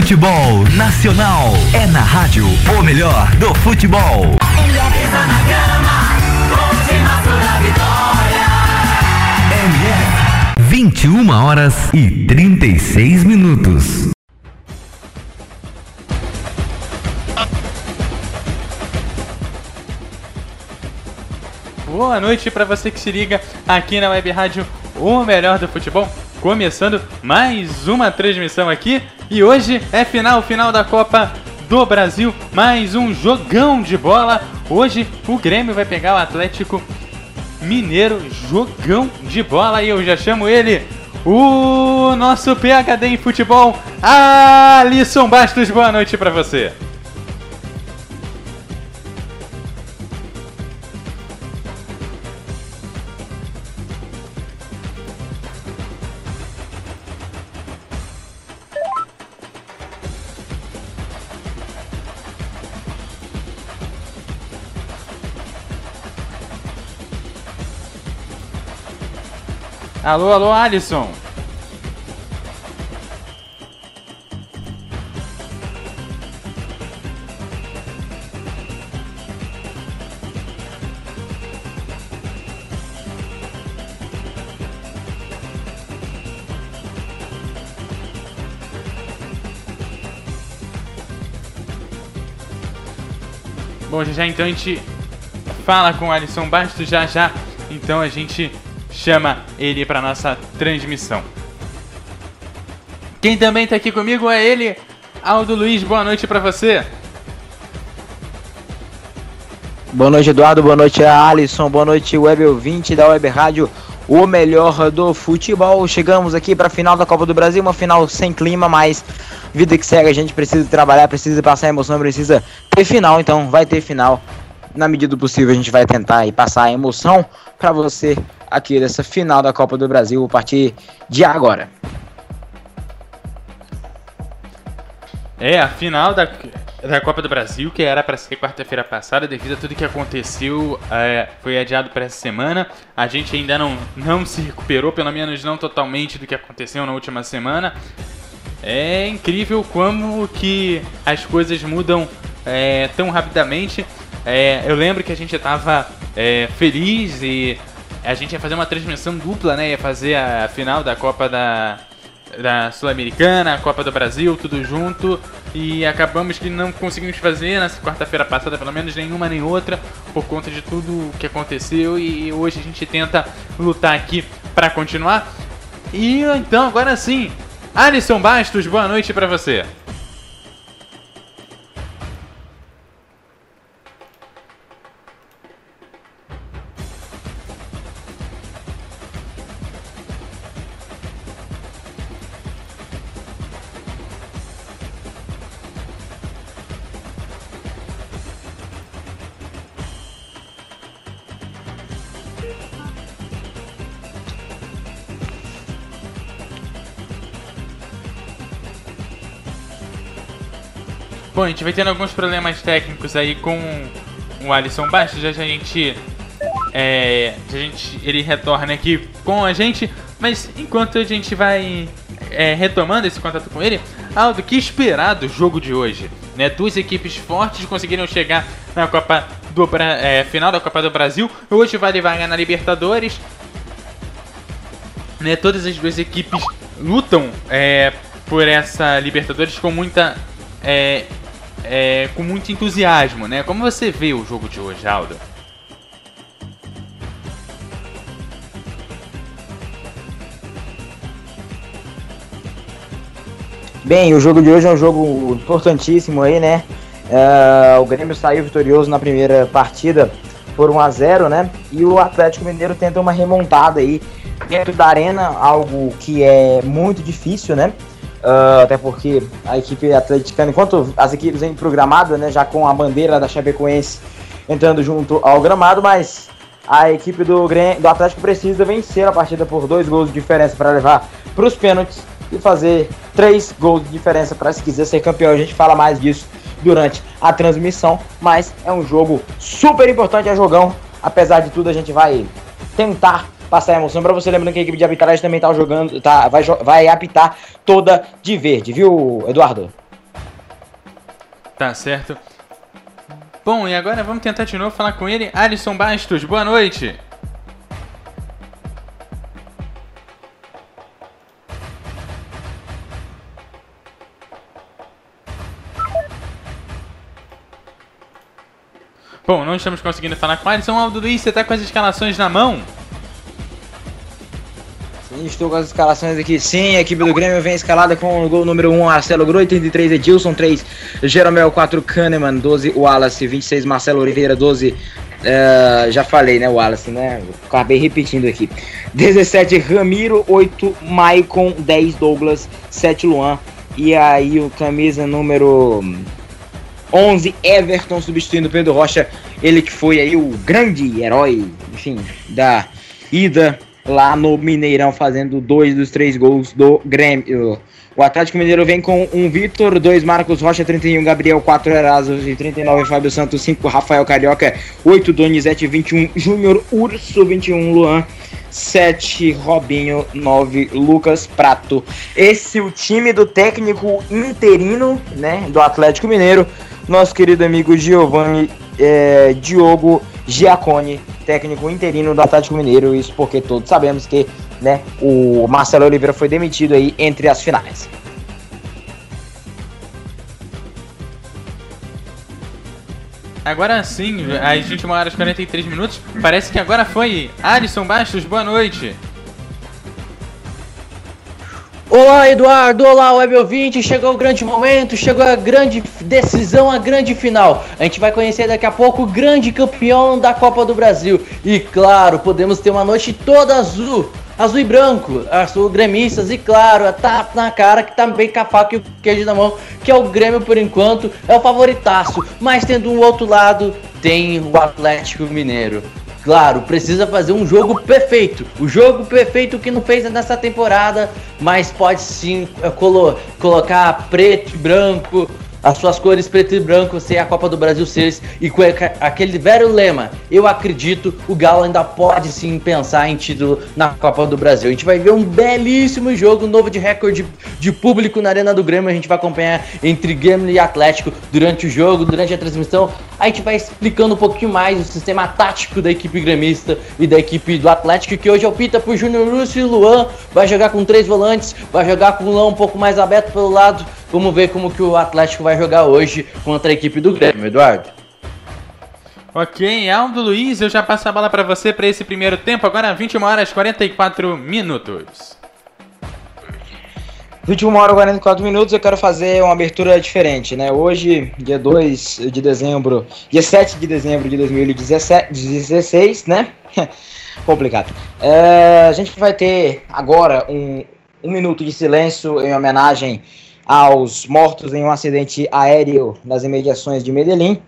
Futebol Nacional é na rádio o melhor do futebol. MF 21 horas e 36 minutos. Boa noite para você que se liga aqui na Web Rádio O Melhor do Futebol. Começando mais uma transmissão aqui e hoje é final, final da Copa do Brasil, mais um jogão de bola. Hoje o Grêmio vai pegar o Atlético Mineiro, jogão de bola e eu já chamo ele, o nosso PhD em futebol, Alisson Bastos. Boa noite para você. Alô, alô, Alisson. Bom, já já então a gente fala com o Alisson Bastos já já. Então a gente chama ele para nossa transmissão. Quem também está aqui comigo é ele, Aldo Luiz. Boa noite para você. Boa noite, Eduardo. Boa noite, Alisson. Boa noite, Web ouvinte da Web Rádio, o melhor do futebol. Chegamos aqui para a final da Copa do Brasil, uma final sem clima, mas vida que segue, a gente precisa trabalhar, precisa passar emoção, precisa ter final, então vai ter final. Na medida do possível, a gente vai tentar e passar a emoção para você aqui dessa final da Copa do Brasil a partir de agora. É, a final da, da Copa do Brasil, que era para ser quarta-feira passada, devido a tudo que aconteceu, é, foi adiado para essa semana. A gente ainda não, não se recuperou, pelo menos não totalmente, do que aconteceu na última semana. É incrível como que as coisas mudam é, tão rapidamente. É, eu lembro que a gente estava é, feliz e a gente ia fazer uma transmissão dupla, né? Ia fazer a final da Copa da, da Sul-Americana, a Copa do Brasil, tudo junto. E acabamos que não conseguimos fazer na quarta-feira passada, pelo menos nenhuma nem outra, por conta de tudo que aconteceu. E hoje a gente tenta lutar aqui para continuar. E então, agora sim, Alisson Bastos, boa noite para você. Bom, a gente vai tendo alguns problemas técnicos aí com o Alisson Bastos. Já, a gente. É, a gente. Ele retorna aqui com a gente. Mas enquanto a gente vai é, retomando esse contato com ele, Aldo, que esperar do jogo de hoje? Né? Duas equipes fortes conseguiram chegar na Copa do é, final da Copa do Brasil. Hoje vale vaga na Libertadores. Né? Todas as duas equipes lutam é, por essa Libertadores com muita é, é, com muito entusiasmo, né? Como você vê o jogo de hoje, Aldo? Bem, o jogo de hoje é um jogo importantíssimo aí, né? Uh, o Grêmio saiu vitorioso na primeira partida por 1 a 0 né? E o Atlético Mineiro tenta uma remontada aí dentro da arena, algo que é muito difícil, né? Uh, até porque a equipe atleticana, enquanto as equipes vêm programadas, né, já com a bandeira da Chapecoense entrando junto ao gramado, mas a equipe do, do Atlético precisa vencer a partida por dois gols de diferença para levar para os pênaltis e fazer três gols de diferença para se quiser ser campeão. A gente fala mais disso durante a transmissão, mas é um jogo super importante, é jogão. Apesar de tudo, a gente vai tentar passar a emoção. Para você lembrando que a equipe de arbitragem também tá jogando, tá, vai, vai apitar toda de verde, viu, Eduardo? Tá certo. Bom, e agora vamos tentar de novo falar com ele. Alisson Bastos, boa noite. Bom, não estamos conseguindo falar com o Alisson. Aldo Luiz, você tá com as escalações na mão? Estou com as escalações aqui. Sim, a equipe do Grêmio vem escalada com o gol número 1, Marcelo Groi, 33 Edilson, 3 Jeromel, 4 Kahneman, 12 Wallace, 26 Marcelo Oliveira, 12 uh, eh, já falei, né, Wallace, né? Acabei repetindo aqui. 17 Ramiro, 8 Maicon, 10 Douglas, 7 Luan. E aí o camisa número 11 Everton substituindo Pedro Rocha, ele que foi aí o grande herói, enfim, da ida lá no Mineirão, fazendo dois dos três gols do Grêmio. O Atlético Mineiro vem com um Vitor, dois Marcos Rocha, 31 Gabriel, 4 Erasmus e 39 Fábio Santos, 5 Rafael Carioca, 8 Donizete, 21 Júnior Urso, 21 Luan, 7 Robinho, 9 Lucas Prato. Esse é o time do técnico interino, né, do Atlético Mineiro, nosso querido amigo Giovanni é, Diogo Giacone, técnico interino do Atlético Mineiro. Isso porque todos sabemos que né, o Marcelo Oliveira foi demitido aí entre as finais. Agora sim, às 21 horas e 43 minutos. Parece que agora foi. Alisson Bastos, boa noite. Olá, Eduardo. Olá, web ouvinte. Chegou o grande momento, chegou a grande decisão, a grande final. A gente vai conhecer daqui a pouco o grande campeão da Copa do Brasil. E claro, podemos ter uma noite toda azul. Azul e branco, azul gremistas e claro, tá na cara que tá bem com a faca e o queijo na mão, que é o Grêmio por enquanto, é o favoritaço. Mas tendo um outro lado, tem o Atlético Mineiro. Claro, precisa fazer um jogo perfeito. O jogo perfeito que não fez nessa temporada, mas pode sim eh, colo colocar preto e branco, as suas cores preto e branco ser a Copa do Brasil 6 e com aquele velho lema, eu acredito, o Galo ainda pode sim pensar em título na Copa do Brasil. A gente vai ver um belíssimo jogo novo de recorde de público na Arena do Grêmio, a gente vai acompanhar entre Grêmio e Atlético durante o jogo, durante a transmissão. A gente vai explicando um pouquinho mais o sistema tático da equipe gremista e da equipe do Atlético, que hoje opta por Júnior Lúcio e Luan, vai jogar com três volantes, vai jogar com o Luan um pouco mais aberto pelo lado, Vamos ver como que o Atlético vai jogar hoje contra a equipe do Grêmio, Eduardo. Ok, Aldo Luiz, eu já passo a bola para você para esse primeiro tempo, agora 21 horas 44 minutos. 21 horas e 44 minutos, eu quero fazer uma abertura diferente, né? Hoje, dia 2 de dezembro, dia 7 de dezembro de 2016, né? Complicado. É, a gente vai ter agora um, um minuto de silêncio em homenagem aos mortos em um acidente aéreo nas imediações de Medellín,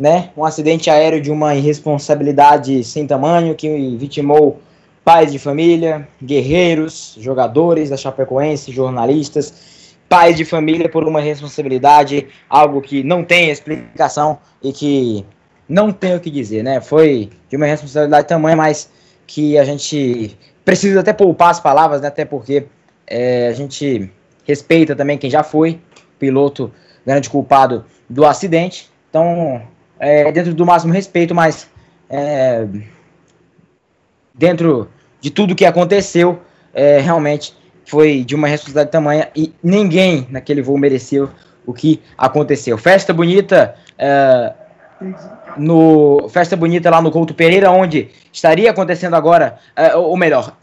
né? Um acidente aéreo de uma irresponsabilidade sem tamanho que vitimou pais de família, guerreiros, jogadores da Chapecoense, jornalistas, pais de família por uma responsabilidade, algo que não tem explicação e que não tem o que dizer, né? Foi de uma responsabilidade tamanha, mas que a gente precisa até poupar as palavras, né? Até porque é, a gente respeita também quem já foi piloto grande culpado do acidente. Então, é, dentro do máximo respeito, mas é, dentro de tudo que aconteceu, é, realmente foi de uma responsabilidade tamanha e ninguém naquele voo mereceu o que aconteceu. Festa bonita é, no festa bonita lá no Couto Pereira, onde estaria acontecendo agora, é, ou melhor,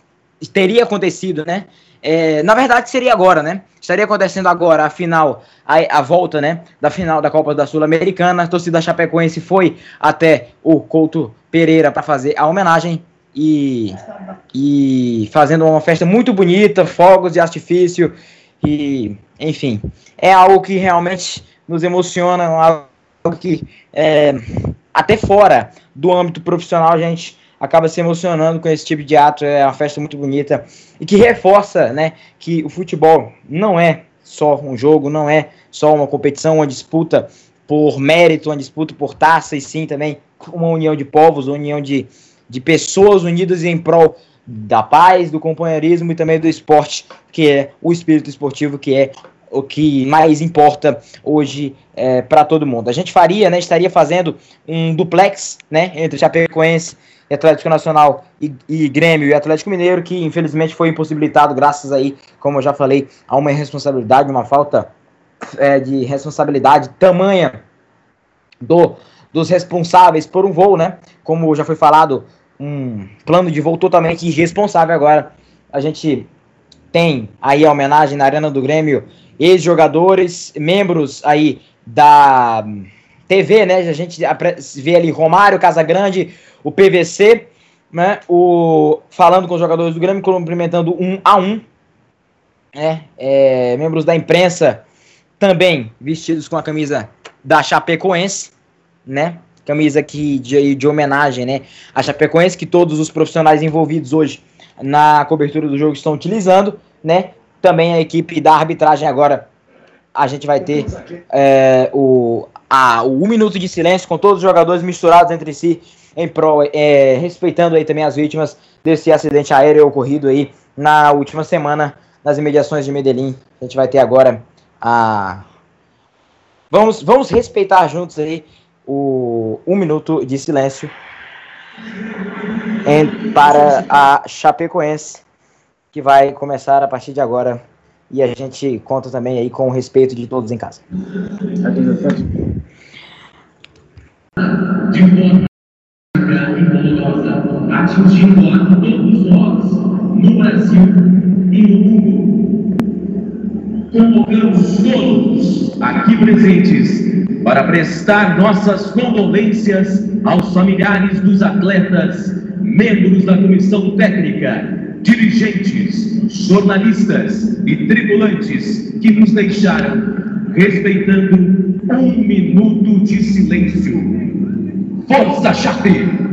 teria acontecido, né? É, na verdade, seria agora, né? Estaria acontecendo agora a final, a, a volta, né? Da final da Copa da Sul-Americana. A torcida Chapecoense foi até o Couto Pereira para fazer a homenagem e, e fazendo uma festa muito bonita, fogos de artifício e, enfim, é algo que realmente nos emociona, algo que é, até fora do âmbito profissional a gente acaba se emocionando com esse tipo de ato, é uma festa muito bonita e que reforça, né, que o futebol não é só um jogo, não é só uma competição, uma disputa por mérito, uma disputa por taça, e sim também uma união de povos, uma união de, de pessoas unidas em prol da paz, do companheirismo e também do esporte, que é o espírito esportivo, que é o que mais importa hoje é, para todo mundo. A gente faria, né, estaria fazendo um duplex, né, entre Chapecoense, Atlético Nacional e, e, Grêmio e Atlético Mineiro, que infelizmente foi impossibilitado graças aí, como eu já falei, a uma irresponsabilidade, uma falta é, de responsabilidade tamanha do dos responsáveis por um voo, né? Como já foi falado, um plano de voo totalmente irresponsável agora. A gente tem aí a homenagem na Arena do Grêmio, ex-jogadores, membros aí da TV, né? A gente vê ali Romário, Casagrande, o PVC, né? O, falando com os jogadores do Grêmio, cumprimentando um a um. Né? É, membros da imprensa também vestidos com a camisa da Chapecoense né? Camisa aqui de, de homenagem, né? A Chapecoense, que todos os profissionais envolvidos hoje na cobertura do jogo estão utilizando, né? Também a equipe da arbitragem agora. A gente vai ter é, o, a, o um minuto de silêncio com todos os jogadores misturados entre si em prol, é, respeitando aí também as vítimas desse acidente aéreo ocorrido aí na última semana nas imediações de Medellín. A gente vai ter agora a vamos vamos respeitar juntos aí o um minuto de silêncio para a Chapecoense, que vai começar a partir de agora. E a gente conta também aí com o respeito de todos em casa. Convocamos todos aqui presentes para prestar nossas condolências aos familiares dos atletas, membros da comissão técnica, dirigentes, jornalistas e tripulantes que nos deixaram, respeitando um minuto de silêncio. Força Chape!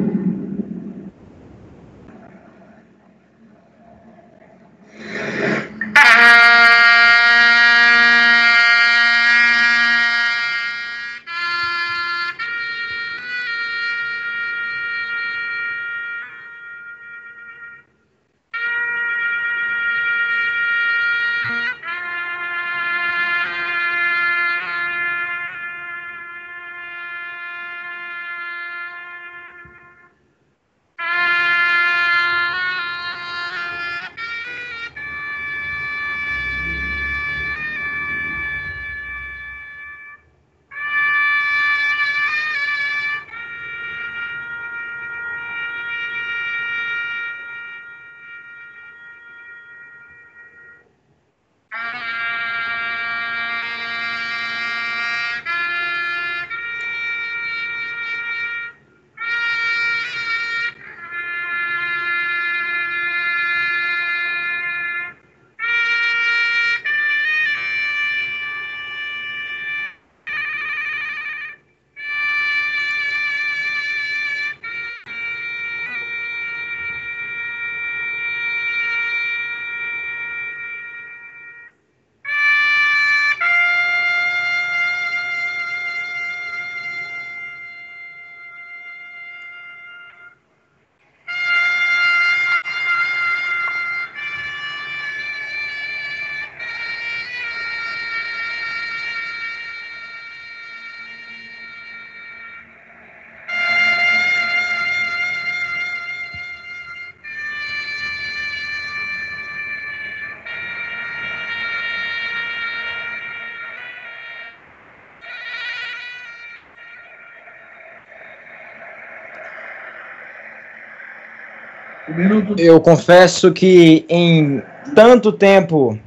Eu confesso que em tanto tempo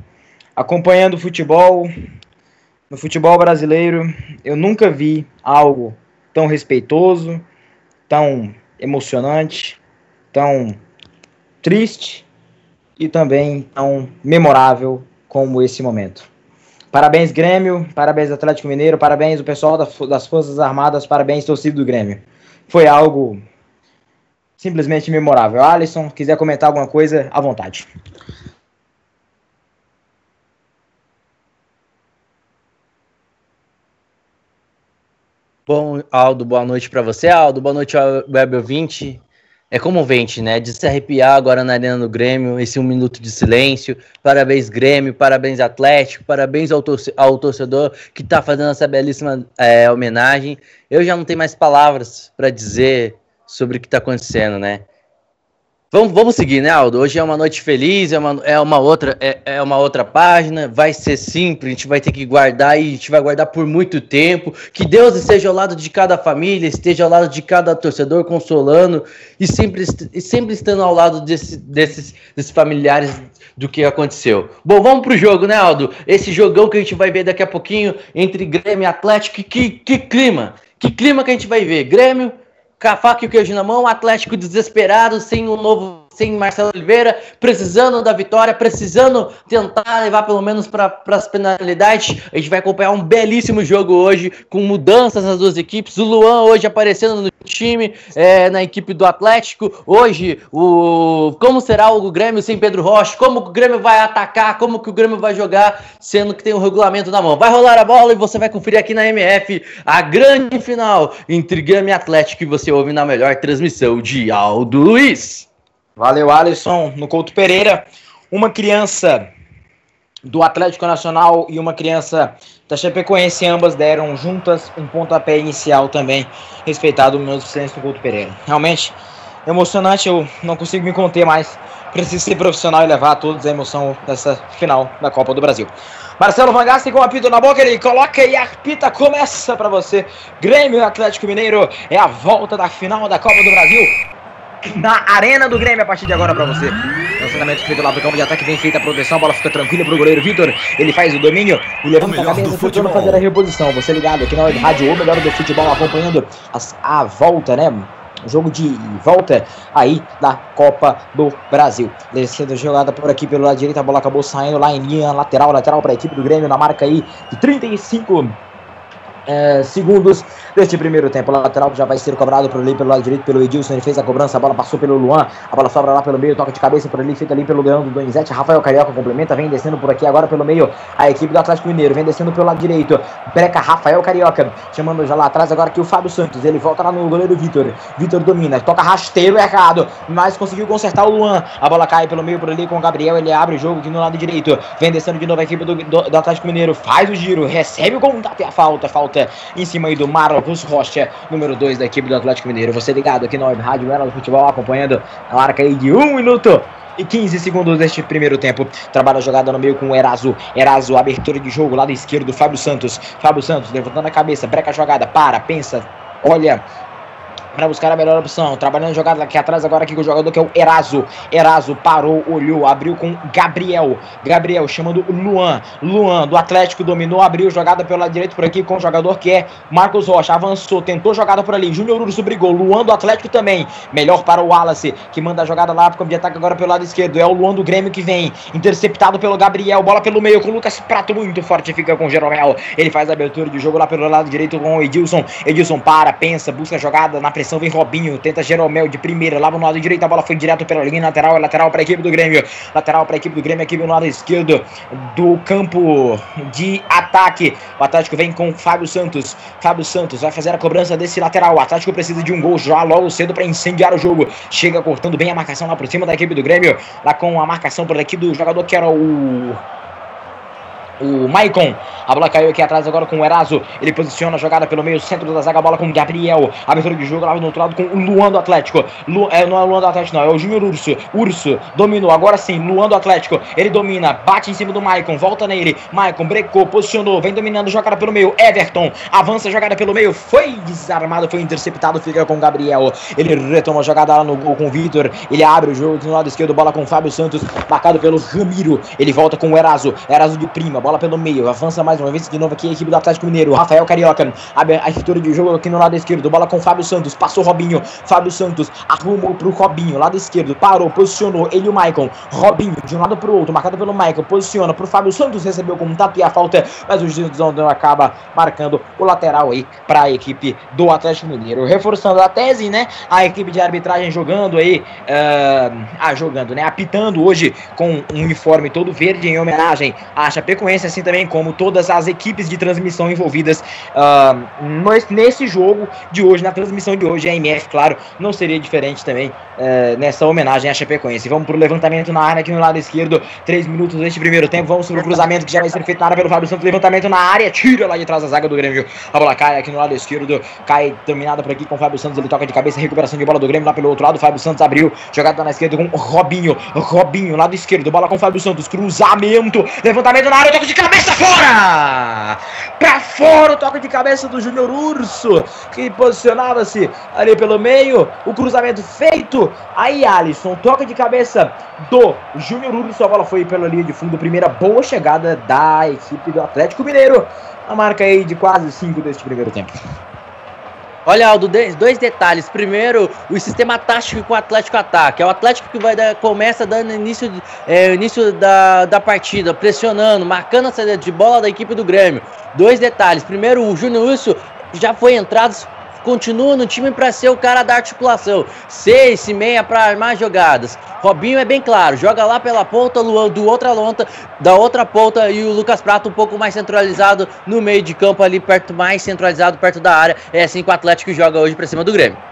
acompanhando futebol, no futebol brasileiro, eu nunca vi algo tão respeitoso, tão emocionante, tão triste e também tão memorável como esse momento. Parabéns, Grêmio, parabéns, Atlético Mineiro, parabéns, o pessoal das Forças Armadas, parabéns, torcida do Grêmio. Foi algo simplesmente memorável. Alisson, quiser comentar alguma coisa, à vontade. Bom, Aldo, boa noite para você, Aldo. Boa noite ao Web 20. É comovente, né? De se arrepiar agora na Arena do Grêmio, esse um minuto de silêncio. Parabéns, Grêmio, parabéns, Atlético, parabéns ao, ao torcedor que está fazendo essa belíssima é, homenagem. Eu já não tenho mais palavras para dizer sobre o que está acontecendo, né? Vamos, vamos seguir, né, Aldo? Hoje é uma noite feliz, é uma, é uma, outra, é, é uma outra página, vai ser simples, a gente vai ter que guardar e a gente vai guardar por muito tempo. Que Deus esteja ao lado de cada família, esteja ao lado de cada torcedor, consolando e sempre, e sempre estando ao lado desse, desses, desses familiares do que aconteceu. Bom, vamos pro jogo, né, Aldo? Esse jogão que a gente vai ver daqui a pouquinho entre Grêmio e Atlético, que, que clima! Que clima que a gente vai ver? Grêmio faca e o queijo na mão, Atlético desesperado, sem um novo sem Marcelo Oliveira, precisando da vitória, precisando tentar levar pelo menos para as penalidades. A gente vai acompanhar um belíssimo jogo hoje, com mudanças nas duas equipes. O Luan hoje aparecendo no time, é, na equipe do Atlético. Hoje, o como será o Grêmio sem Pedro Rocha? Como o Grêmio vai atacar? Como que o Grêmio vai jogar, sendo que tem o regulamento na mão? Vai rolar a bola e você vai conferir aqui na MF a grande final entre Grêmio e Atlético que você ouve na melhor transmissão de Aldo Luiz. Valeu, Alisson. No Couto Pereira, uma criança do Atlético Nacional e uma criança da Chapecoense, ambas deram juntas um pontapé inicial também, respeitado o meu silêncio do Couto Pereira. Realmente emocionante, eu não consigo me conter mais. Preciso ser profissional e levar a todos a emoção dessa final da Copa do Brasil. Marcelo Vangassi com o apito na boca, ele coloca e a pita começa para você. Grêmio Atlético Mineiro é a volta da final da Copa do Brasil na arena do Grêmio a partir de agora para você. Lançamento feito lá pro campo de ataque, vem feita a proteção, a bola fica tranquila pro goleiro Vitor. Ele faz o domínio e levanta a cabeça tentando fazer a reposição. Você ligado aqui na rádio, o melhor do futebol, acompanhando as, a volta, né? jogo de volta aí da Copa do Brasil. Descendo jogada por aqui pelo lado direito, a bola acabou saindo lá em linha lateral, lateral para a equipe do Grêmio na marca aí de 35 é, segundos deste primeiro tempo. O lateral já vai ser cobrado por ali pelo lado direito pelo Edilson. Ele fez a cobrança, a bola passou pelo Luan. A bola sobra lá pelo meio, toca de cabeça por ali, fica ali pelo Leandro Donizete. Rafael Carioca complementa, vem descendo por aqui agora pelo meio. A equipe do Atlético Mineiro vem descendo pelo lado direito. Breca Rafael Carioca, chamando já lá atrás agora aqui o Fábio Santos. Ele volta lá no goleiro Vitor. Vitor domina, toca rasteiro errado, mas conseguiu consertar o Luan. A bola cai pelo meio por ali com o Gabriel. Ele abre o jogo aqui no lado direito. Vem descendo de novo a equipe do, do, do Atlético Mineiro. Faz o giro, recebe o contato e a falta. Falta em cima aí do Marcos Rocha, número 2 da equipe do Atlético Mineiro. Você ligado aqui na Web Rádio Era do Futebol, acompanhando a marca aí de 1 um minuto e 15 segundos deste primeiro tempo. Trabalha a jogada no meio com o Eraso. Eraso, abertura de jogo, lado esquerdo, Fábio Santos. Fábio Santos levantando a cabeça, breca a jogada, para, pensa, olha para buscar a melhor opção. Trabalhando jogada aqui atrás agora aqui com o jogador que é o Eraso. Eraso parou, olhou, abriu com Gabriel. Gabriel chamando Luan. Luan do Atlético dominou, abriu jogada pelo lado direito por aqui com o jogador que é Marcos Rocha. Avançou, tentou jogada por ali. Júnior Urso brigou. Luan do Atlético também. Melhor para o Wallace, que manda a jogada lá para o de ataque agora pelo lado esquerdo. É o Luan do Grêmio que vem. Interceptado pelo Gabriel. Bola pelo meio com o Lucas Prato muito forte. Fica com o Jeromel. Ele faz a abertura de jogo lá pelo lado direito com o Edilson. Edilson para, pensa, busca a jogada na pressão, vem Robinho, tenta Jeromel de primeira, lá no lado direito, a bola foi direto pela linha lateral, lateral para a equipe do Grêmio, lateral para a equipe do Grêmio aqui no lado esquerdo do campo de ataque. O Atlético vem com Fábio Santos, Fábio Santos vai fazer a cobrança desse lateral. O Atlético precisa de um gol já logo cedo para incendiar o jogo. Chega cortando bem a marcação lá por cima da equipe do Grêmio, lá com a marcação por aqui do jogador que era o o Maicon. A bola caiu aqui atrás agora com o Eraso. Ele posiciona a jogada pelo meio centro da zaga. A bola com o Gabriel. Abertura de jogo lá no outro lado com o Luan do Atlético. Lu, é, não é o Luan do Atlético, não. É o Júnior Urso. Urso dominou. Agora sim, Luan do Atlético. Ele domina. Bate em cima do Maicon. Volta nele. Maicon brecou, posicionou. Vem dominando. Jogada pelo meio. Everton. Avança jogada pelo meio. Foi desarmado. Foi interceptado. Fica com o Gabriel. Ele retoma a jogada lá no gol com o Vitor. Ele abre o jogo do lado esquerdo. Bola com o Fábio Santos. Marcado pelo Ramiro. Ele volta com o Eraso. Eraso de prima bola pelo meio, avança mais uma vez de novo aqui a equipe do Atlético Mineiro, Rafael Carioca, abre a estrutura de jogo aqui no lado esquerdo, bola com Fábio Santos, passou Robinho, Fábio Santos arrumou pro Robinho, lado esquerdo, parou, posicionou, ele o Maicon, Robinho de um lado pro outro, marcado pelo Maicon, posiciona pro Fábio Santos, recebeu contato e a falta, mas o juiz acaba marcando o lateral aí para a equipe do Atlético Mineiro, reforçando a tese, né, a equipe de arbitragem jogando aí, uh, ah, jogando, né, apitando hoje com um uniforme todo verde em homenagem à Chapecoense, assim também como todas as equipes de transmissão envolvidas uh, nesse jogo de hoje, na transmissão de hoje. A MF, claro, não seria diferente também uh, nessa homenagem à Chapecoense. Vamos para o levantamento na área aqui no lado esquerdo, três minutos deste primeiro tempo. Vamos para o cruzamento que já vai ser feito na área pelo Fábio Santos. Levantamento na área, tira lá de trás a zaga do Grêmio. A bola cai aqui no lado esquerdo, cai dominada por aqui com o Fábio Santos. Ele toca de cabeça, recuperação de bola do Grêmio lá pelo outro lado. Fábio Santos abriu, jogada na esquerda com Robinho. Robinho, lado esquerdo, bola com o Fábio Santos, cruzamento, levantamento na área, toca de cabeça fora! Pra fora o toque de cabeça do Júnior Urso, que posicionava-se ali pelo meio. O cruzamento feito. Aí, Alisson, toque de cabeça do Júnior Urso. A bola foi pela linha de fundo. Primeira boa chegada da equipe do Atlético Mineiro. A marca aí de quase 5 deste primeiro tempo. Olha, Aldo, dois detalhes. Primeiro, o sistema tático que o Atlético ataca. É o Atlético que vai dar, começa dando início, é, início da, da partida, pressionando, marcando a saída de bola da equipe do Grêmio. Dois detalhes. Primeiro, o Júnior Wilson já foi entrado continua no time para ser o cara da articulação. Seis e meia para armar jogadas. Robinho é bem claro, joga lá pela ponta, Luan do outra lonta, da outra ponta e o Lucas Prato um pouco mais centralizado no meio de campo ali perto mais centralizado perto da área. É assim que o Atlético joga hoje para cima do Grêmio.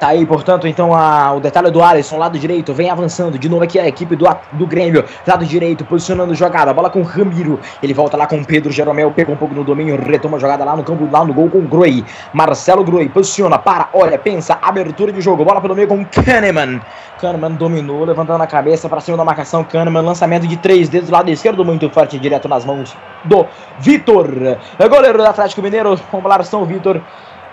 Tá aí, portanto, então a, o detalhe do Alisson, lado direito, vem avançando. De novo aqui a equipe do, do Grêmio, lado direito, posicionando jogada. Bola com Ramiro. Ele volta lá com Pedro Jeromel, pegou um pouco no domínio, retoma a jogada lá no campo, lá no gol com Groi. Marcelo Groi posiciona, para, olha, pensa, abertura de jogo. Bola pelo meio com Kahneman. Kahneman dominou, levantando a cabeça para cima da marcação. Kahneman, lançamento de três dedos, lado esquerdo, muito forte, direto nas mãos do Vitor. Goleiro do Atlético Mineiro, vamos lá, São Vitor.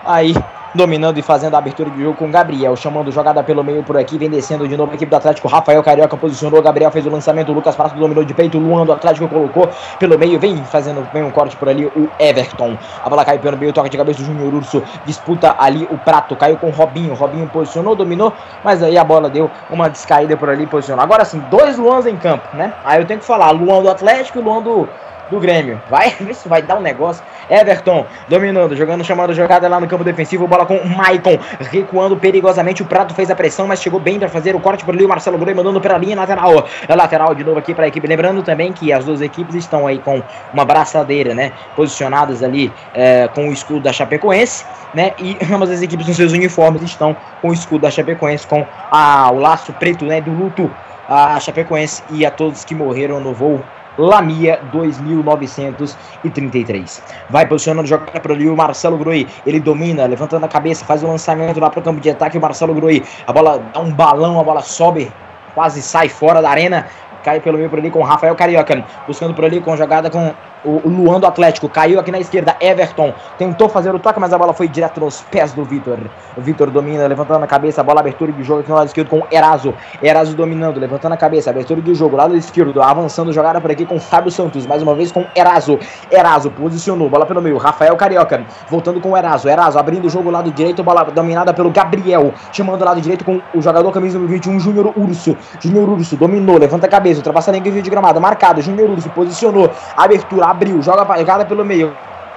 Aí, dominando e fazendo a abertura de jogo com Gabriel, chamando jogada pelo meio por aqui, vem descendo de novo a equipe do Atlético, Rafael Carioca posicionou, Gabriel fez o lançamento, Lucas Prato dominou de peito, Luan do Atlético colocou pelo meio, vem fazendo vem um corte por ali, o Everton, a bola caiu pelo meio, toque de cabeça do Júnior Urso, disputa ali o Prato, caiu com o Robinho, Robinho posicionou, dominou, mas aí a bola deu uma descaída por ali, posicionou. Agora sim, dois Luans em campo, né? Aí eu tenho que falar, Luan do Atlético e Luan do do Grêmio. Vai ver se vai dar um negócio. Everton dominando, jogando, chamando jogada lá no campo defensivo. Bola com o Maicon recuando perigosamente. O Prato fez a pressão, mas chegou bem para fazer o corte por ali. O Marcelo Groi mandando pela linha lateral. É lateral de novo aqui para a equipe. Lembrando também que as duas equipes estão aí com uma braçadeira, né? Posicionadas ali é, com o escudo da Chapecoense, né? E ambas as equipes nos seus uniformes estão com o escudo da Chapecoense, com a, o laço preto, né? Do luto a Chapecoense e a todos que morreram no voo Lamia 2933. Vai posicionando, joga para ali o Marcelo Groi. Ele domina, levantando a cabeça, faz o lançamento lá para o campo de ataque. O Marcelo Groi, a bola dá um balão, a bola sobe, quase sai fora da arena. Cai pelo meio por ali com o Rafael Carioca, buscando por ali com jogada com o Luan do Atlético caiu aqui na esquerda. Everton tentou fazer o toque, mas a bola foi direto nos pés do Vitor. O Vitor domina, levantando a cabeça. Bola, abertura de jogo aqui no lado esquerdo com Eraso. Eraso dominando, levantando a cabeça. Abertura de jogo, lado esquerdo. Avançando, jogada por aqui com Fábio Santos. Mais uma vez com Eraso. Eraso posicionou, bola pelo meio. Rafael Carioca voltando com Eraso. Eraso abrindo o jogo lado direito. Bola dominada pelo Gabriel. Chamando o lado direito com o jogador camisa número 21, Júnior Urso. Júnior Urso dominou, levanta a cabeça. Ultrapassa a linha de gramado. Marcado. Júnior Urso posicionou. Abertura abriu, joga a jogada pelo meio.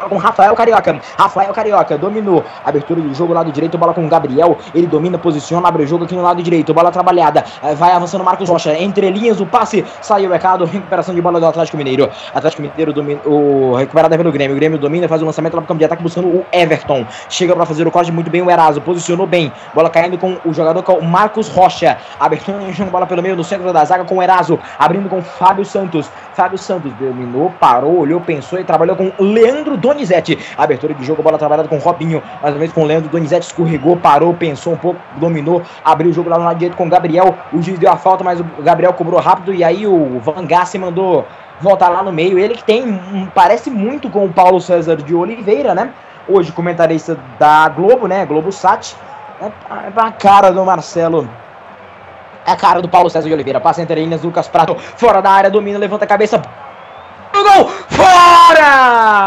Com Rafael Carioca. Rafael Carioca dominou. Abertura do jogo lado direito, bola com Gabriel. Ele domina, posiciona, abre o jogo aqui no lado direito. Bola trabalhada. Vai avançando Marcos Rocha. Entre linhas o passe. Saiu o recado. Recuperação de bola do Atlético Mineiro. Atlético Mineiro domina. O recuperada pelo Grêmio. O Grêmio domina, faz o lançamento lá pro campo de ataque buscando o Everton. Chega para fazer o corte muito bem o Eraso. Posicionou bem. Bola caindo com o jogador com o Marcos Rocha. Abertura bola pelo meio no centro da zaga com o Eraso. Abrindo com Fábio Santos. Fábio Santos dominou, parou, olhou, pensou e trabalhou com Leandro Donizete. Abertura de jogo, bola trabalhada com Robinho, mais uma vez com Leandro Donizete, escorregou, parou, pensou um pouco, dominou, abriu o jogo lá no lado direito com Gabriel. O juiz deu a falta, mas o Gabriel cobrou rápido e aí o Van Gassi mandou voltar lá no meio. Ele que tem, parece muito com o Paulo César de Oliveira, né? Hoje comentarista da Globo, né? Globo Sat. É a cara do Marcelo é a cara do Paulo César de Oliveira. Passa entre linhas, Lucas Prato. Fora da área, domina, levanta a cabeça. O gol! Fora!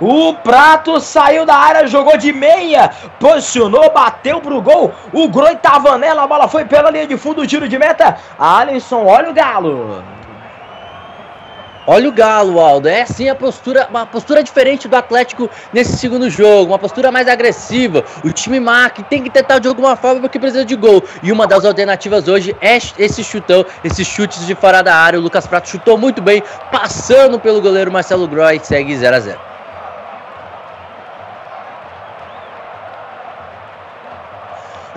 O Prato saiu da área, jogou de meia, posicionou, bateu pro gol. O Groi tava nela, a bola foi pela linha de fundo, tiro de meta. Alisson, olha o Galo. Olha o Galo, Aldo. É sim a postura, uma postura diferente do Atlético nesse segundo jogo, uma postura mais agressiva. O time marca tem que tentar de alguma forma porque precisa de gol. E uma das alternativas hoje é esse chutão, esses chutes de fora da área. O Lucas Prato chutou muito bem, passando pelo goleiro Marcelo Groy, segue 0 a 0.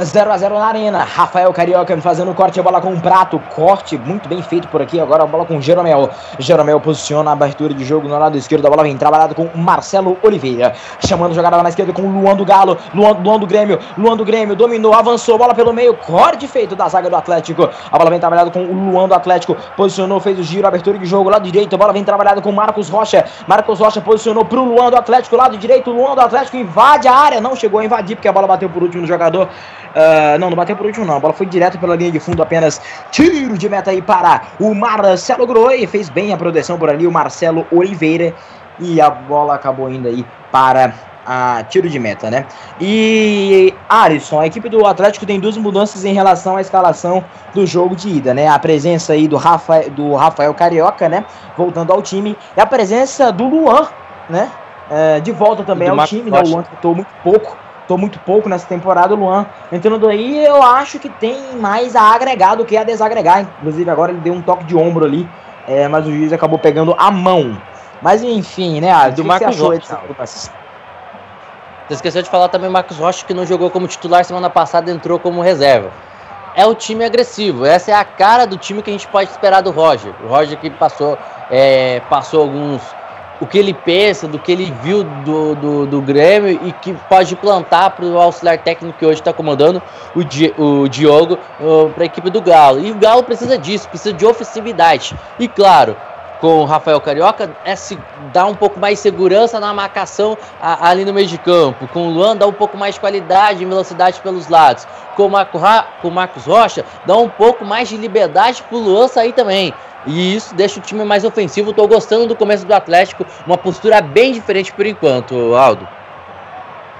0 a 0 na arena. Rafael Carioca fazendo corte, a bola com um prato. Corte muito bem feito por aqui. Agora a bola com Jeromel. Jeromel posiciona a abertura de jogo no lado esquerdo. A bola vem trabalhada com Marcelo Oliveira. Chamando a jogada na esquerda com Luan do Galo. Luan, Luan do Grêmio. Luan do Grêmio dominou, avançou. Bola pelo meio. Corte feito da zaga do Atlético. A bola vem trabalhada com o Luan do Atlético. Posicionou, fez o giro, abertura de jogo. Lado direito. A bola vem trabalhada com Marcos Rocha. Marcos Rocha posicionou pro Luan do Atlético. Lado direito. Luan do Atlético invade a área. Não chegou a invadir porque a bola bateu por último no jogador. Uh, não, não bateu por último não. A bola foi direto pela linha de fundo, apenas tiro de meta aí para o Marcelo Groi. Fez bem a proteção por ali, o Marcelo Oliveira. E a bola acabou indo aí para a tiro de meta, né? E Alisson, a equipe do Atlético tem duas mudanças em relação à escalação do jogo de ida, né? A presença aí do, Rafa, do Rafael Carioca, né? Voltando ao time. E a presença do Luan, né? É, de volta também ao time, né? O Luan tentou muito pouco tô muito pouco nessa temporada, o Luan entrando aí, eu acho que tem mais a agregar do que a desagregar. Inclusive, agora ele deu um toque de ombro ali, é, mas o juiz acabou pegando a mão. Mas enfim, né? Ah, do Marcos Rocha. Você esqueceu de falar também o Marcos Rocha, que não jogou como titular semana passada, entrou como reserva. É o time agressivo. Essa é a cara do time que a gente pode esperar do Roger. O Roger que passou, é, passou alguns o que ele pensa, do que ele viu do, do, do Grêmio e que pode plantar para o auxiliar técnico que hoje está comandando o, Di, o Diogo uh, para a equipe do Galo. E o Galo precisa disso, precisa de ofensividade. E claro, com o Rafael Carioca é se dá um pouco mais segurança na marcação a, ali no meio de campo. Com o Luan dá um pouco mais de qualidade e velocidade pelos lados. Com o, Marco, com o Marcos Rocha dá um pouco mais de liberdade para o Luan sair também. E isso deixa o time mais ofensivo. Estou gostando do começo do Atlético. Uma postura bem diferente por enquanto, Aldo.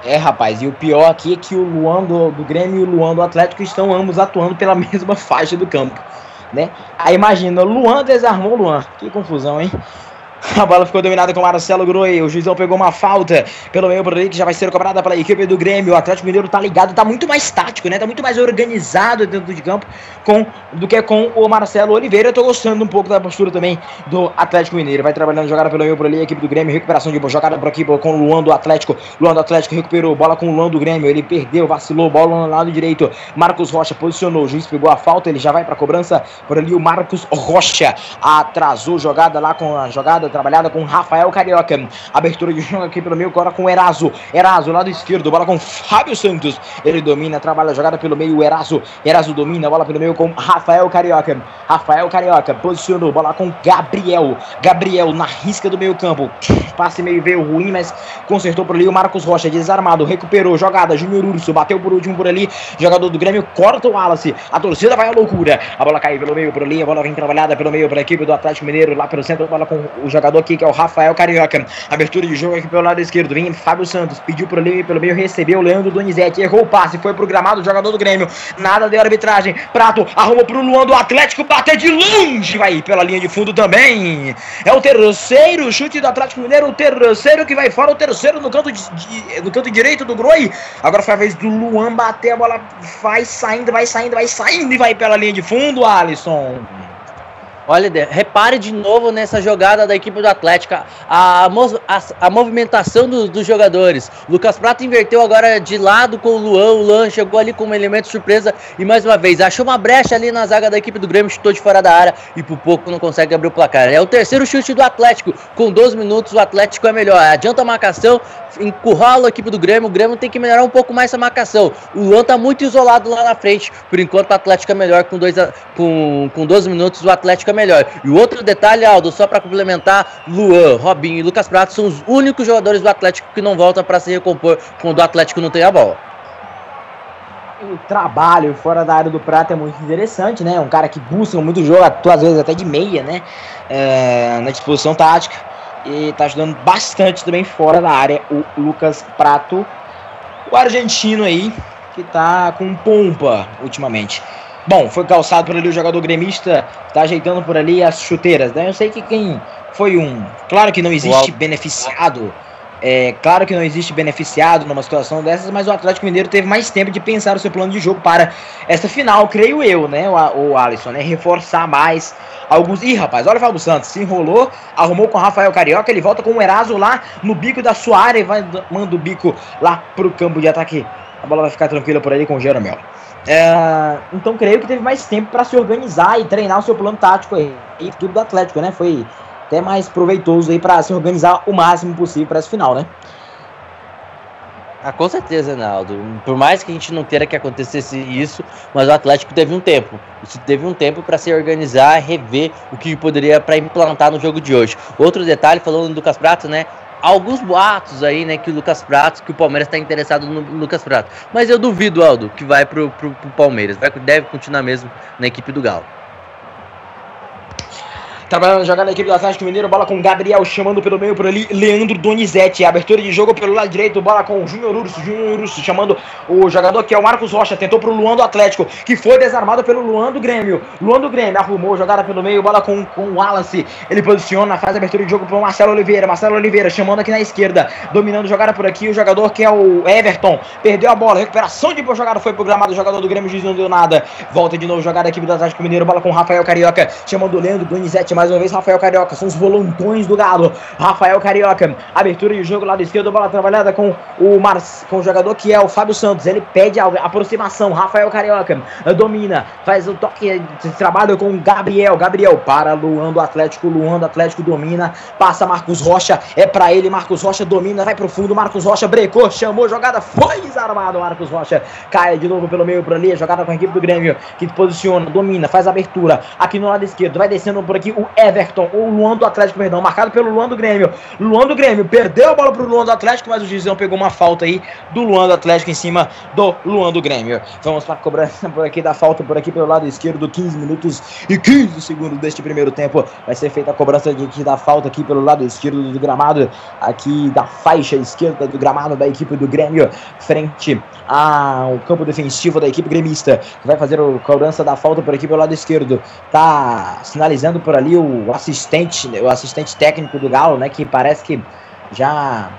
É, rapaz, e o pior aqui é que o Luan do, do Grêmio e o Luan do Atlético estão ambos atuando pela mesma faixa do campo, né? Aí imagina, Luan desarmou Luan. Que confusão, hein? A bola ficou dominada com Marcelo Groi. O juizão pegou uma falta pelo meio por ali que já vai ser cobrada pela equipe do Grêmio. O Atlético Mineiro tá ligado, tá muito mais tático, né? Tá muito mais organizado dentro de campo com, do que com o Marcelo Oliveira. Eu tô gostando um pouco da postura também do Atlético Mineiro. Vai trabalhando jogada pelo meio por ali. A equipe do Grêmio, recuperação de jogada por aqui com o Luan do Atlético. Luan do Atlético recuperou bola com o Luan do Grêmio. Ele perdeu, vacilou, bola no lado direito. Marcos Rocha posicionou. O juiz pegou a falta. Ele já vai pra cobrança por ali. O Marcos Rocha atrasou jogada lá com a jogada trabalhada com Rafael. Carioca. Abertura de jogo aqui pelo meio, agora com Eraso. Eraso, lado esquerdo, bola com Fábio Santos. Ele domina, trabalha a jogada pelo meio, Eraso. Eraso domina, bola pelo meio com Rafael Carioca. Rafael Carioca posicionou, bola com Gabriel. Gabriel na risca do meio campo. Passe meio veio ruim, mas consertou por ali o Marcos Rocha, desarmado, recuperou, jogada, Júnior Urso, bateu por último por ali, jogador do Grêmio, corta o Wallace, a torcida vai à loucura, a bola cai pelo meio por ali, a bola vem trabalhada pelo meio para a equipe do Atlético Mineiro, lá pelo centro, bola com o jogador jogador aqui que é o Rafael Carioca. Abertura de jogo aqui pelo lado esquerdo. Vem Fábio Santos, pediu pro meio, pelo meio, recebeu o Leandro Donizete, errou o passe, foi programado o jogador do Grêmio. Nada de arbitragem. Prato arrumou pro Luan do Atlético, bater de longe, vai pela linha de fundo também. É o terceiro chute do Atlético Mineiro, o terceiro que vai fora, o terceiro no canto, de, de, no canto direito do Groi. Agora foi a vez do Luan bater, a bola vai saindo, vai saindo, vai saindo e vai pela linha de fundo, Alisson. Olha, repare de novo nessa jogada da equipe do Atlético, a, a, a movimentação do, dos jogadores. Lucas Prata inverteu agora de lado com o Luan, o Luan chegou ali com um elemento surpresa e mais uma vez achou uma brecha ali na zaga da equipe do Grêmio, chutou de fora da área e por pouco não consegue abrir o placar. É o terceiro chute do Atlético, com 12 minutos o Atlético é melhor. Adianta a marcação, encurrala a equipe do Grêmio, o Grêmio tem que melhorar um pouco mais essa marcação. O Luan tá muito isolado lá na frente, por enquanto o Atlético é melhor com, dois, com, com 12 minutos, o Atlético é melhor. E o outro detalhe, Aldo, só para complementar, Luan, Robinho e Lucas Prato são os únicos jogadores do Atlético que não voltam para se recompor quando o Atlético não tem a bola. O trabalho fora da área do Prato é muito interessante, né? Um cara que busca muito jogo, às vezes até de meia, né? É, na disposição tática. E tá ajudando bastante também fora da área o Lucas Prato, o argentino aí, que tá com pompa ultimamente. Bom, foi calçado por ali o jogador gremista, tá ajeitando por ali as chuteiras, né? Eu sei que quem foi um. Claro que não existe beneficiado. É claro que não existe beneficiado numa situação dessas, mas o Atlético Mineiro teve mais tempo de pensar o seu plano de jogo para essa final, creio eu, né? O, o Alisson, né? Reforçar mais alguns. Ih, rapaz, olha o Fábio Santos, se enrolou, arrumou com o Rafael Carioca, ele volta com o Eraso lá no bico da sua área e vai manda o bico lá pro campo de ataque. A bola vai ficar tranquila por ali com o Jeromel. É, então creio que teve mais tempo para se organizar e treinar o seu plano tático aí. E tudo do Atlético, né? Foi até mais proveitoso aí para se organizar o máximo possível para essa final, né? Ah, com certeza, Naldo. Por mais que a gente não queira que acontecesse isso, mas o Atlético teve um tempo. Isso teve um tempo para se organizar, rever o que poderia para implantar no jogo de hoje. Outro detalhe, falando do Lucas Prato, né? alguns boatos aí, né, que o Lucas Prato, que o Palmeiras está interessado no Lucas Prato. Mas eu duvido, Aldo, que vai pro, pro, pro Palmeiras. Vai, deve continuar mesmo na equipe do Galo. Trabalhando jogada da equipe do Atlético Mineiro, bola com Gabriel chamando pelo meio por ali, Leandro Donizete. Abertura de jogo pelo lado direito, bola com o Júnior Urso, Júnior Urso chamando o jogador que é o Marcos Rocha, tentou pro Luan do Atlético, que foi desarmado pelo Luan do Grêmio. Luan do Grêmio arrumou jogada pelo meio, bola com, com o Wallace. Ele posiciona, faz abertura de jogo pro Marcelo Oliveira. Marcelo Oliveira chamando aqui na esquerda, dominando jogada por aqui. O jogador que é o Everton perdeu a bola, recuperação de boa jogada foi programado. O jogador do Grêmio diz não deu nada. Volta de novo jogada da equipe do Atlético Mineiro, bola com o Rafael Carioca, chamando o Leandro Donizete mais uma vez. Rafael Carioca são os volantões do Galo. Rafael Carioca, abertura de jogo lado esquerdo, bola trabalhada com o, Mar... com o jogador que é o Fábio Santos. Ele pede a aproximação. Rafael Carioca domina, faz o toque de trabalho com o Gabriel. Gabriel para Luan do Atlético. Luan do Atlético domina, passa Marcos Rocha. É para ele. Marcos Rocha domina, vai pro fundo. Marcos Rocha brecou, chamou jogada, foi desarmado. Marcos Rocha cai de novo pelo meio por ali. Jogada com a equipe do Grêmio que posiciona, domina, faz abertura aqui no lado esquerdo. Vai descendo por aqui o Everton. O o Luan do Atlético, perdão, marcado pelo Luan do Grêmio. Luan do Grêmio perdeu a bola pro Luan do Atlético, mas o Gizão pegou uma falta aí do Luan do Atlético em cima do Luan do Grêmio. Vamos para a cobrança por aqui da falta por aqui pelo lado esquerdo, 15 minutos e 15 segundos deste primeiro tempo. Vai ser feita a cobrança de, da falta aqui pelo lado esquerdo do gramado, aqui da faixa esquerda do gramado da equipe do Grêmio, frente ao campo defensivo da equipe gremista, vai fazer a cobrança da falta por aqui pelo lado esquerdo. Tá sinalizando por ali o assistente assistente, o assistente técnico do Galo, né, que parece que já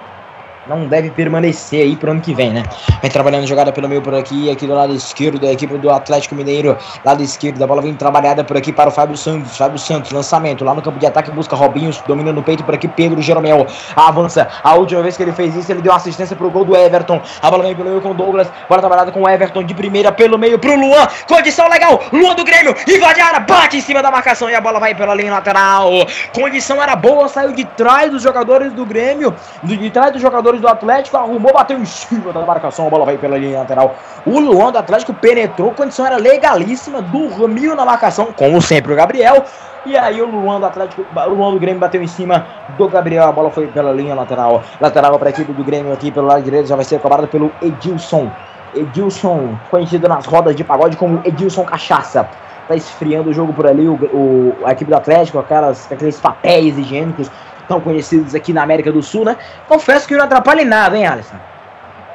não deve permanecer aí pro ano que vem, né? Vem trabalhando jogada pelo meio por aqui, aqui do lado esquerdo da equipe do Atlético Mineiro, lado esquerdo, a bola vem trabalhada por aqui para o Fábio Santos, Fábio Santos, lançamento lá no campo de ataque, busca Robinho, domina no peito por aqui, Pedro Jeromel, avança, a última vez que ele fez isso, ele deu assistência pro gol do Everton, a bola vem pelo meio com o Douglas, bola trabalhada com o Everton de primeira pelo meio pro Luan, condição legal, Luan do Grêmio, invade a área, bate em cima da marcação e a bola vai pela linha lateral, condição era boa, saiu de trás dos jogadores do Grêmio, de trás dos jogadores do Atlético, arrumou, bateu em cima da marcação, a bola vai pela linha lateral. O Luan do Atlético penetrou, condição era legalíssima, dormiu na marcação, como sempre o Gabriel. E aí o Luan do Atlético, o Luan do Grêmio bateu em cima do Gabriel, a bola foi pela linha lateral. Lateral para a equipe do Grêmio aqui pelo lado direito, já vai ser cobrada pelo Edilson. Edilson, conhecido nas rodas de pagode como Edilson Cachaça tá esfriando o jogo por ali, o, o, a equipe do Atlético, aquelas, aqueles papéis higiênicos tão conhecidos aqui na América do Sul, né? Confesso que não atrapalha em nada, hein, Alisson?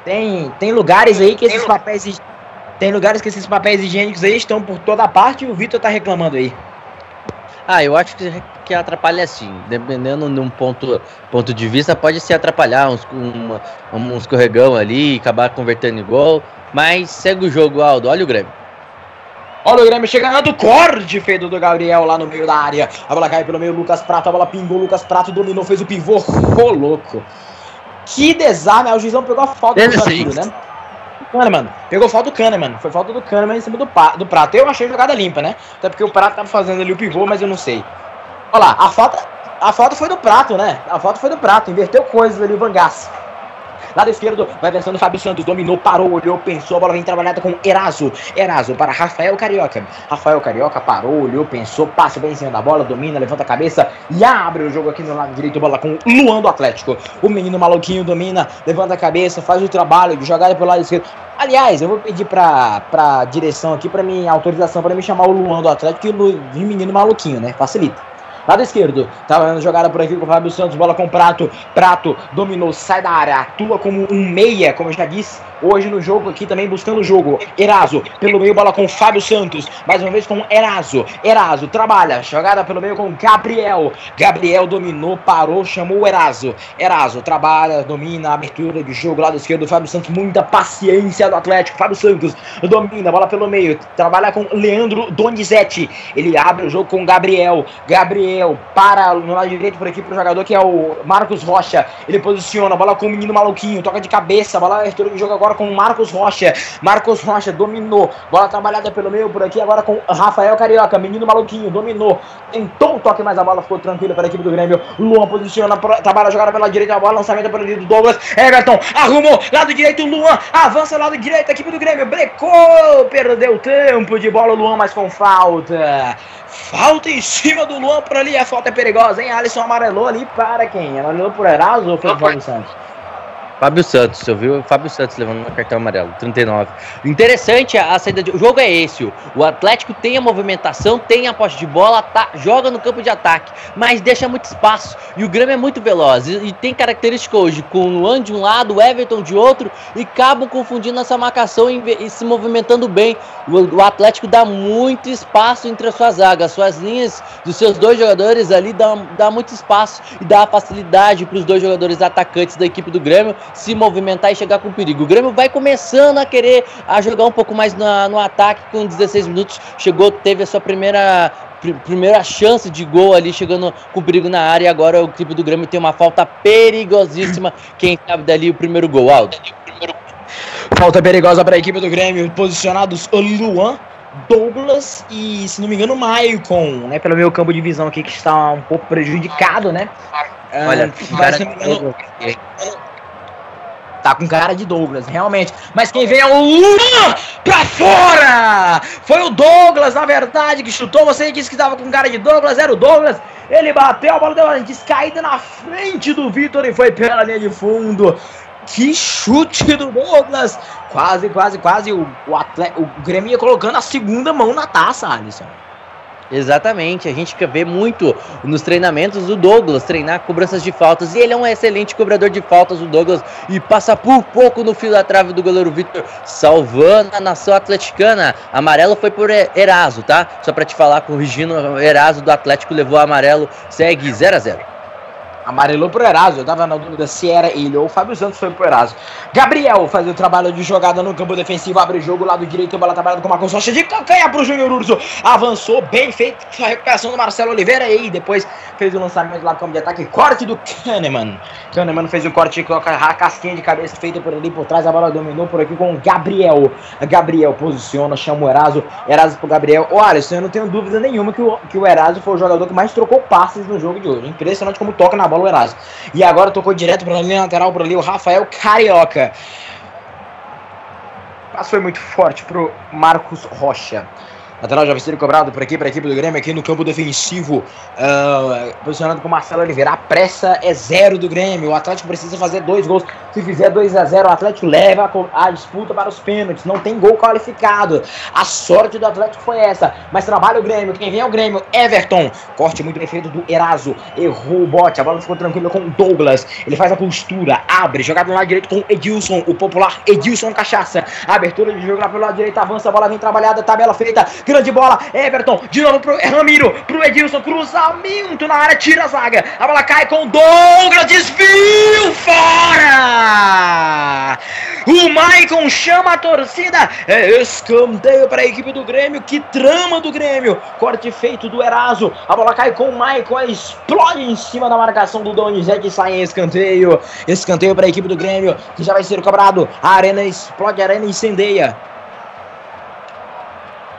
Tem, tem lugares aí que esses papéis tem lugares que esses papéis higiênicos aí estão por toda parte e o Vitor tá reclamando aí. Ah, eu acho que, que atrapalha sim. Dependendo de um ponto, ponto de vista, pode se atrapalhar uns, uma, um escorregão ali, acabar convertendo em gol. Mas segue o jogo, Aldo. Olha o Grêmio. Olha o Grêmio chegando, corte feito do Gabriel lá no meio da área. A bola cai pelo meio, Lucas Prato, a bola pingou, Lucas Prato dominou, fez o pivô, ficou louco. Que desarme, o Gizão pegou a falta do Brasil, né? Kahneman, pegou falta do Kahneman, foi falta do Kahneman em cima do, do Prato. Eu achei jogada limpa, né? Até porque o Prato tava fazendo ali o pivô, mas eu não sei. Olha lá, a falta, a falta foi do Prato, né? A falta foi do Prato, inverteu coisas ali o Vangas. Lado esquerdo, vai versando Fábio Santos. Dominou, parou, olhou, pensou. A bola vem trabalhada com Eraso. Eraso para Rafael Carioca. Rafael Carioca parou, olhou, pensou. Passa bem em cima da bola, domina, levanta a cabeça e abre o jogo aqui no lado direito. Bola com Luan do Atlético. O menino maluquinho domina, levanta a cabeça, faz o trabalho de jogada pelo lado esquerdo. Aliás, eu vou pedir pra, pra direção aqui, pra mim, autorização para me chamar o Luan do Atlético e o menino maluquinho, né? Facilita. Lado esquerdo, tá jogada por aqui com o Fábio Santos, bola com Prato. Prato dominou, sai da área, atua como um meia, como eu já disse hoje no jogo aqui também buscando o jogo. Eraso, pelo meio, bola com Fábio Santos, mais uma vez com Eraso. Eraso trabalha, jogada pelo meio com Gabriel. Gabriel dominou, parou, chamou o Eraso. Eraso trabalha, domina, abertura de jogo, lado esquerdo, Fábio Santos, muita paciência do Atlético. Fábio Santos domina, bola pelo meio, trabalha com Leandro Donizete. Ele abre o jogo com Gabriel. Gabriel Para no lado direito por aqui pro jogador que é o Marcos Rocha. Ele posiciona, bola com o menino maluquinho, toca de cabeça, bola abertura de jogo agora com o Marcos Rocha. Marcos Rocha dominou, bola trabalhada pelo meio por aqui agora com Rafael Carioca, menino maluquinho, dominou, tentou o toque, mas a bola ficou tranquila para a equipe do Grêmio. Luan posiciona, trabalha a jogada pela direita, a bola, lançamento pelo lado do Douglas. Everton arrumou, lado direito, Luan avança lado direito, a equipe do Grêmio brecou, perdeu tempo de bola, Luan, mas com falta. Falta em cima do Luan por ali. A falta é perigosa, hein? Alisson amarelou ali para quem? Amarelou por Eraso ou foi o Fábio Santos? Fábio Santos, você ouviu? Fábio Santos levando um cartão amarelo, 39. Interessante a, a saída de. O jogo é esse. O Atlético tem a movimentação, tem a posse de bola, tá, joga no campo de ataque, mas deixa muito espaço. E o Grêmio é muito veloz. E, e tem característica hoje, com o Luan de um lado, o Everton de outro, e acabam confundindo essa marcação e, e se movimentando bem. O, o, Atlético dá muito espaço entre as suas zagas. Suas linhas dos seus dois jogadores ali dá, dá muito espaço e dá facilidade para os dois jogadores atacantes da equipe do Grêmio se movimentar e chegar com perigo. O Grêmio vai começando a querer a jogar um pouco mais na, no ataque com 16 minutos. Chegou, teve a sua primeira pr primeira chance de gol ali, chegando com perigo na área. E agora o equipe do Grêmio tem uma falta perigosíssima. Quem sabe dali o primeiro gol, Aldo? Falta perigosa para a equipe do Grêmio. Posicionados o Luan, Douglas e, se não me engano, Maicon, né? Pelo meu campo de visão aqui, que está um pouco prejudicado, né? Olha, mas, se não me engano, Tá com cara de Douglas, realmente. Mas quem vem é o Luan pra fora! Foi o Douglas, na verdade, que chutou. Você disse que tava com cara de Douglas, era o Douglas. Ele bateu, a bola deu uma descaída na frente do Vitor e foi pela linha de fundo. Que chute do Douglas! Quase, quase, quase o, o, atleta, o Grêmio ia colocando a segunda mão na taça, Alisson. Exatamente, a gente vê muito nos treinamentos o Douglas treinar cobranças de faltas e ele é um excelente cobrador de faltas, o Douglas, e passa por pouco no fio da trave do goleiro Vitor, salvando a nação atleticana. Amarelo foi por Eraso, tá? Só para te falar, corrigindo, Eraso do Atlético levou amarelo, segue 0 a 0 Amarelou pro Eraso. Eu tava na dúvida se era ele ou o Fábio Santos foi pro Eraso. Gabriel faz o trabalho de jogada no campo defensivo. Abre o jogo, lado direito, bola trabalhada com uma Rocha de cancanha pro Júnior Urso. Avançou, bem feito. A recuperação do Marcelo Oliveira. E depois fez o lançamento lá no campo de ataque. Corte do Kahneman. Kahneman fez o corte com a casquinha de cabeça feita por ali por trás. A bola dominou por aqui com o Gabriel. Gabriel posiciona, chama o Eraso. Eraso pro Gabriel. Alisson, eu não tenho dúvida nenhuma que o, que o Eraso foi o jogador que mais trocou passes no jogo de hoje. Impressionante como toca na bola o Eraso. E agora tocou direto para a linha lateral por ali o Rafael Carioca. Mas foi muito forte pro Marcos Rocha. Lateral já vai ser cobrado por aqui, para a equipe do Grêmio, aqui no campo defensivo. Uh, posicionado com Marcelo Oliveira. A pressa é zero do Grêmio. O Atlético precisa fazer dois gols. Se fizer 2 a 0 o Atlético leva a, a, disputa para os pênaltis. Não tem gol qualificado. A sorte do Atlético foi essa. Mas trabalha o Grêmio. Quem vem é o Grêmio. Everton. Corte muito bem feito do Eraso. Errou o bote. A bola ficou tranquila com o Douglas. Ele faz a costura. Abre. Jogada no lado direito com Edilson. O popular Edilson Cachaça. Abertura de jogo lá pelo lado direito. Avança. A bola vem trabalhada. Tabela feita. Grande bola, Everton, de novo pro Ramiro, pro Edilson, cruzamento na área, tira a zaga. A bola cai com Douglas, desvio fora! O Maicon chama a torcida, é escanteio para a equipe do Grêmio, que trama do Grêmio. Corte feito do Eraso, a bola cai com o Maicon, explode em cima da marcação do Donizete sai em escanteio. Escanteio para a equipe do Grêmio, que já vai ser cobrado. A arena explode, a arena incendeia.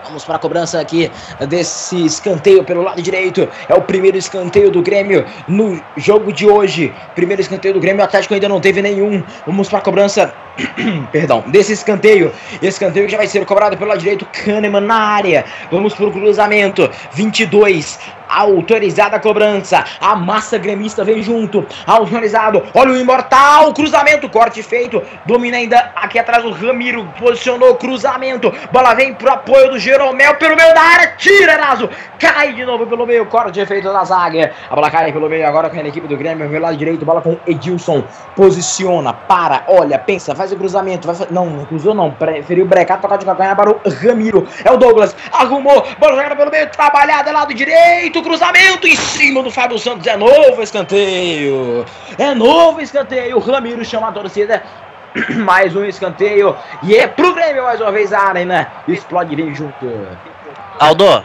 Vamos para a cobrança aqui desse escanteio pelo lado direito. É o primeiro escanteio do Grêmio no jogo de hoje. Primeiro escanteio do Grêmio. O Atlético ainda não teve nenhum. Vamos para a cobrança. Perdão, desse escanteio. Escanteio que já vai ser cobrado pelo lado direito. Kahneman na área. Vamos para o cruzamento. 22 autorizada a cobrança. A massa gremista vem junto. Autorizado. Olha o imortal. Cruzamento. Corte feito. Domina ainda aqui atrás o Ramiro. Posicionou. Cruzamento. Bola vem pro apoio do Jeromel pelo meio da área. Tira, Naso. Cai de novo pelo meio. Corte feito da zaga. A bola cai pelo meio agora com a equipe do Grêmio. Pelo lado direito. Bola com Edilson. Posiciona. Para. Olha. Pensa. Faz o cruzamento. Vai... Não, não cruzou não. Preferiu brecar. Tocar de calcanhar para o Ramiro. É o Douglas. Arrumou. Bola jogada pelo meio. Trabalhada. Lado direito cruzamento em cima do Fábio Santos. É novo escanteio. É novo escanteio. O Ramiro chama a torcida. mais um escanteio. E é pro Grêmio mais uma vez a arena. Explode vem junto. Aldo.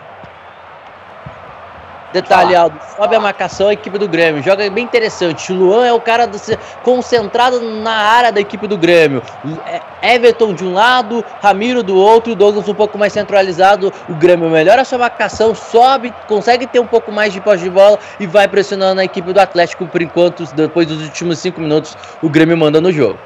Detalhe, Aldo, sobe a marcação a equipe do Grêmio. Joga bem interessante. O Luan é o cara do, concentrado na área da equipe do Grêmio. É, Everton de um lado, Ramiro do outro, Douglas um pouco mais centralizado. O Grêmio melhora a sua marcação, sobe, consegue ter um pouco mais de pós de bola e vai pressionando a equipe do Atlético por enquanto. Depois dos últimos cinco minutos, o Grêmio manda no jogo.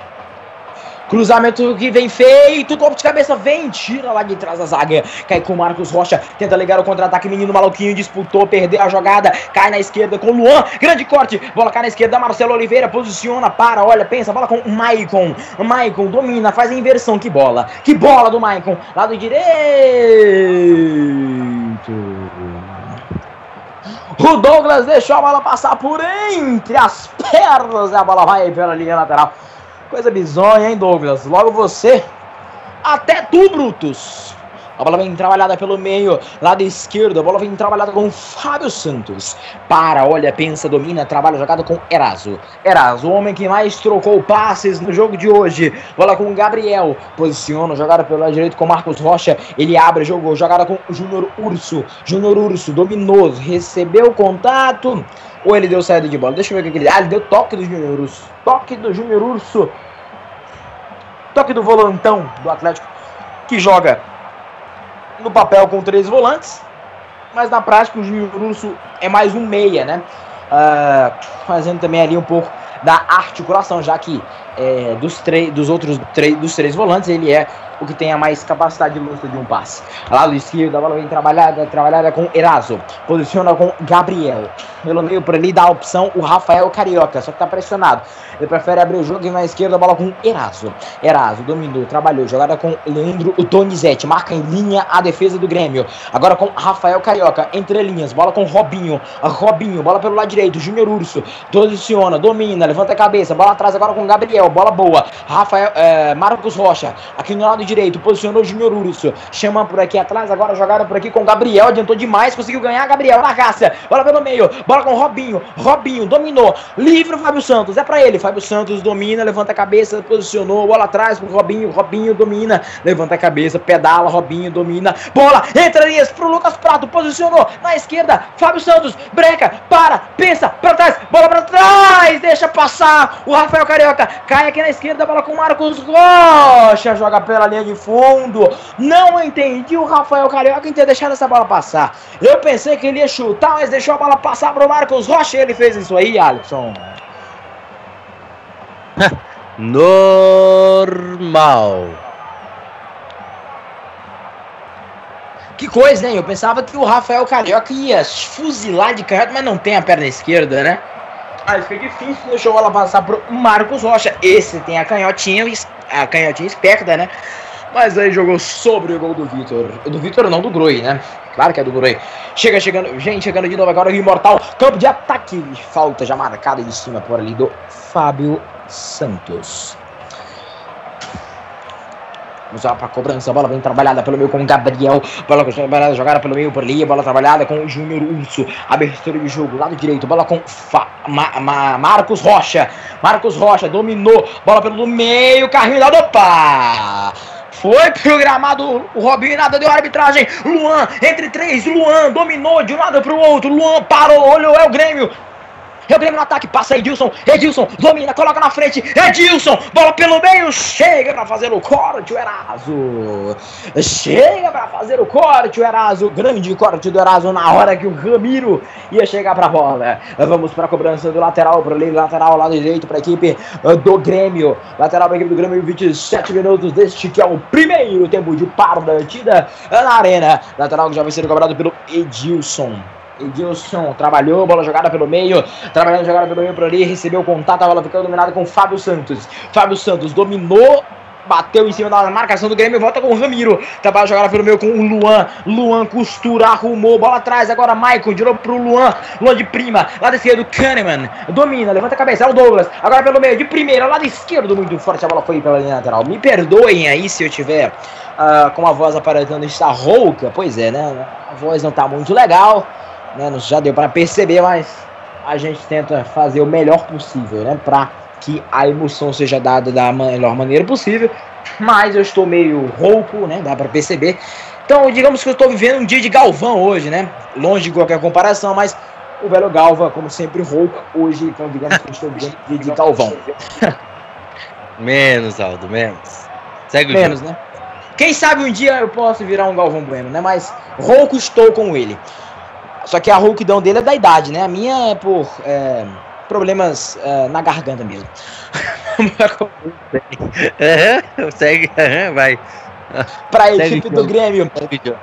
Cruzamento que vem feito, golpe de cabeça, vem, tira lá de trás da zaga. Cai com o Marcos Rocha, tenta ligar o contra-ataque, menino maluquinho, disputou, perdeu a jogada, cai na esquerda com o Luan, grande corte, bola cai na esquerda, Marcelo Oliveira posiciona, para, olha, pensa, bola com o Maicon. Maicon domina, faz a inversão, que bola, que bola do Maicon, lado direito. O Douglas deixou a bola passar por entre as pernas a bola vai pela linha lateral. Coisa bizonha, hein, Douglas? Logo você. Até tu, Brutus. A bola vem trabalhada pelo meio, lado esquerdo. A bola vem trabalhada com Fábio Santos. Para, olha, pensa, domina, trabalha jogada com Eraso. Eraso, o homem que mais trocou passes no jogo de hoje. Bola com Gabriel. Posiciona, jogada pelo lado direito com Marcos Rocha. Ele abre, jogou, jogada com Júnior Urso. Júnior Urso dominou, recebeu o contato. Ou ele deu saída de bola? Deixa eu ver o que ele. Ah, ele deu toque do Júnior Urso. Toque do Júnior Urso. Toque do volantão do Atlético. Que joga no papel com três volantes. Mas na prática o Júnior Urso é mais um meia, né? Uh, fazendo também ali um pouco da articulação, já que é, dos, dos outros dos três volantes, ele é o que tem a mais capacidade de luta de um passe. Lado esquerdo, a bola vem trabalhada, trabalhada com Eraso. Posiciona com Gabriel. Pelo meio, por ali dá a opção o Rafael Carioca, só que tá pressionado. Ele prefere abrir o jogo e na esquerda a bola com Eraso. Eraso dominou, trabalhou, jogada com Leandro Donizete. Marca em linha a defesa do Grêmio. Agora com Rafael Carioca, entre linhas, bola com Robinho. Robinho, bola pelo lado direito, Júnior Urso. Posiciona, domina, levanta a cabeça, bola atrás agora com Gabriel, bola boa. Rafael, é, Marcos Rocha, aqui no lado direito, posicionou Júnior Urso. Chama por aqui atrás, agora jogaram por aqui com Gabriel. Adiantou demais, conseguiu ganhar. Gabriel na raça. Bola pelo meio, bola com Robinho. Robinho dominou. Livre o Fábio Santos, é pra ele. Fábio Santos domina, levanta a cabeça, posicionou. Bola atrás pro Robinho. Robinho domina, levanta a cabeça, pedala. Robinho domina. Bola, entra linhas pro Lucas Prato, posicionou na esquerda. Fábio Santos, breca, para, pensa, pra trás, bola pra trás, deixa passar. O Rafael Carioca cai aqui na esquerda, bola com Marcos Rocha, joga pela linha de fundo. Não entendi o Rafael Carioca em ter deixado essa bola passar. Eu pensei que ele ia chutar, mas deixou a bola passar pro Marcos Rocha e ele fez isso aí, Alisson. Normal. Que coisa, né? Eu pensava que o Rafael Carioca ia fuzilar de canhoto, mas não tem a perna esquerda, né? Aí fica difícil, deixou ela passar pro Marcos Rocha. Esse tem a canhotinha, a canhotinha esperta, né? Mas aí jogou sobre o gol do Vitor. Do Vitor não, do Groi, né? Claro que é do Groi. Chega chegando, gente, chegando de novo agora o Imortal. Campo de ataque. Falta já marcada de cima por ali do Fábio Santos. Vamos lá para cobrança, a bola vem trabalhada pelo meio com o Gabriel, bola trabalhada, jogada pelo meio por ali, bola trabalhada com o Júnior Urso, abertura de jogo, lado direito, bola com Fa Ma Ma Marcos Rocha, Marcos Rocha dominou, bola pelo meio, carrinho da opa! Foi programado o Robinho, nada deu arbitragem. Luan, entre três, Luan dominou de um lado para o outro. Luan parou, olhou, é o Grêmio. É o Grêmio no ataque, passa Edilson, Edilson, domina, coloca na frente, Edilson, bola pelo meio, chega para fazer o corte, o Eraso. Chega para fazer o corte, o Eraso, grande corte do Eraso na hora que o Ramiro ia chegar para a bola. Vamos para a cobrança do lateral, para o lateral, lado direito para a equipe do Grêmio. Lateral para a equipe do Grêmio, 27 minutos deste que é o primeiro tempo de partida na arena. Lateral que já vai ser cobrado pelo Edilson. Edilson trabalhou, bola jogada pelo meio, trabalhando jogada pelo meio por ali, recebeu o contato, a bola ficando dominada com Fábio Santos. Fábio Santos dominou, bateu em cima da marcação do Grêmio, volta com o Ramiro, trabalha jogada pelo meio com o Luan, Luan costura, arrumou, bola atrás, agora Maicon, tirou pro Luan, Luan de prima, lado esquerdo, Kahneman, domina, levanta a cabeça, é o Douglas, agora pelo meio, de primeira, lado esquerdo, muito forte, a bola foi pela linha lateral, me perdoem aí se eu tiver uh, com a voz aparentando estar rouca, pois é, né, a voz não tá muito legal, né? Já deu para perceber, mas a gente tenta fazer o melhor possível, né? Para que a emoção seja dada da melhor maneira possível. Mas eu estou meio rouco, né? Dá para perceber. Então, digamos que eu estou vivendo um dia de Galvão hoje, né? Longe de qualquer comparação, mas o velho Galva, como sempre, rouco hoje. Então, digamos que eu estou vivendo um dia de Galvão. menos, Aldo, menos. Segue menos, jogo. né? Quem sabe um dia eu posso virar um Galvão Bueno, né? Mas rouco estou com ele. Só que a rouquidão dele é da idade, né? A minha é por é, problemas é, na garganta mesmo. é, segue, vai. Pra equipe do Grêmio. Segue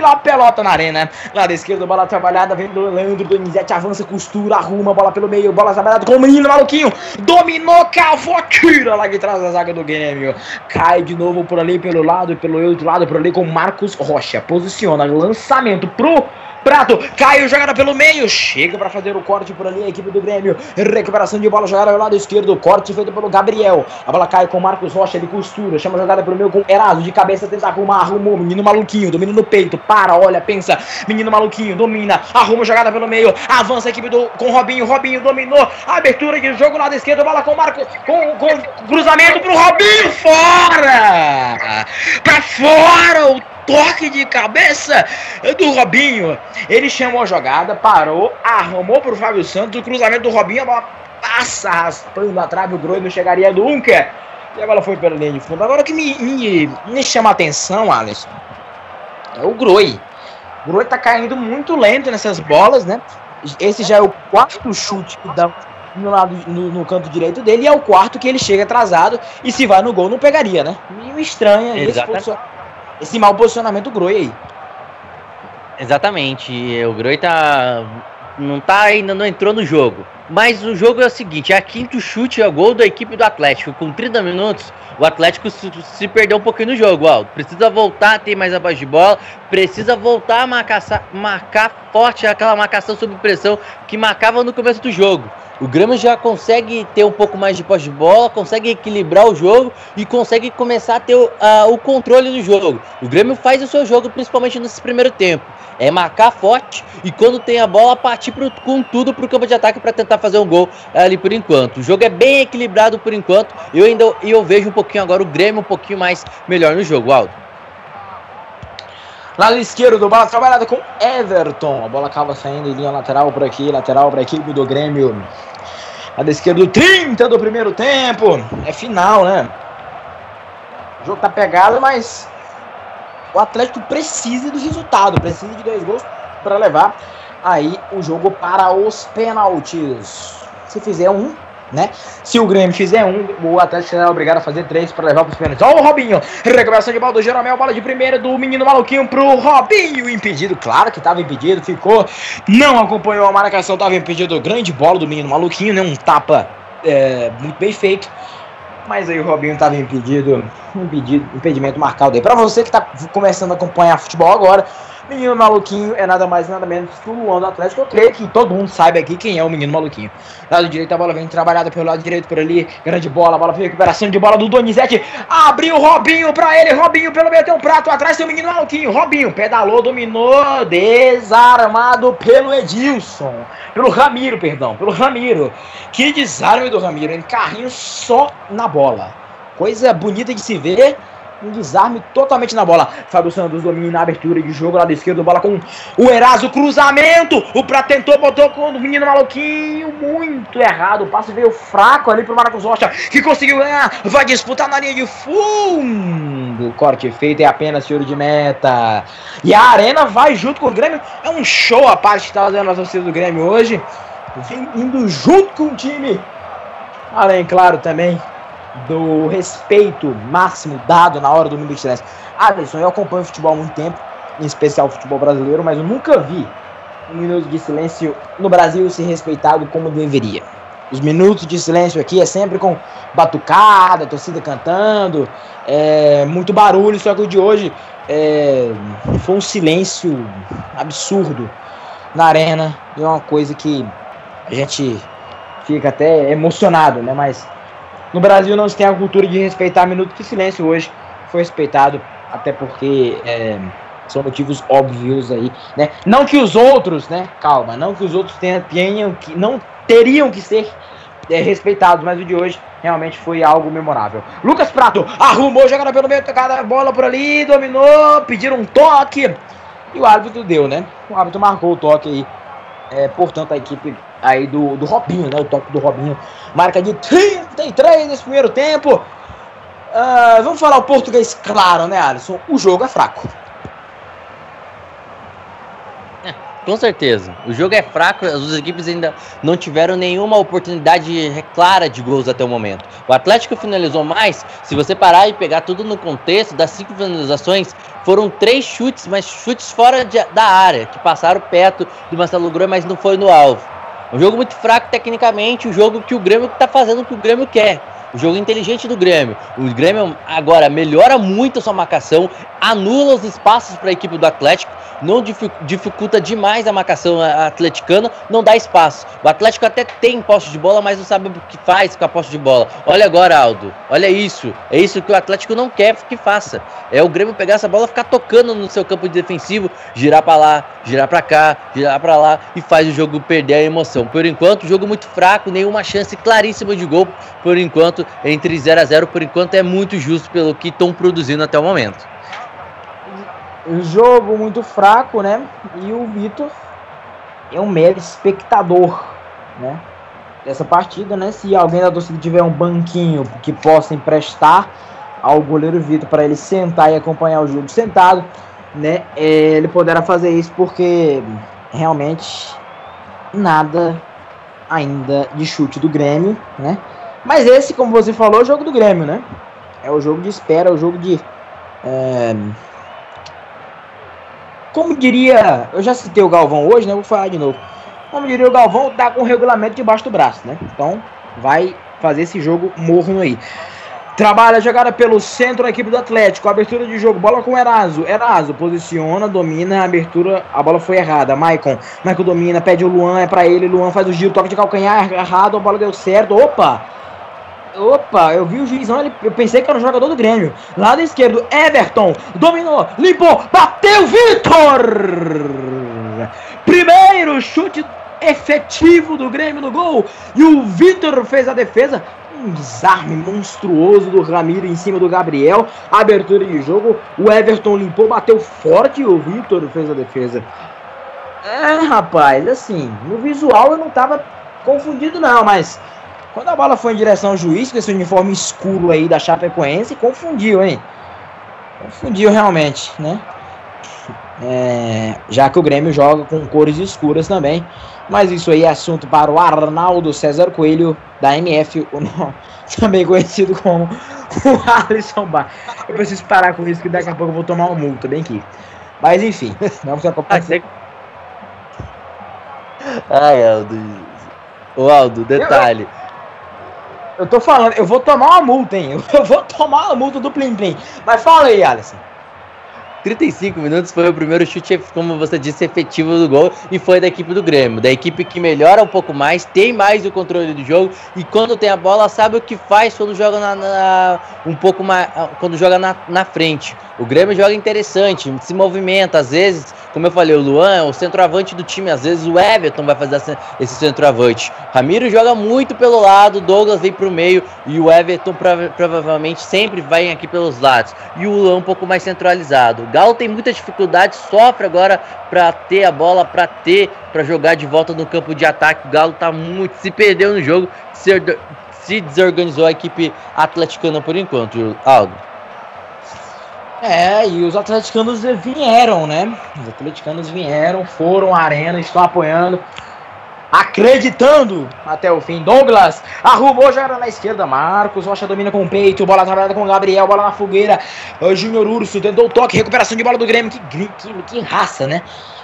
lá a pelota na arena. Lado esquerdo, bola trabalhada. Vem do Leandro Donizete. Avança, costura, arruma. Bola pelo meio. Bola trabalhada com o menino maluquinho. Dominou, cavou, tira lá de trás da zaga do Grêmio. Cai de novo por ali, pelo lado. Pelo outro lado, por ali com Marcos Rocha. Posiciona. Lançamento pro Prato, Caio jogada pelo meio, chega para fazer o corte por ali a equipe do Grêmio. Recuperação de bola jogada ao lado esquerdo, corte feito pelo Gabriel. A bola cai com Marcos Rocha, ele costura, chama a jogada pelo meio com Eraso, de cabeça tenta arrumar, arrumou, menino maluquinho, domina no peito, para, olha, pensa, menino maluquinho, domina, arruma jogada pelo meio, avança a equipe do, com Robinho, Robinho dominou, abertura de jogo lado esquerdo, bola com Marcos, com, com cruzamento pro Robinho, fora! Pra fora o toque de cabeça do Robinho. Ele chamou a jogada, parou, arrumou pro Fábio Santos, o cruzamento do Robinho, a bola passa raspando a trave, o Groi não chegaria nunca. E a bola foi pela linha de fundo. Agora o que me, me, me chama a atenção, Alisson, é o Groi. O Groi tá caindo muito lento nessas bolas, né? Esse já é o quarto chute que dá no, lado, no, no, canto direito dele e é o quarto que ele chega atrasado e se vai no gol não pegaria, né? Me estranha Exatamente. esse esse mau posicionamento do Groi aí. Exatamente. O Groi tá. Não tá ainda, não entrou no jogo. Mas o jogo é o seguinte: é a quinto chute a gol da equipe do Atlético. Com 30 minutos, o Atlético se, se perdeu um pouquinho no jogo, Aldo. Precisa voltar a ter mais abaixo de bola. Precisa voltar a marcar, marcar forte aquela marcação sob pressão que marcava no começo do jogo. O Grêmio já consegue ter um pouco mais de pós de bola, consegue equilibrar o jogo e consegue começar a ter o, o controle do jogo. O Grêmio faz o seu jogo, principalmente nesse primeiro tempo. É marcar forte e quando tem a bola, partir pro, com tudo para o campo de ataque para tentar fazer um gol ali por enquanto. O jogo é bem equilibrado por enquanto. Eu ainda eu vejo um pouquinho agora o Grêmio um pouquinho mais melhor no jogo, Aldo. Lado esquerdo, bola trabalhada com Everton. A bola acaba saindo em linha lateral por aqui, lateral para a equipe do Grêmio. Lado esquerdo, 30 do primeiro tempo. É final, né? O jogo tá pegado, mas o Atlético precisa do resultado, precisa de dois gols para levar aí o jogo para os pênaltis. Se fizer um, né? Se o Grêmio fizer um, o Atlético será obrigado a fazer três para levar para os pênaltis. Ó o Robinho, recuperação de bola do Jeromel, bola de primeira do menino maluquinho pro Robinho, impedido, claro que estava impedido, ficou, não acompanhou a marcação, estava impedido, grande bola do menino maluquinho, né? Um tapa é, muito bem feito. Mas aí o Robinho estava impedido, impedido, impedimento marcado aí. Para você que está começando a acompanhar futebol agora, Menino maluquinho é nada mais nada menos que o Luan do Atlético. Eu creio que todo mundo sabe aqui quem é o menino maluquinho. Lado direito, a bola vem trabalhada pelo lado direito por ali. Grande bola, bola recuperação de bola do Donizete. Abriu o Robinho pra ele. Robinho pelo meio tem um prato. Atrás tem o menino maluquinho. Robinho pedalou, dominou. Desarmado pelo Edilson. Pelo Ramiro, perdão. Pelo Ramiro. Que desarme do Ramiro, em Carrinho só na bola. Coisa bonita de se ver um desarme totalmente na bola. Fábio Santos domina na abertura de jogo, lado esquerdo, bola com o Eraso, cruzamento. O Pra tentou, botou com o menino maluquinho, muito errado. O passe veio fraco ali pro Marcos Rocha, que conseguiu ganhar. Vai disputar na linha de fundo. Corte feito é apenas tiro de meta. E a Arena vai junto com o Grêmio. É um show a parte que está fazendo a torcida do Grêmio hoje. Indo junto com o time. Além, claro, também do respeito máximo dado na hora do minuto de silêncio. Alisson, eu acompanho futebol há muito tempo, em especial o futebol brasileiro, mas eu nunca vi um minuto de silêncio no Brasil ser respeitado como deveria. Os minutos de silêncio aqui é sempre com batucada, torcida cantando, é, muito barulho, só que o de hoje é, foi um silêncio absurdo na arena e é uma coisa que a gente fica até emocionado, né? Mas no Brasil não se tem a cultura de respeitar minuto de silêncio hoje. Foi respeitado, até porque é, são motivos óbvios aí, né? Não que os outros, né? Calma, não que os outros tenham, tenham que não teriam que ser é, respeitados, mas o de hoje realmente foi algo memorável. Lucas Prato arrumou, jogada pelo meio, tocada a bola por ali, dominou, pediram um toque e o árbitro deu, né? O árbitro marcou o toque aí. É, portanto, a equipe aí do, do Robinho, né? O toque do Robinho. Marca de 33 nesse primeiro tempo. Uh, vamos falar o português claro, né, Alisson? O jogo é fraco. É, com certeza. O jogo é fraco, as duas equipes ainda não tiveram nenhuma oportunidade clara de gols até o momento. O Atlético finalizou mais. Se você parar e pegar tudo no contexto das cinco finalizações, foram três chutes, mas chutes fora de, da área, que passaram perto do Marcelo Groi, mas não foi no alvo. Um jogo muito fraco tecnicamente, um jogo que o Grêmio está fazendo o que o Grêmio quer. O jogo inteligente do Grêmio. O Grêmio agora melhora muito a sua marcação, anula os espaços para a equipe do Atlético não dificulta demais a marcação atleticana, não dá espaço. O Atlético até tem posse de bola, mas não sabe o que faz com a posse de bola. Olha agora, Aldo. Olha isso. É isso que o Atlético não quer que faça. É o Grêmio pegar essa bola, ficar tocando no seu campo de defensivo, girar para lá, girar para cá, girar para lá e faz o jogo perder a emoção. Por enquanto, jogo muito fraco, nenhuma chance claríssima de gol. Por enquanto, entre 0 a 0, por enquanto é muito justo pelo que estão produzindo até o momento jogo muito fraco, né? E o Vitor é um mero espectador, né? Dessa partida, né? Se alguém da torcida tiver um banquinho que possa emprestar ao goleiro Vitor para ele sentar e acompanhar o jogo sentado, né? É, ele poderá fazer isso porque realmente nada ainda de chute do Grêmio, né? Mas esse, como você falou, é o jogo do Grêmio, né? É o jogo de espera, é o jogo de é, como diria, eu já citei o Galvão hoje, né? Vou falar de novo. Como diria o Galvão, tá com o regulamento debaixo do braço, né? Então vai fazer esse jogo morno aí. Trabalha a jogada pelo centro da equipe do Atlético. Abertura de jogo. Bola com Eraso. Eraso posiciona, domina. A abertura. A bola foi errada. Maicon. Maicon domina. Pede o Luan. É pra ele. Luan faz o giro. Toque de calcanhar. Errado. A bola deu certo. Opa! Opa, eu vi o juizão, eu pensei que era um jogador do Grêmio. Lado esquerdo, Everton, dominou, limpou, bateu, Vitor! Primeiro chute efetivo do Grêmio no gol. E o Vitor fez a defesa. Um desarme monstruoso do Ramiro em cima do Gabriel. Abertura de jogo. O Everton limpou, bateu forte e o Vitor fez a defesa. É, rapaz, assim, no visual eu não tava confundido não, mas quando a bola foi em direção ao juiz, com esse uniforme escuro aí da Chapecoense, confundiu, hein? Confundiu realmente, né? É, já que o Grêmio joga com cores escuras também. Mas isso aí é assunto para o Arnaldo César Coelho, da MF, o nome, também conhecido como o Alisson Bar. Eu preciso parar com isso, que daqui a pouco eu vou tomar uma multa, bem aqui. Mas enfim, vamos acompanhar. Ai, Aldo. Ô, Aldo, detalhe. Eu, eu, tô falando, eu vou tomar uma multa, hein? Eu vou tomar uma multa do Plim Plim. Mas fala aí, Alisson. 35 minutos foi o primeiro chute, como você disse, efetivo do gol e foi da equipe do Grêmio, da equipe que melhora um pouco mais, tem mais o controle do jogo e quando tem a bola sabe o que faz quando joga na, na um pouco mais, quando joga na, na frente. O Grêmio joga interessante, se movimenta, às vezes, como eu falei, o Luan é o centroavante do time, às vezes o Everton vai fazer esse centroavante. Ramiro joga muito pelo lado, Douglas vem pro meio e o Everton provavelmente sempre vai aqui pelos lados. E o Luan um pouco mais centralizado. O Galo tem muita dificuldade, sofre agora para ter a bola, para ter, para jogar de volta no campo de ataque. O Galo tá muito, se perdeu no jogo, se, se desorganizou a equipe atleticana por enquanto, Aldo. É, e os atleticanos vieram, né? Os atleticanos vieram, foram à arena, estão apoiando, acreditando até o fim. Douglas arrumou, já era na esquerda. Marcos Rocha domina com o peito, bola trabalhada com Gabriel, bola na fogueira. O Júnior Urso tentou o toque, recuperação de bola do Grêmio. Que, que, que raça, né?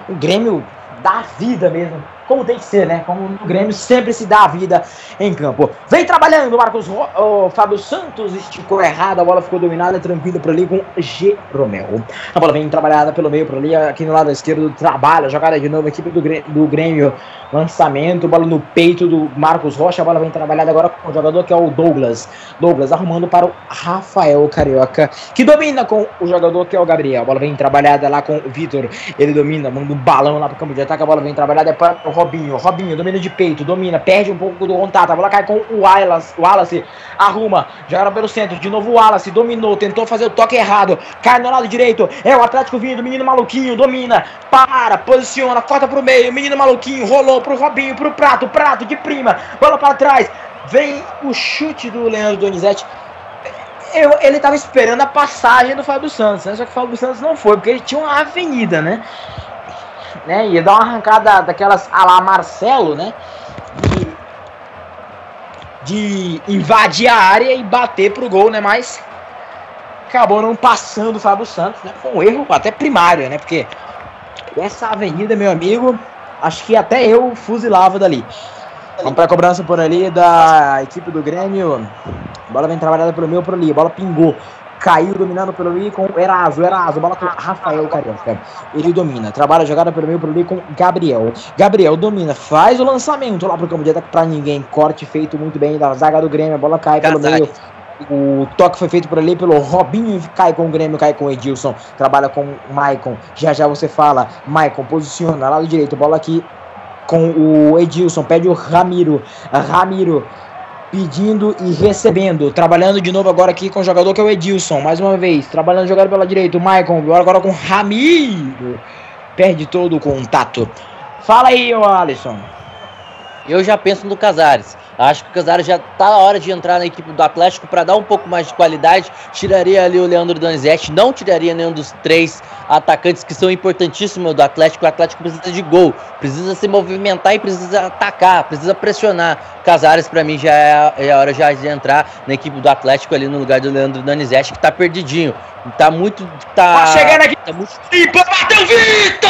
O Grêmio dá vida mesmo como tem que ser, né? Como no Grêmio sempre se dá a vida em campo. Vem trabalhando, Marcos o Fábio Santos esticou errado, a bola ficou dominada, tranquila por ali com Jeromel. A bola vem trabalhada pelo meio por ali, aqui no lado esquerdo, trabalha, jogada de novo, equipe do Grêmio, do Grêmio, lançamento, bola no peito do Marcos Rocha, a bola vem trabalhada agora com o jogador que é o Douglas. Douglas arrumando para o Rafael Carioca, que domina com o jogador que é o Gabriel. A bola vem trabalhada lá com o Vitor, ele domina, manda um balão lá pro campo de ataque, a bola vem trabalhada é para o Robinho. Robinho domina de peito, domina, perde um pouco do contato. A bola cai com o Wallace. Wallace arruma, joga pelo centro. De novo o Wallace dominou, tentou fazer o toque errado. Cai no lado direito. É o Atlético vindo, menino maluquinho, domina, para, posiciona, corta pro meio. Menino maluquinho rolou pro Robinho, pro Prato, Prato de prima, bola para trás. Vem o chute do Leandro Donizete. Eu, ele tava esperando a passagem do Fábio Santos, né? Só que o Fábio Santos não foi, porque ele tinha uma avenida, né? Né? Ia dar uma arrancada daquelas a lá Marcelo, né? De, de invadir a área e bater pro gol, né? Mas acabou não passando o Fábio Santos, né? Foi um erro até primário, né? Porque essa avenida, meu amigo, acho que até eu fuzilava dali. Vamos pra cobrança por ali da equipe do Grêmio. Bola vem trabalhada pelo meu por ali. A bola pingou caiu dominando pelo meio com Eraso, Eraso, bola com Rafael Carioca. Ele domina, trabalha a jogada pelo meio pelo meio com Gabriel. Gabriel domina, faz o lançamento lá pro campo de ataque pra ninguém. Corte feito muito bem da zaga do Grêmio, a bola cai pelo meio. O toque foi feito por ali pelo Robinho, cai com o Grêmio, cai com o Edilson, trabalha com o Maicon. Já já você fala, Maicon posiciona lado direito, bola aqui com o Edilson, pede o Ramiro. Ramiro pedindo e recebendo. Trabalhando de novo agora aqui com o jogador que é o Edilson. Mais uma vez. Trabalhando jogando pela direita. O Maicon. Agora com o Ramiro. Perde todo o contato. Fala aí, ô Alisson. Eu já penso no Casares. Acho que o Casares já tá na hora de entrar na equipe do Atlético para dar um pouco mais de qualidade. Tiraria ali o Leandro Donizete, não tiraria nenhum dos três atacantes que são importantíssimos do Atlético. O Atlético precisa de gol, precisa se movimentar e precisa atacar, precisa pressionar. Casares para mim já é, é, a hora já de entrar na equipe do Atlético ali no lugar do Leandro Donizete que tá perdidinho. Tá muito tá, tá chegando aqui. Tá muito... E bateu Vitor!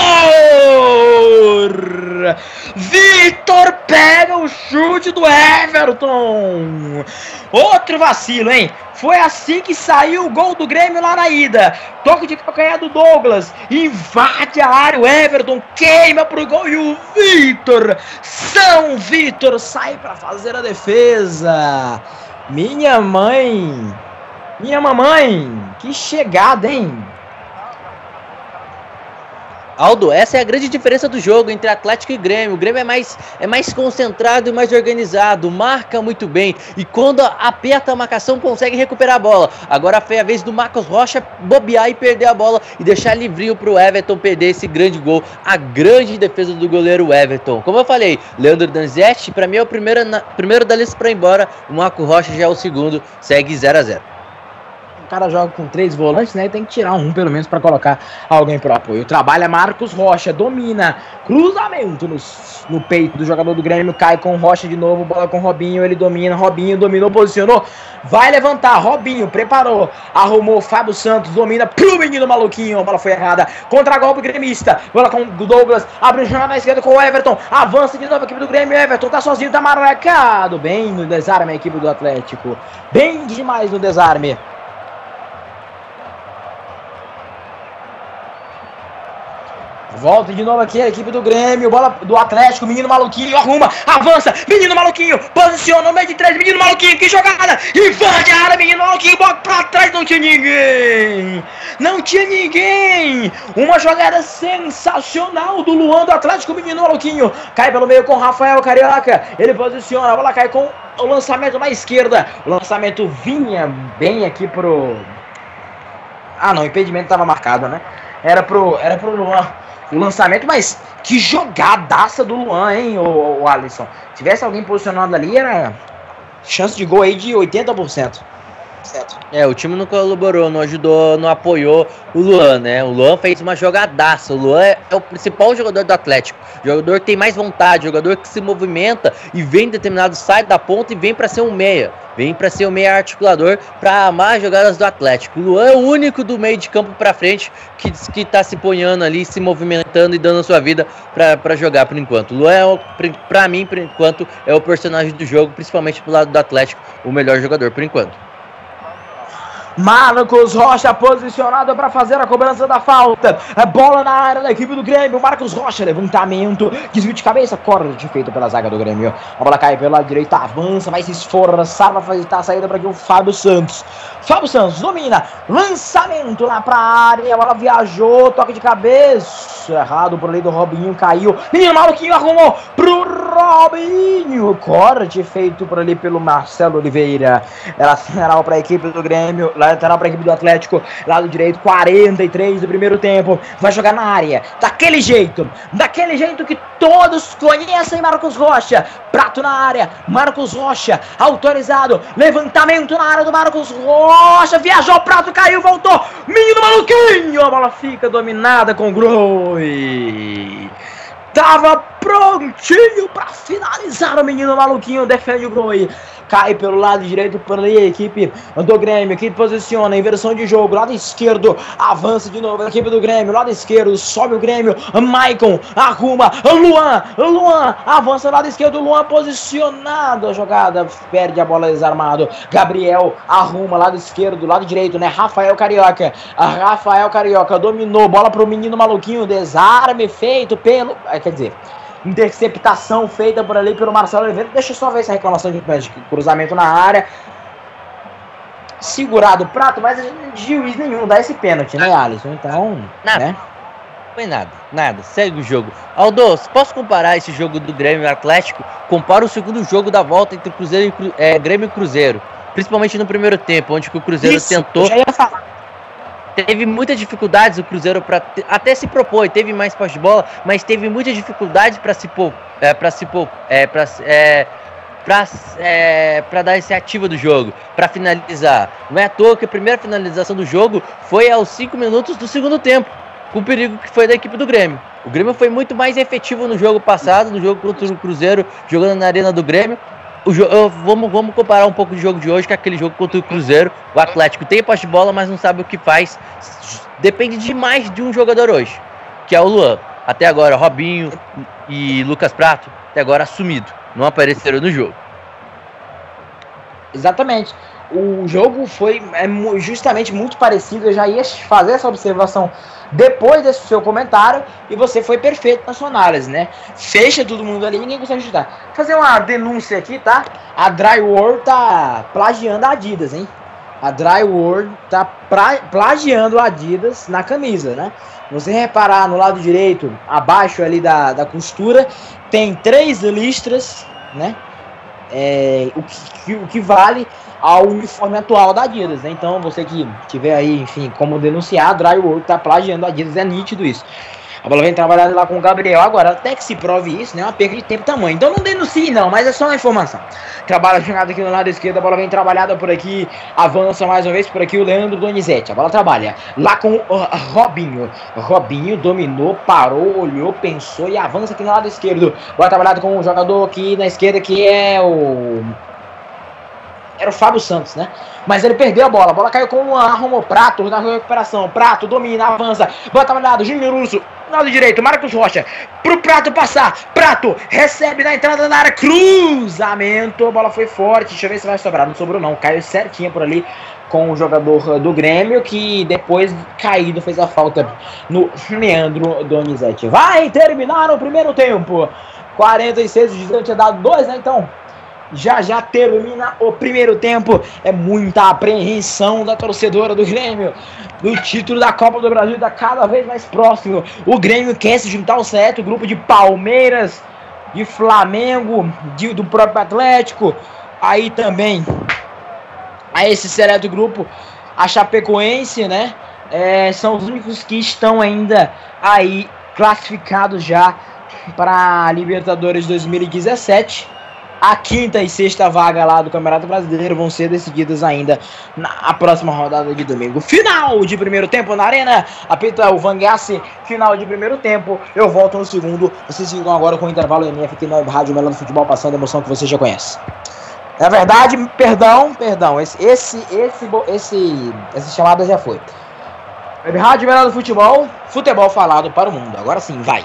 Vitor pega o chute do Everton. Outro vacilo, hein? Foi assim que saiu o gol do Grêmio lá na ida. Toque de calcanhar do Douglas. Invade a área. O Everton queima pro gol. E o Vitor, São Vitor, sai para fazer a defesa. Minha mãe. Minha mamãe. Que chegada, hein? Aldo, essa é a grande diferença do jogo entre Atlético e Grêmio. O Grêmio é mais, é mais concentrado e mais organizado, marca muito bem e quando aperta a marcação consegue recuperar a bola. Agora foi a vez do Marcos Rocha bobear e perder a bola e deixar livrinho para o Everton perder esse grande gol. A grande defesa do goleiro Everton. Como eu falei, Leandro Danzetti, para mim é o primeiro, na, primeiro da lista para ir embora. O Marcos Rocha já é o segundo, segue 0 a 0 o cara joga com três volantes, né? Tem que tirar um pelo menos para colocar alguém pro apoio. Trabalha Marcos Rocha, domina, cruzamento no, no peito do jogador do Grêmio, cai com Rocha de novo, bola com Robinho, ele domina, Robinho dominou, posicionou, vai levantar, Robinho preparou, arrumou, Fábio Santos domina pro menino maluquinho, a bola foi errada, contra golpe gremista, bola com Douglas, abre o jornal na esquerda com o Everton, avança de novo a equipe do Grêmio, Everton tá sozinho, tá marcado, bem no desarme a equipe do Atlético, bem demais no desarme. Volta de novo aqui a equipe do Grêmio, bola do Atlético, menino maluquinho, arruma, avança, menino maluquinho, posiciona no meio de três, menino maluquinho, que jogada, invade a área, menino maluquinho, bola pra trás, não tinha ninguém, não tinha ninguém, uma jogada sensacional do Luan do Atlético, menino maluquinho, cai pelo meio com Rafael Carioca, ele posiciona, a bola cai com o lançamento na esquerda, o lançamento vinha bem aqui pro... Ah não, impedimento tava marcado, né? Era pro, era pro Luan o lançamento, mas que jogadaça do Luan, hein, o, o Alisson. Se tivesse alguém posicionado ali, era chance de gol aí de 80%. É, o time não colaborou, não ajudou, não apoiou o Luan, né? O Luan fez uma jogadaça. O Luan é, é o principal jogador do Atlético. Jogador que tem mais vontade, jogador que se movimenta e vem determinado, sai da ponta e vem para ser um meia. Vem para ser um meia articulador para amar as jogadas do Atlético. O Luan é o único do meio de campo para frente que, que tá se ponhando ali, se movimentando e dando a sua vida para jogar por enquanto. O Luan, é, para mim, por enquanto, é o personagem do jogo, principalmente pro lado do Atlético, o melhor jogador por enquanto. Marcos Rocha posicionado para fazer a cobrança da falta. A bola na área da equipe do Grêmio. Marcos Rocha, levantamento. Desvio de cabeça. Corte feito pela zaga do Grêmio. A bola cai pela direita, avança, vai se esforçar para fazer a saída para aqui o Fábio Santos. Fábio Santos domina. Lançamento lá para a área. A bola viajou. Toque de cabeça. Errado por ali do Robinho. Caiu. Menino maluquinho arrumou pro Robinho. Corte feito por ali pelo Marcelo Oliveira. Ela lateral para a equipe do Grêmio lateral para a equipe do Atlético, lado direito, 43 do primeiro tempo, vai jogar na área, daquele jeito, daquele jeito que todos conhecem Marcos Rocha, prato na área, Marcos Rocha, autorizado, levantamento na área do Marcos Rocha, viajou, prato caiu, voltou, menino maluquinho, a bola fica dominada com o Groi. Tava prontinho para finalizar o menino maluquinho, defende o Groi cai pelo lado direito por ali, a equipe do Grêmio, que posiciona, inversão de jogo, lado esquerdo, avança de novo a equipe do Grêmio, lado esquerdo, sobe o Grêmio, Maicon, arruma, Luan, Luan, avança lado esquerdo, Luan posicionado, a jogada, perde a bola desarmado, Gabriel, arruma, lado esquerdo, lado direito, né, Rafael Carioca, Rafael Carioca, dominou, bola pro menino maluquinho, desarme feito pelo, é, quer dizer, interceptação feita por ali pelo Marcelo Oliveira. Deixa eu só ver essa reclamação de cruzamento na área. Segurado o prato, mas juiz nenhum dá esse pênalti, né, Alisson? Então, nada. Né? Foi nada, nada. Segue o jogo. Aldo, posso comparar esse jogo do Grêmio Atlético? Compara o segundo jogo da volta entre Cruzeiro e é, Grêmio e Cruzeiro. Principalmente no primeiro tempo, onde o Cruzeiro Isso, tentou. Eu já ia falar teve muitas dificuldades o Cruzeiro para até se propor, teve mais posse de bola, mas teve muitas dificuldades para se pôr, é, para se pôr, é, para é, para é, dar iniciativa do jogo, para finalizar. Não é à toa que a primeira finalização do jogo foi aos 5 minutos do segundo tempo, com o perigo que foi da equipe do Grêmio. O Grêmio foi muito mais efetivo no jogo passado, no jogo contra o Cruzeiro, jogando na arena do Grêmio, o jogo, vamos, vamos comparar um pouco de jogo de hoje com aquele jogo contra o Cruzeiro. O Atlético tem posse de bola, mas não sabe o que faz. Depende demais de um jogador hoje, que é o Luan. Até agora, Robinho e Lucas Prato, até agora assumido. Não apareceram no jogo. Exatamente. O jogo foi é, justamente muito parecido. Eu já ia fazer essa observação depois desse seu comentário e você foi perfeito na sua análise, né? Fecha todo mundo ali, ninguém consegue ajudar. Fazer uma denúncia aqui, tá? A Drywall tá plagiando a Adidas, hein? A Drywall tá pra, plagiando a Adidas na camisa, né? Você reparar no lado direito, abaixo ali da, da costura, tem três listras, né? É, o, que, o que vale ao uniforme atual da Adidas, né? Então, você que tiver aí, enfim, como denunciar, Drywall tá plagiando a Adidas, é nítido isso. A bola vem trabalhada lá com o Gabriel. Agora, até que se prove isso, né? É uma perda de tempo tamanho. Então não denuncie, não, mas é só uma informação. Trabalha jogada aqui no lado esquerdo. A bola vem trabalhada por aqui. Avança mais uma vez por aqui o Leandro Donizete. A bola trabalha lá com o Robinho. Robinho dominou, parou, olhou, pensou e avança aqui no lado esquerdo. Bola trabalhada com o jogador aqui na esquerda que é o era o Fábio Santos, né? Mas ele perdeu a bola. A bola caiu com o arrumou Prato na recuperação. Prato domina, avança. Bota trabalhado, Júnior Urso. Lado direito, Marcos Rocha. Pro Prato passar. Prato recebe na entrada da área. Cruzamento. A bola foi forte. Deixa eu ver se vai sobrar. Não sobrou, não. Caiu certinho por ali com o jogador do Grêmio, que depois caído fez a falta no Leandro Donizete. Vai terminar o primeiro tempo. 46 de tinha dado dois, né? Então, já já termina o primeiro tempo. É muita apreensão da torcedora do Grêmio. O título da Copa do Brasil está cada vez mais próximo. O Grêmio quer se juntar ao certo grupo de Palmeiras, de Flamengo, de, do próprio Atlético. Aí também a esse seleto grupo, a Chapecoense, né? É, são os únicos que estão ainda aí classificados já para Libertadores 2017. A quinta e sexta vaga lá do Campeonato Brasileiro vão ser decididas ainda na próxima rodada de domingo. Final de primeiro tempo na Arena. Apita o Vangassi. Final de primeiro tempo. Eu volto no segundo. Vocês ficam agora com o intervalo MF aqui na Rádio Melão do Futebol, passando a emoção que você já conhece. Na verdade, perdão, perdão. Esse, esse, esse, esse, essa chamada já foi. Rádio Melão do Futebol, futebol falado para o mundo. Agora sim, vai.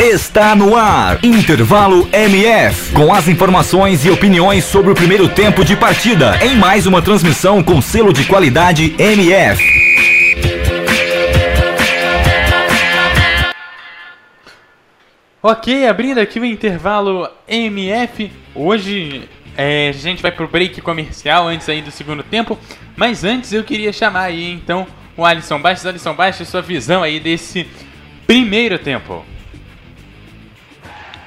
Está no ar, Intervalo MF, com as informações e opiniões sobre o primeiro tempo de partida, em mais uma transmissão com selo de qualidade MF. Ok, abrindo aqui o intervalo MF, hoje é, a gente vai pro break comercial antes aí do segundo tempo, mas antes eu queria chamar aí então o Alisson Baixos. Alisson Baixos, sua visão aí desse primeiro tempo.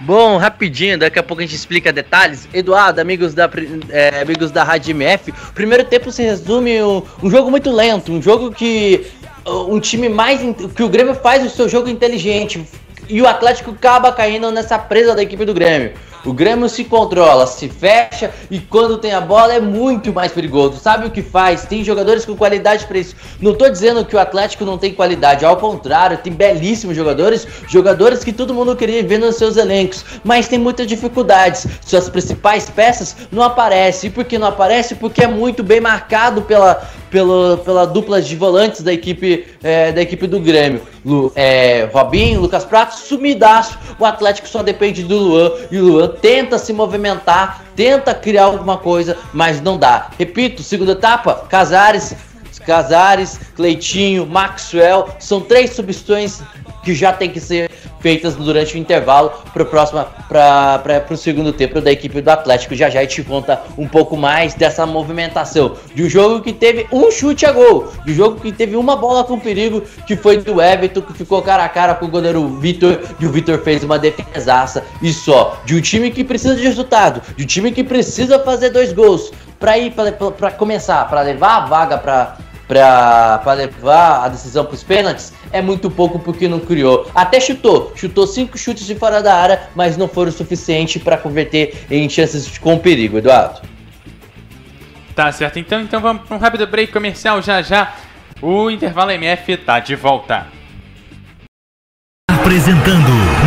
Bom, rapidinho, daqui a pouco a gente explica detalhes. Eduardo, amigos da, é, amigos da Rádio MF, o primeiro tempo se resume um, um jogo muito lento, um jogo que um time mais que o Grêmio faz o seu jogo inteligente e o Atlético acaba caindo nessa presa da equipe do Grêmio. O Grêmio se controla, se fecha e quando tem a bola é muito mais perigoso. Sabe o que faz? Tem jogadores com qualidade para isso. Não tô dizendo que o Atlético não tem qualidade, ao contrário, tem belíssimos jogadores, jogadores que todo mundo queria ver nos seus elencos, mas tem muitas dificuldades. Suas principais peças não aparecem. E por que não aparece? Porque é muito bem marcado pela, pela, pela dupla de volantes da equipe, é, da equipe do Grêmio. Lu, é, Robinho, Lucas Prato, sumidaço. O Atlético só depende do Luan e o Luan tenta se movimentar, tenta criar alguma coisa, mas não dá. Repito, segunda etapa, Casares, Casares, Cleitinho, Maxwell, são três substituições que já tem que ser feitas durante o intervalo para o próximo para o segundo tempo da equipe do Atlético. Já já a gente conta um pouco mais dessa movimentação. De um jogo que teve um chute a gol, de um jogo que teve uma bola com perigo que foi do Everton que ficou cara a cara com o goleiro Vitor e o Vitor fez uma defesaça. E só de um time que precisa de resultado, de um time que precisa fazer dois gols para ir para começar, para levar a vaga para para levar a decisão para os pênaltis é muito pouco porque não criou. Até chutou, chutou cinco chutes de fora da área, mas não foram o suficiente para converter em chances com perigo, Eduardo. Tá certo, então, então vamos para um rápido break comercial já já. O intervalo MF tá de volta. Apresentando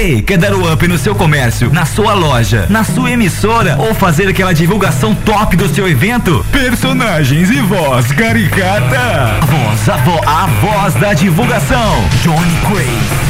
Ei, quer dar o up no seu comércio, na sua loja, na sua emissora ou fazer aquela divulgação top do seu evento? Personagens e voz caricata. A voz, a, vo a voz da divulgação. Johnny Craze.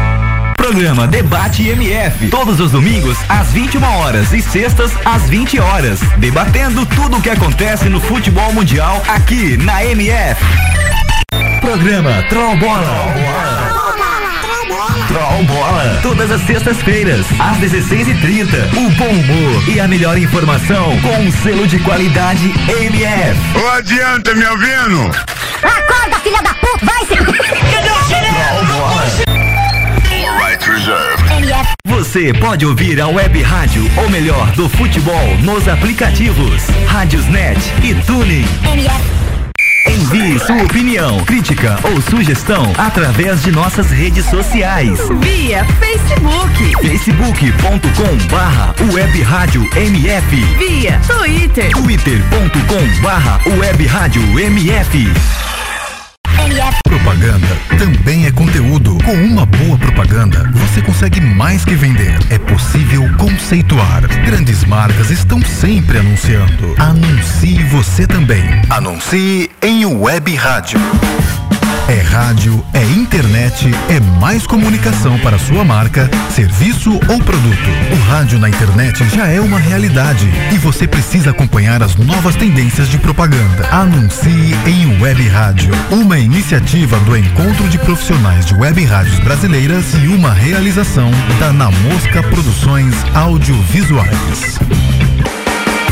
Programa Debate MF, todos os domingos às 21 horas e sextas às 20 horas, debatendo tudo o que acontece no futebol mundial aqui na MF. Programa Troll Bola. Troll Bola. Todas as sextas-feiras, às 16h30. O bom humor e a melhor informação com um selo de qualidade MF. Ô, adianta, me ouvindo? Acorda, filha da puta, vai se... Você pode ouvir a web rádio, ou melhor, do futebol, nos aplicativos Rádiosnet e. MF, Envie sua opinião, crítica ou sugestão através de nossas redes sociais. Via Facebook, facebook.com barra web rádio MF via Twitter, twitter.com barra web rádio MF, Propaganda também é conteúdo. Com uma boa propaganda, você consegue mais que vender. É possível conceituar. Grandes marcas estão sempre anunciando. Anuncie você também. Anuncie em web rádio. É rádio, é internet, é mais comunicação para sua marca, serviço ou produto. O rádio na internet já é uma realidade e você precisa acompanhar as novas tendências de propaganda. Anuncie em Web Rádio, uma iniciativa do Encontro de Profissionais de Web Rádios Brasileiras e uma realização da Na Mosca Produções Audiovisuais.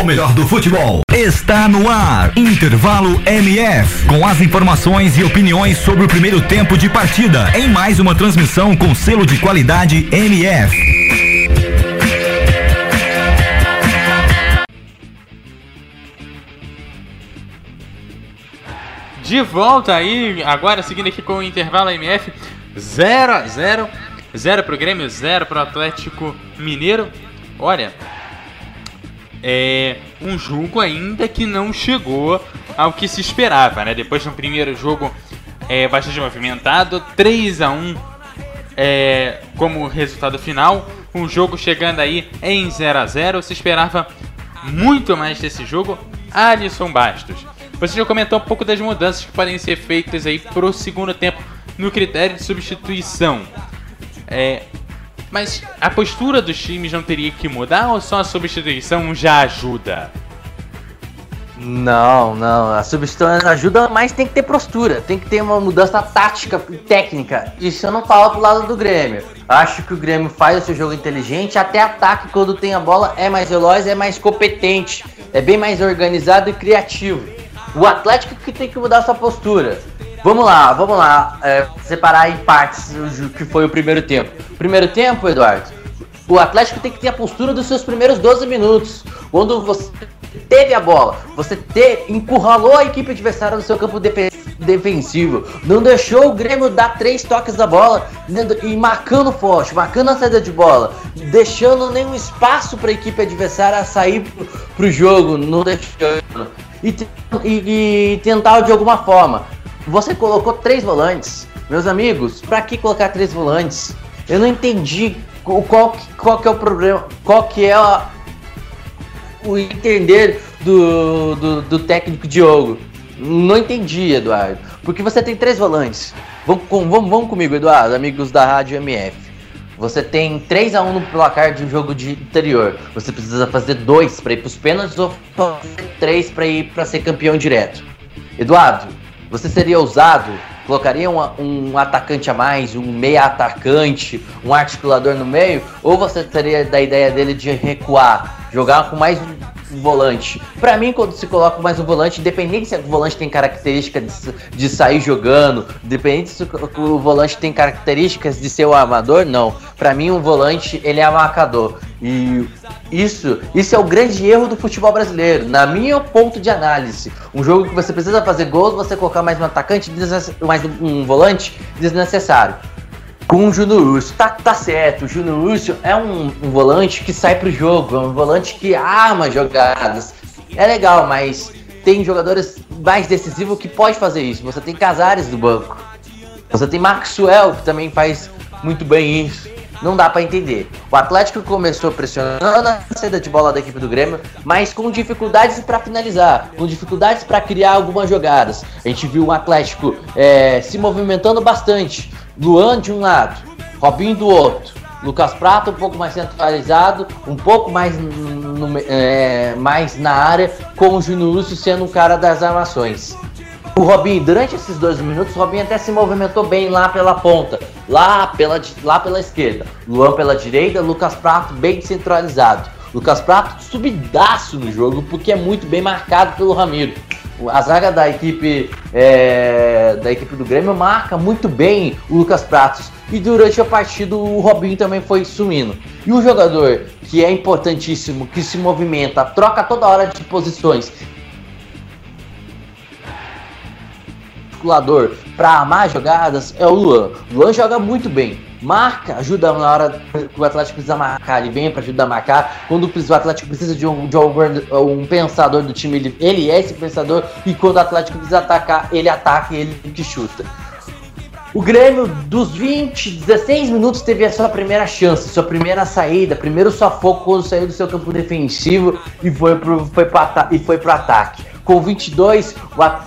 o melhor do futebol está no ar. Intervalo MF. Com as informações e opiniões sobre o primeiro tempo de partida. Em mais uma transmissão com selo de qualidade MF. De volta aí, agora seguindo aqui com o intervalo MF 0 a 0 0 pro Grêmio, 0 pro Atlético Mineiro. Olha, é um jogo ainda que não chegou ao que se esperava, né? Depois de um primeiro jogo é, bastante movimentado, 3 a 1 é, como resultado final, um jogo chegando aí em 0 a 0 Se esperava muito mais desse jogo. Alisson Bastos, você já comentou um pouco das mudanças que podem ser feitas aí pro segundo tempo no critério de substituição. É, mas a postura dos times não teria que mudar ou só a substituição já ajuda? Não, não. A substituição ajuda, mas tem que ter postura. Tem que ter uma mudança tática e técnica. Isso eu não falo pro lado do Grêmio. Acho que o Grêmio faz o seu jogo inteligente, até ataque quando tem a bola é mais veloz, é mais competente, é bem mais organizado e criativo. O Atlético que tem que mudar sua postura. Vamos lá, vamos lá. É, separar em partes o que foi o primeiro tempo. Primeiro tempo, Eduardo, o Atlético tem que ter a postura dos seus primeiros 12 minutos. Quando você teve a bola, você te, encurralou a equipe adversária no seu campo defe- defensivo, não deixou o Grêmio dar três toques da bola né, e marcando forte, marcando a saída de bola, deixando nenhum espaço para a equipe adversária sair pro, pro jogo, não deixando. E, e- e tentar de alguma forma. Você colocou três volantes. Meus amigos, pra que colocar três volantes? Eu não entendi qual, que- qual que é o problema, qual que é a- o entender do, do, do técnico Diogo. Não entendi, Eduardo. Porque você tem três volantes. Vamos, vamos, vamos comigo, Eduardo, amigos da Rádio MF. Você tem 3 a 1 no placar de um jogo de interior. Você precisa fazer dois para ir para os pênaltis ou fazer três para ir para ser campeão direto. Eduardo, você seria ousado? Colocaria um, atacante a mais, um meia atacante, um articulador no meio? Ou você teria da ideia dele de recuar, jogar com mais volante? Pra mim, quando se coloca mais um volante, independente se o volante tem característica de, de sair jogando, independente se o, o volante tem características de ser o armador, não. Pra mim, um volante ele é marcador. E isso, isso é o grande erro do futebol brasileiro, na minha ponto de análise. Um jogo que você precisa fazer gols, você colocar mais um atacante, mais um, um volante desnecessário. Com o Júnior Urso, tá, tá certo, o Júnior Urso é um, um volante que sai pro jogo, é um volante que arma jogadas. É legal, mas tem jogadores mais decisivos que pode fazer isso. Você tem Casares do banco. Você tem Maxwell, que também faz muito bem isso. Não dá pra entender. O Atlético começou pressionando a saída de bola da equipe do Grêmio, mas com dificuldades pra finalizar, com dificuldades pra criar algumas jogadas. A gente viu o Atlético é, se movimentando bastante. Luan de um lado, Robinho do outro. Lucas Prato um pouco mais centralizado, um pouco mais, no- é, mais na área, com o Júnior Lúcio sendo um cara das armações. O Robinho, durante esses dois minutos, o Robinho até se movimentou bem lá pela ponta, lá pela, lá pela esquerda. Luan pela direita, Lucas Prato bem centralizado. Lucas Prato subidaço no jogo, porque é muito bem marcado pelo Ramiro. O- A zaga da equipe é, da equipe do Grêmio marca muito bem o Lucas Pratos. E durante a partida o Robinho também foi sumindo. E um jogador que é importantíssimo, que se movimenta, troca toda hora de posições articulador para armar jogadas é o Luan. O Luan joga muito bem. Marca, ajuda na hora que o Atlético precisa marcar, ele vem para ajudar a marcar. Quando o Atlético precisa de um, de um, um pensador do time, ele, ele é esse pensador. E quando o Atlético precisa atacar, ele ataca e ele que chuta. O Grêmio, dos 20, 16 minutos, teve a sua primeira chance, sua primeira saída, primeiro sufoco quando saiu do seu campo defensivo e foi pro, foi pro, ata e foi ataque. Com 22,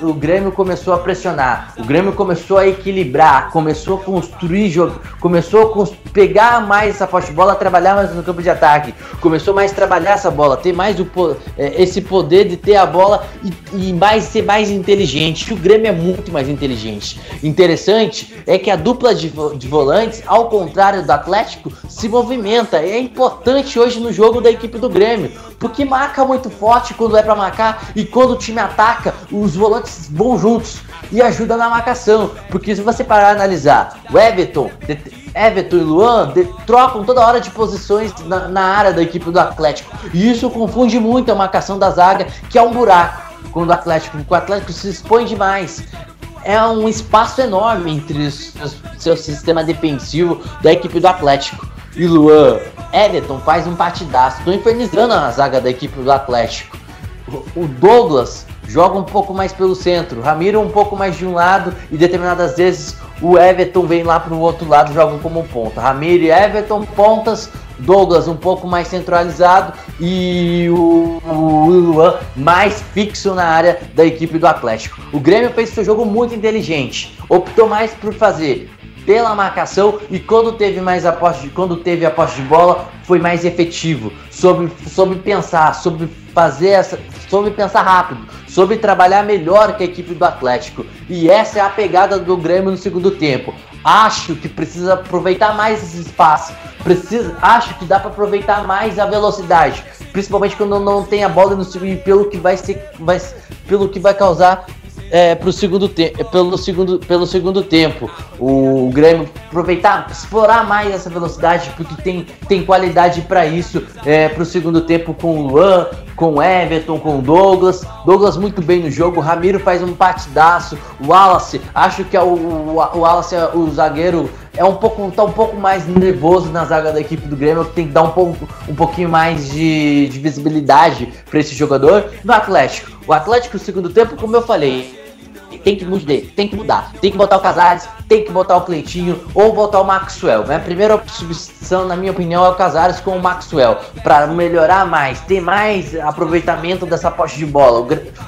o, o Grêmio começou a pressionar, o Grêmio começou a equilibrar, começou a construir jogo, começou a cons- pegar mais essa de bola, trabalhar mais no campo de ataque, começou mais a trabalhar essa bola, ter mais o, é, esse poder de ter a bola e, e mais ser mais inteligente. O Grêmio é muito mais inteligente. Interessante é que a dupla de, de volantes, ao contrário do Atlético, se movimenta. É importante hoje no jogo da equipe do Grêmio, porque marca muito forte quando é para marcar e quando o time ataca, os volantes vão juntos e ajuda na marcação. Porque se você parar a analisar, o Everton, Everton e Luan de- trocam toda hora de posições na, na área da equipe do Atlético. E isso confunde muito a marcação da zaga, que é um buraco. Quando o Atlético, o Atlético se expõe demais. É um espaço enorme entre os- seu sistema defensivo da equipe do Atlético. E Luan, Everton faz um partidaço. Tô infernizando a zaga da equipe do Atlético. O Douglas joga um pouco mais pelo centro, Ramiro um pouco mais de um lado e determinadas vezes o Everton vem lá para o outro lado jogam como ponta. Ramiro e Everton pontas, Douglas um pouco mais centralizado e o, o Luan mais fixo na área da equipe do Atlético. O Grêmio fez seu jogo muito inteligente, optou mais por fazer pela marcação e quando teve mais a posse de, quando teve a posse de bola foi mais efetivo soube, soube pensar soube fazer essa soube pensar rápido soube trabalhar melhor que a equipe do Atlético. E essa é a pegada do Grêmio no segundo tempo. Acho que precisa aproveitar mais esse espaço. Precisa acho que dá para aproveitar mais a velocidade. Principalmente quando não tem a bola no segundo pelo que vai ser vai, pelo que vai causar é, pro segundo pelo segundo, pelo segundo tempo. O Grêmio aproveitar, explorar mais essa velocidade, porque tem, tem qualidade para isso é, pro segundo tempo com o Luan, com o Everton, com o Douglas. Douglas muito bem no jogo, o Ramiro faz um partidaço, o Wallace, acho que é o, o, o Wallace, o zagueiro é um pouco tá um pouco mais nervoso na zaga da equipe do Grêmio, tem que dar um pouco um pouquinho mais de, de visibilidade para esse jogador. No Atlético, o Atlético no segundo tempo, como eu falei, tem que mudar, tem que mudar, tem que botar o Casares, tem que botar o Cleitinho ou botar o Maxwell. Né? A primeira substituição, na minha opinião, é o Casares com o Maxwell para melhorar mais, ter mais aproveitamento dessa poste de bola.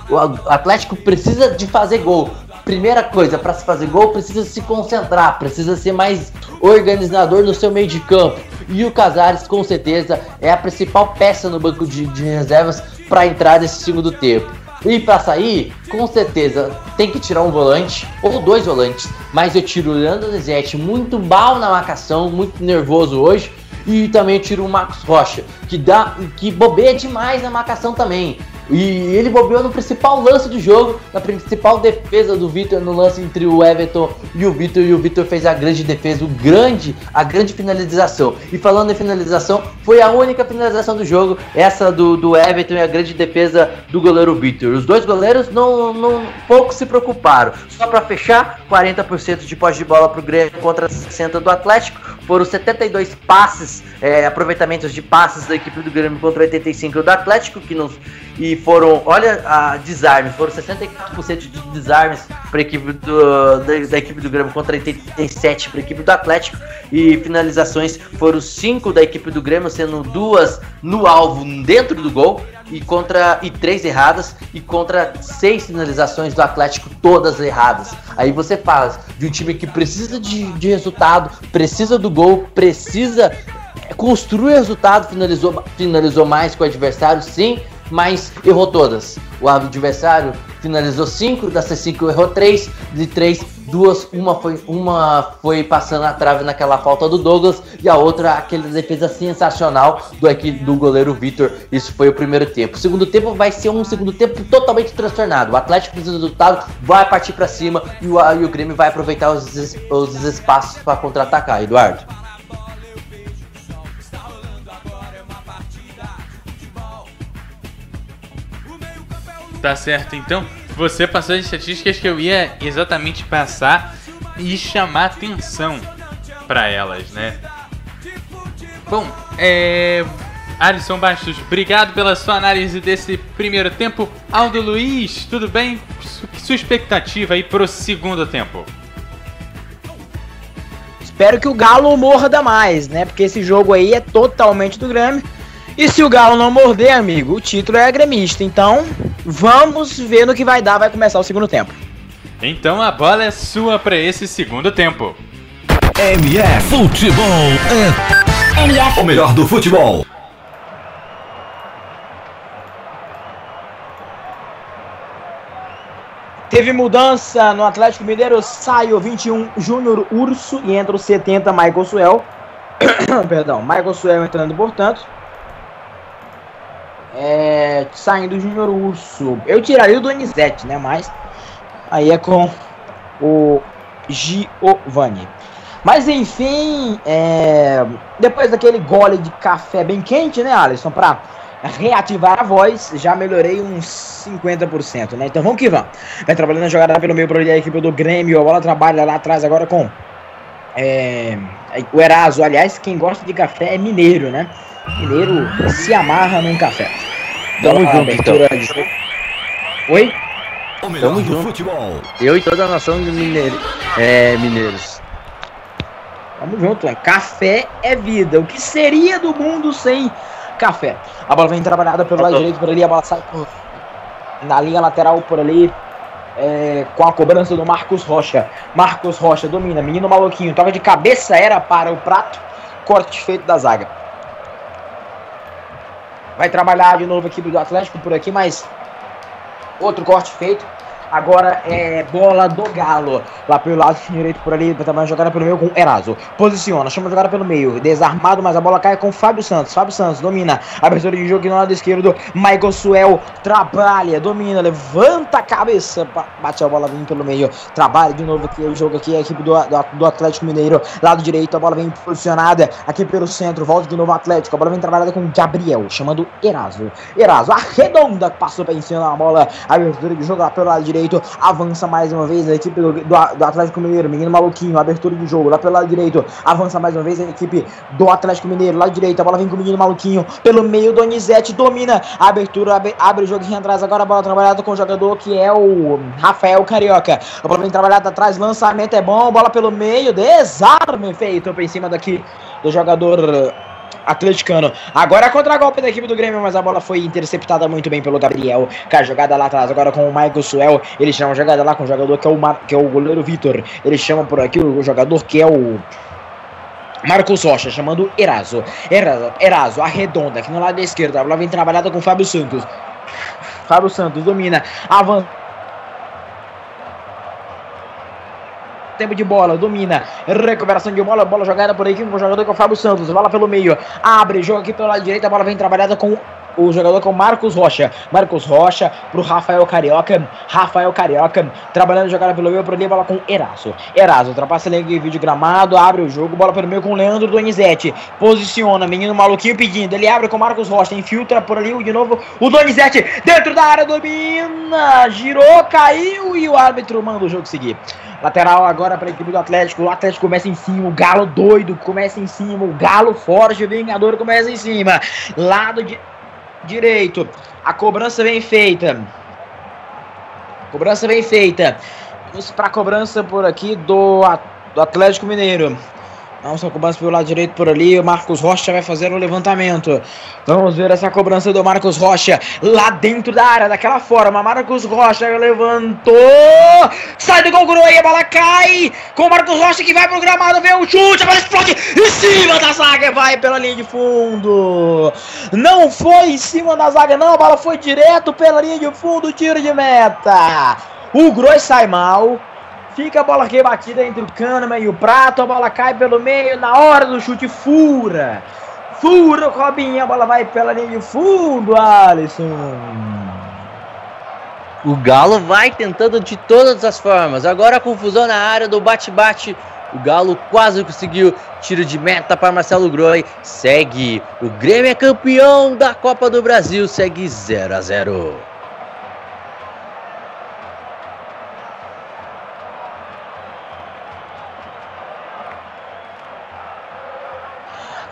O Atlético precisa de fazer gol, primeira coisa, para se fazer gol, precisa se concentrar, precisa ser mais organizador no seu meio de campo. E o Casares, com certeza, é a principal peça no banco de, de reservas para entrar nesse segundo tempo. E para sair, com certeza, tem que tirar um volante ou dois volantes. Mas eu tiro o Leandro Nezete muito mal na marcação, muito nervoso hoje. E também tiro o Marcos Rocha, que dá que bobeia demais na marcação também. E ele bobeou no principal lance do jogo, na principal defesa do Vitor no lance entre o Everton e o Vitor. E o Vitor fez a grande defesa, o grande, a grande finalização. E falando em finalização, foi a única finalização do jogo, essa do, do Everton e a grande defesa do goleiro Vitor. Os dois goleiros não, não pouco se preocuparam. Só para fechar, 40% de posse de bola para o Grêmio contra 60 do Atlético. Foram 72 passes, é, aproveitamentos de passes da equipe do Grêmio contra 85 do Atlético, que nos e foram, olha, a desarmes, foram 64% de desarmes para a equipe do, da, da, equipe do Grêmio contra 87 para a equipe do Atlético e finalizações foram 5 da equipe do Grêmio, sendo duas no alvo dentro do gol e contra e três erradas e contra seis finalizações do Atlético todas erradas. Aí você fala de um time que precisa de, de resultado, precisa do gol, precisa construir resultado, finalizou, finalizou mais com o adversário, sim, mas errou todas. O adversário finalizou 5, das 5 errou 3, de 3, duas, uma foi, uma foi passando a trave naquela falta do Douglas e a outra aquela defesa sensacional do, do goleiro Vitor. Isso foi o primeiro tempo. O segundo tempo vai ser um segundo tempo totalmente transtornado. O Atlético precisa do resultado, vai partir para cima e o, e o Grêmio vai aproveitar os, os espaços para contra-atacar. Eduardo. Tá certo, então. Você passou as estatísticas que eu ia exatamente passar e chamar atenção para elas, né? Bom, é. Alisson Bastos, obrigado pela sua análise desse primeiro tempo. Aldo Luiz, tudo bem? Sua expectativa aí pro segundo tempo? Espero que o Galo morda mais, né? Porque esse jogo aí é totalmente do Grêmio. E se o Galo não morder, amigo, o título é gremista. Então, vamos ver no que vai dar. Vai começar o segundo tempo. Então a bola é sua para esse segundo tempo. MF Futebol é MF. o melhor do futebol. Teve mudança no Atlético Mineiro, sai o 21 Júnior Urso e entra o 70 Michael Suel. Perdão, Michael Suel entrando, portanto. É, saindo o Júnior Urso. Eu tiraria o Donizete, né? Mas aí é com o Giovanni. Mas enfim, é, depois daquele gole de café bem quente, né, Alisson? Pra reativar a voz, já melhorei uns 50%, né? Então vamos que vamos. Vai trabalhando a jogada pelo meio para a equipe do Grêmio. A bola trabalha lá atrás agora com é, o Eraso. Aliás, quem gosta de café é mineiro, né? Mineiro se amarra num café. Tamo junto, então. De... Oi? Tamo junto. Futebol. Eu e toda a nação de mineiro, é, mineiros. Tamo junto, hein? Café é vida. O que seria do mundo sem café? A bola vem trabalhada pelo lado direito por ali, a bola sai por... na linha lateral por ali. É, com a cobrança do Marcos Rocha. Marcos Rocha domina, menino maluquinho, toca de cabeça, era para o prato. Corte feito da zaga. Vai trabalhar de novo aqui do Atlético por aqui, mas outro corte feito. Agora é bola do Galo. Lá pelo lado direito por ali, também jogada pelo meio com Eraso. Posiciona, chama a jogada pelo meio. Desarmado, mas a bola cai com Fábio Santos. Fábio Santos domina. Abertura de jogo no lado esquerdo. Michael Suel trabalha, domina, levanta a cabeça. Bate a bola, vem pelo meio. Trabalha de novo aqui o jogo aqui. A equipe do, do, Atlético Mineiro. Lado direito, a bola vem posicionada aqui pelo centro. Volta de novo o Atlético. A bola vem trabalhada com Gabriel, chamando Eraso. Eraso, arredonda, passou para cima a bola. Abertura de jogo lá pelo lado direito. Avança mais uma vez a equipe do, do, do Atlético Mineiro. Menino maluquinho, abertura de jogo lá pelo lado direito. Avança mais uma vez a equipe do Atlético Mineiro. Lado direito, a bola vem com o menino maluquinho. Pelo meio, Donizete domina. Abertura abre, abre o jogo aqui atrás. Agora a bola trabalhada com o jogador que é o Rafael Carioca. A bola vem trabalhada atrás. Lançamento é bom. Bola pelo meio. Desarme feito por em cima daqui do jogador atleticano. Agora contra-golpe da equipe do Grêmio, mas a bola foi interceptada muito bem pelo Gabriel. A jogada lá atrás, agora com o Michael Suel. Ele chama a jogada lá com o jogador que é o, Mar... que é o goleiro Vitor. Ele chama por aqui o jogador que é o. Marcos Rocha, chamando Eraso. Eraso, Eraso arredonda aqui no lado da esquerda. A bola vem trabalhada com Fábio Santos. Fábio Santos domina, avança. Tempo de bola, domina, recuperação de bola, bola jogada por aqui com o jogador que é o Fábio Santos, bola pelo meio, abre, joga aqui pelo lado direito, a bola vem trabalhada com o jogador com Marcos Rocha. Marcos Rocha pro Rafael Carioca. Rafael Carioca trabalhando jogada pelo meio, ali, bola com Eraso. Eraso ultrapassa ali de vídeo gramado, abre o jogo, bola pelo meio com Leandro Donizete. Posiciona, menino maluquinho pedindo. Ele abre com Marcos Rocha, infiltra por ali de novo o Donizete dentro da área, domina, girou, caiu e o árbitro manda o jogo seguir. Lateral agora para a equipe do Atlético. O Atlético começa em cima. O Galo doido começa em cima. O Galo forte, o Vingador começa em cima. Lado de direito. A cobrança bem feita. Cobrança bem feita. Vamos para a cobrança por aqui do, do Atlético Mineiro. Vamos cobrança pelo lado direito por ali. O Marcos Rocha vai fazer o levantamento. Vamos ver essa cobrança do Marcos Rocha lá dentro da área, daquela forma. Marcos Rocha levantou. Sai do gol, Groi, a bola cai. Com o Marcos Rocha que vai pro gramado. Vem o chute, a bola explode em cima da zaga. Vai pela linha de fundo. Não foi em cima da zaga, não. A bola foi direto pela linha de fundo. Tiro de meta. O Groi sai mal. Fica a bola rebatida entre o Kahneman e o Prato. A bola cai pelo meio. Na hora do chute, fura. Fura o Robinho. A bola vai pela linha de fundo, Alisson. O Galo vai tentando de todas as formas. Agora a confusão na área do bate-bate. O Galo quase conseguiu tiro de meta para Marcelo Groi. Segue. O Grêmio é campeão da Copa do Brasil. Segue 0 a 0.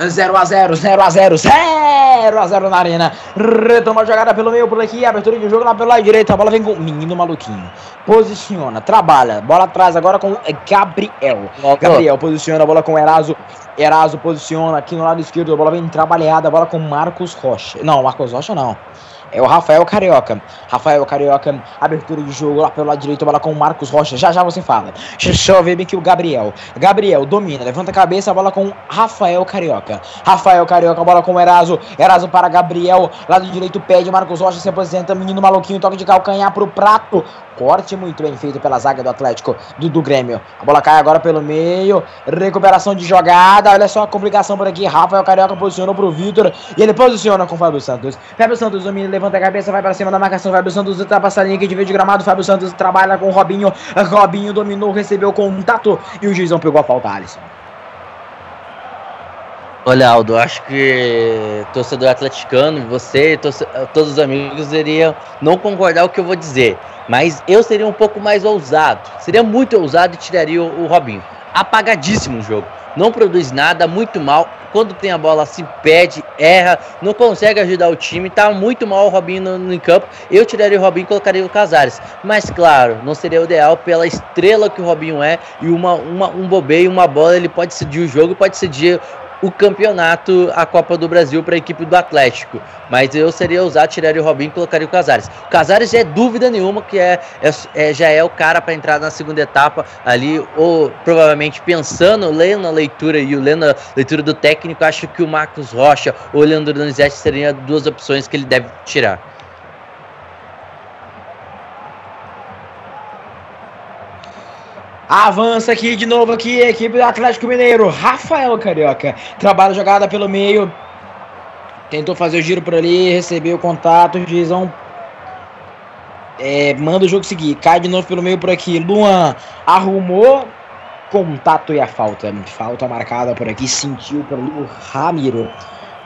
0 a 0 0 a 0 0 a 0 na arena. Retoma a jogada pelo meio por aqui. Abertura de jogo lá pelo lado direito. A bola vem com o menino maluquinho. Posiciona, trabalha. Bola atrás agora com Gabriel. Gabriel posiciona a bola com Eraso. Eraso posiciona aqui no lado esquerdo. A bola vem trabalhada. A bola com Marcos Rocha. Não, Marcos Rocha não. É o Rafael Carioca. Rafael Carioca, abertura de jogo lá pelo lado direito, bola com o Marcos Rocha. Já já você fala. Deixa eu bem que o Gabriel. Gabriel domina, levanta a cabeça, bola com Rafael Carioca. Rafael Carioca, bola com Eraso. Eraso para Gabriel. Lado direito pede, Marcos Rocha se apresenta. Menino maluquinho, toque de calcanhar pro prato. Corte muito bem feito pela zaga do Atlético do, do Grêmio. A bola cai agora pelo meio. Recuperação de jogada. Olha só a complicação por aqui. Rafael Carioca posicionou pro Vitor. E ele posiciona com o Fábio Santos. Fábio Santos domina, levanta a cabeça, vai para cima da marcação. Fábio Santos ultrapassa a linha aqui de vez de gramado. Fábio Santos trabalha com o Robinho. Robinho dominou, recebeu contato. E o juizão pegou a falta, Alisson. Olha, Aldo, acho que torcedor atleticano, você todos os amigos iriam não concordar com o que eu vou dizer. Mas eu seria um pouco mais ousado. Seria muito ousado e tiraria o, o Robinho. Apagadíssimo o jogo. Não produz nada, muito mal. Quando tem a bola, se perde, erra, não consegue ajudar o time. Tá muito mal o Robinho no, no campo. Eu tiraria o Robinho e colocaria o Casares. Mas claro, não seria o ideal pela estrela que o Robinho é. E uma, uma, um bobeio, uma bola, ele pode decidir o jogo, pode decidir o campeonato, a Copa do Brasil para a equipe do Atlético. Mas eu seria usar, tiraria o Robinho e colocaria o Casares. O Casares é dúvida nenhuma que é, é, é já é o cara para entrar na segunda etapa ali, ou provavelmente pensando, lendo a leitura e lendo a leitura do técnico, acho que o Marcos Rocha ou o Leandro Donizete seriam duas opções que ele deve tirar. Avança aqui de novo aqui, equipe do Atlético Mineiro. Rafael Carioca. Trabalha jogada pelo meio. Tentou fazer o giro por ali, recebeu o contato, o é, manda o jogo seguir. Cai de novo pelo meio por aqui. Luan arrumou. Contato e a falta. Falta marcada por aqui. Sentiu por ali o Ramiro.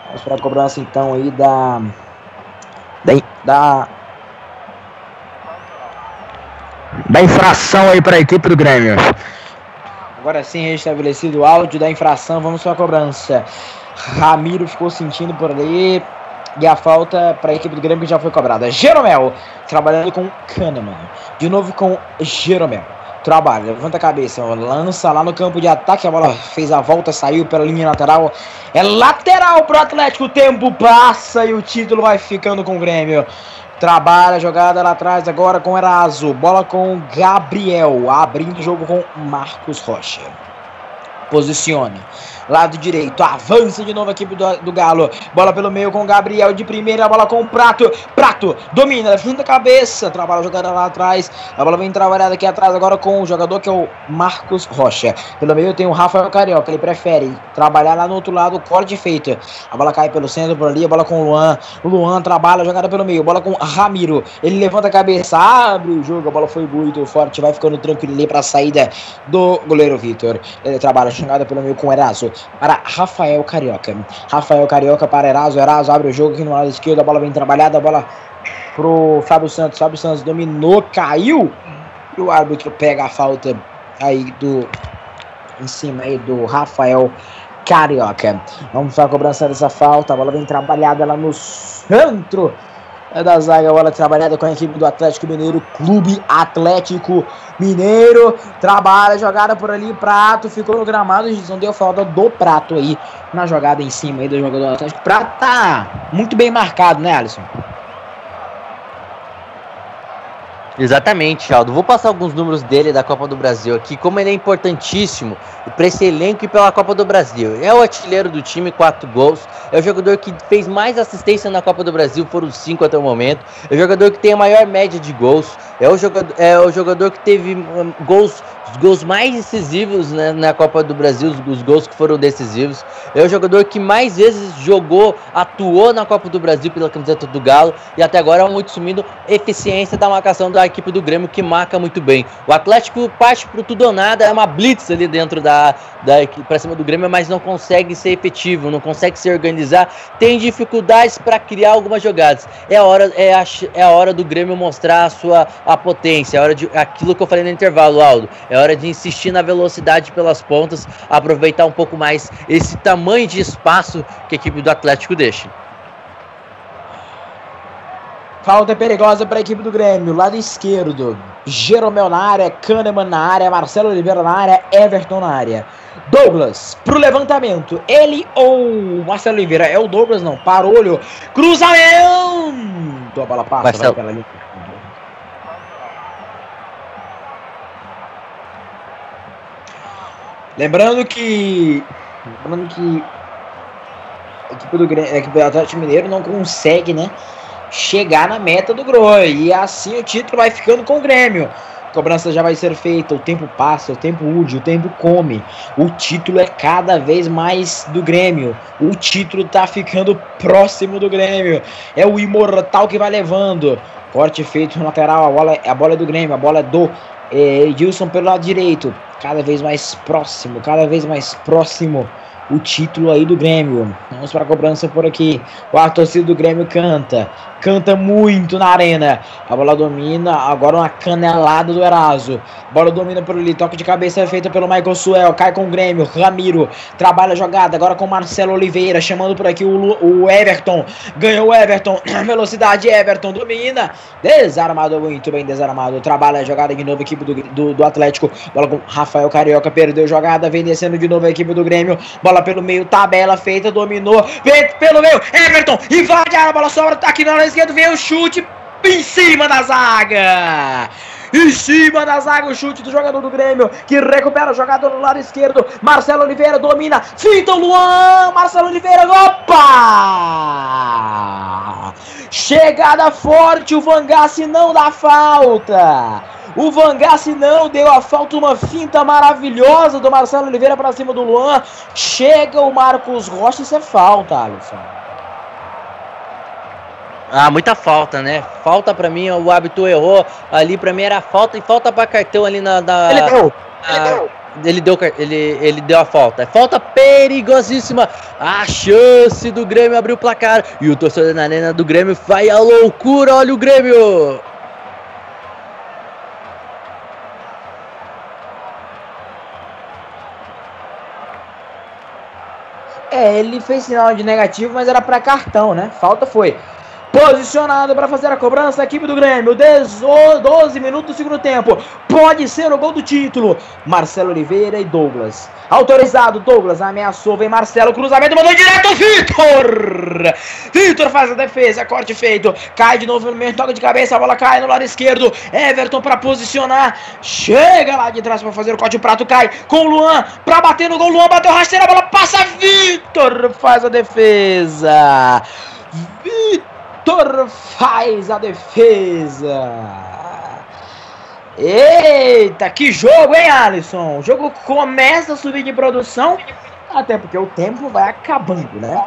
Vamos para a cobrança então aí. Da. Da, da infração aí para a equipe do Grêmio. Agora sim, restabelecido o áudio da infração. Vamos para a cobrança. Ramiro ficou sentindo por ali. E a falta para a equipe do Grêmio já foi cobrada. Jeromel trabalhando com Kahneman. De novo com Jeromel. Trabalha, levanta a cabeça, lança lá no campo de ataque. A bola fez a volta, saiu pela linha lateral. É lateral pro Atlético. O tempo passa e o título vai ficando com o Grêmio. Trabalha a jogada lá atrás agora com Eraso. Bola com Gabriel. Abrindo o jogo com Marcos Rocha. Posiciona lado direito. Avança de novo a equipe do, do Galo. Bola pelo meio com Gabriel de primeira. Bola com o Prato. Prato domina, levanta a cabeça. Trabalha a jogada lá atrás. A bola vem trabalhada aqui atrás agora com o jogador que é o Marcos Rocha. Pelo meio tem o Rafael Carioca. Ele prefere trabalhar lá no outro lado. Corte feito. A bola cai pelo centro por ali. A bola com o Luan. O Luan trabalha a jogada pelo meio. Bola com Ramiro. Ele levanta a cabeça. Abre o jogo. A bola foi muito forte. Vai ficando tranquilo ali para a saída do goleiro Vitor. Ele trabalha a jogada pelo meio com o Eraso para Rafael Carioca. Rafael Carioca para Eraso. Eraso abre o jogo aqui no lado esquerdo. A bola bem trabalhada. A bola pro Fábio Santos. Fábio Santos dominou, caiu. E o árbitro pega a falta aí do. Em cima aí do Rafael Carioca. Vamos para a cobrança dessa falta. A bola bem trabalhada lá no centro é da zaga, bola trabalhada com a equipe do Atlético Mineiro, Clube Atlético Mineiro, trabalha, jogada por ali, Prato, ficou no gramado, não deu falta do Prato aí, na jogada em cima aí do jogador do Atlético, Prato tá muito bem marcado, né Alisson? Exatamente, Aldo. Vou passar alguns números dele da Copa do Brasil aqui, como ele é importantíssimo para esse elenco e pela Copa do Brasil. É o artilheiro do time, quatro gols. É o jogador que fez mais assistência na Copa do Brasil, foram cinco até o momento. É o jogador que tem a maior média de gols. É o jogador, é o jogador que teve um, gols os gols mais decisivos né, na Copa do Brasil, os, gols que foram decisivos. É o jogador que mais vezes jogou, atuou na Copa do Brasil pela camiseta do Galo e até agora é muito sumindo eficiência da marcação da equipe do Grêmio que marca muito bem. O Atlético parte pro tudo ou nada, é uma blitz ali dentro da, da para cima do Grêmio, mas não consegue ser efetivo, não consegue se organizar, tem dificuldades para criar algumas jogadas. É a hora é a, é a hora do Grêmio mostrar a sua a potência, é a hora de aquilo que eu falei no intervalo, Aldo. É hora de insistir na velocidade pelas pontas, aproveitar um pouco mais esse tamanho de espaço que a equipe do Atlético deixa. Falta perigosa para a equipe do Grêmio, lado esquerdo. Jeromel na área, Kahneman na área, Marcelo Oliveira na área, Everton na área. Douglas, pro levantamento. Ele ou Marcelo Oliveira? É o Douglas, não. Parolho. Cruzamento! A bola passa, Marcelo. vai pela linha. Lembrando que. Lembrando que. A equipe do, a equipe do Atlético Mineiro não consegue, né? Chegar na meta do Groi. E assim o título vai ficando com o Grêmio. Cobrança já vai ser feita, o tempo passa, o tempo urge, o tempo come. O título é cada vez mais do Grêmio. O título tá ficando próximo do Grêmio. É o imortal que vai levando. Corte feito no lateral, a bola, a bola é do Grêmio, a bola é do é, Edilson pelo lado direito. Cada vez mais próximo, cada vez mais próximo o título aí do Grêmio. Vamos para a cobrança por aqui. O torcida do Grêmio canta. Canta muito na arena. A bola domina. Agora uma canelada do Eraso. Bola domina por ali. Toque de cabeça é feita pelo Michael Suel. Cai com o Grêmio. Ramiro trabalha a jogada. Agora com Marcelo Oliveira. Chamando por aqui o, o Everton. Ganhou o Everton. Velocidade Everton. Domina. Desarmado. Muito bem desarmado. Trabalha a jogada de novo. Equipe do, do, do Atlético. Bola com Rafael Carioca. Perdeu jogada. Vem descendo de novo a equipe do Grêmio. Bola pelo meio. Tabela feita. Dominou. Vem pelo meio. Everton. Invade a. Bola sobra. Tá aqui na hora esquerda. Vem o chute. Em cima da zaga. Em cima da zaga, o chute do jogador do Grêmio, que recupera o jogador no lado esquerdo. Marcelo Oliveira domina. Finta o Luan. Marcelo Oliveira. Opa! Chegada forte. O Vangassi não dá falta. O Vangassi não deu a falta, uma finta maravilhosa do Marcelo Oliveira para cima do Luan. Chega o Marcos Rocha, isso é falta, Alisson. Ah, muita falta, né? Falta pra mim, o hábito errou ali, pra mim era falta e falta pra cartão ali na. na Ele deu, ele ah, deu. Ele deu, ele, ele deu a falta. É falta perigosíssima. A chance do Grêmio abrir o placar. E o torcedor na arena do Grêmio vai à loucura. Olha o Grêmio. É, ele fez sinal de negativo, mas era para cartão, né? Falta foi. Posicionado para fazer a cobrança a equipe do Grêmio. 18 12 minutos do segundo tempo. Pode ser o gol do título. Marcelo Oliveira e Douglas. Autorizado, Douglas ameaçou. Vem Marcelo, cruzamento, mandou direto. Vitor! Vitor faz a defesa, corte feito. Cai de novo no meio, toca de cabeça. A bola cai no lado esquerdo. Everton para posicionar. Chega lá de trás para fazer o corte. O prato cai com o Luan para bater no gol. Luan bateu rasteira, a bola passa. Vitor faz a defesa. Vitor faz a defesa. Eita, que jogo, hein, Alisson? O jogo começa a subir de produção, até porque o tempo vai acabando, né?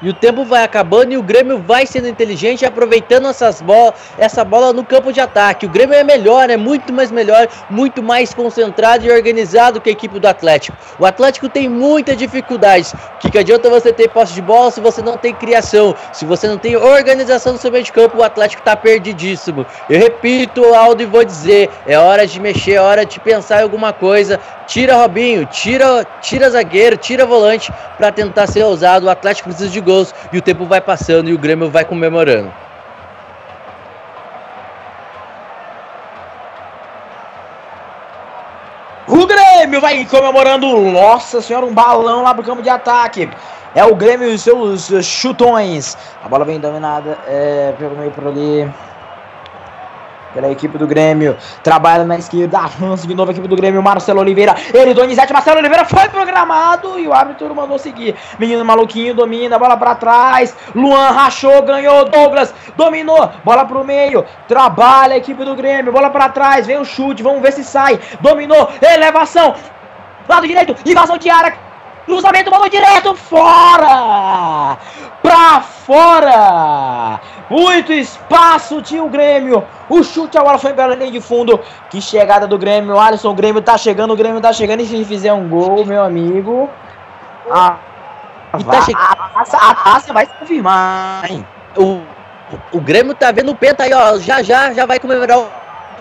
E o tempo vai acabando e o Grêmio vai sendo inteligente, aproveitando essas bolas, essa bola no campo de ataque. O Grêmio é melhor, é muito mais melhor, muito mais concentrado e organizado que a equipe do Atlético. O Atlético tem muita dificuldade. O que, adianta você ter posse de bola se você não tem criação? Se você não tem organização no seu meio de campo, o Atlético tá perdidíssimo. Eu repito, Aldo, e vou dizer: é hora de mexer, é hora de pensar em alguma coisa. Tira Robinho, tira, tira zagueiro, tira volante para tentar ser ousado. O Atlético precisa de gols e o tempo vai passando e o Grêmio vai comemorando. O Grêmio vai comemorando, nossa senhora, um balão lá pro campo de ataque. É o Grêmio e seus eh, chutões. A bola vem dominada é, pelo meio por ali. Pela equipe do Grêmio. Trabalha na esquerda. Avança de novo a equipe do Grêmio. Marcelo Oliveira. Ele, Donizete. Marcelo Oliveira foi programado. E o árbitro mandou seguir. Menino maluquinho domina. Bola pra trás. Luan rachou. Ganhou. Douglas dominou. Bola pro meio. Trabalha a equipe do Grêmio. Bola pra trás. Vem o chute. Vamos ver se sai. Dominou. Elevação. Lado direito. Invasão de área. Cruzamento, bola direto, fora! Pra fora! Muito espaço tinha o Grêmio. O chute agora foi pela linha de fundo. Que chegada do Grêmio. Alisson, o Grêmio tá chegando, o Grêmio tá chegando. E se fizer um gol, meu amigo. A, E tá a, taça, a taça vai se confirmar, hein? O, o Grêmio tá vendo o Penta aí, ó. Já já já vai comemorar o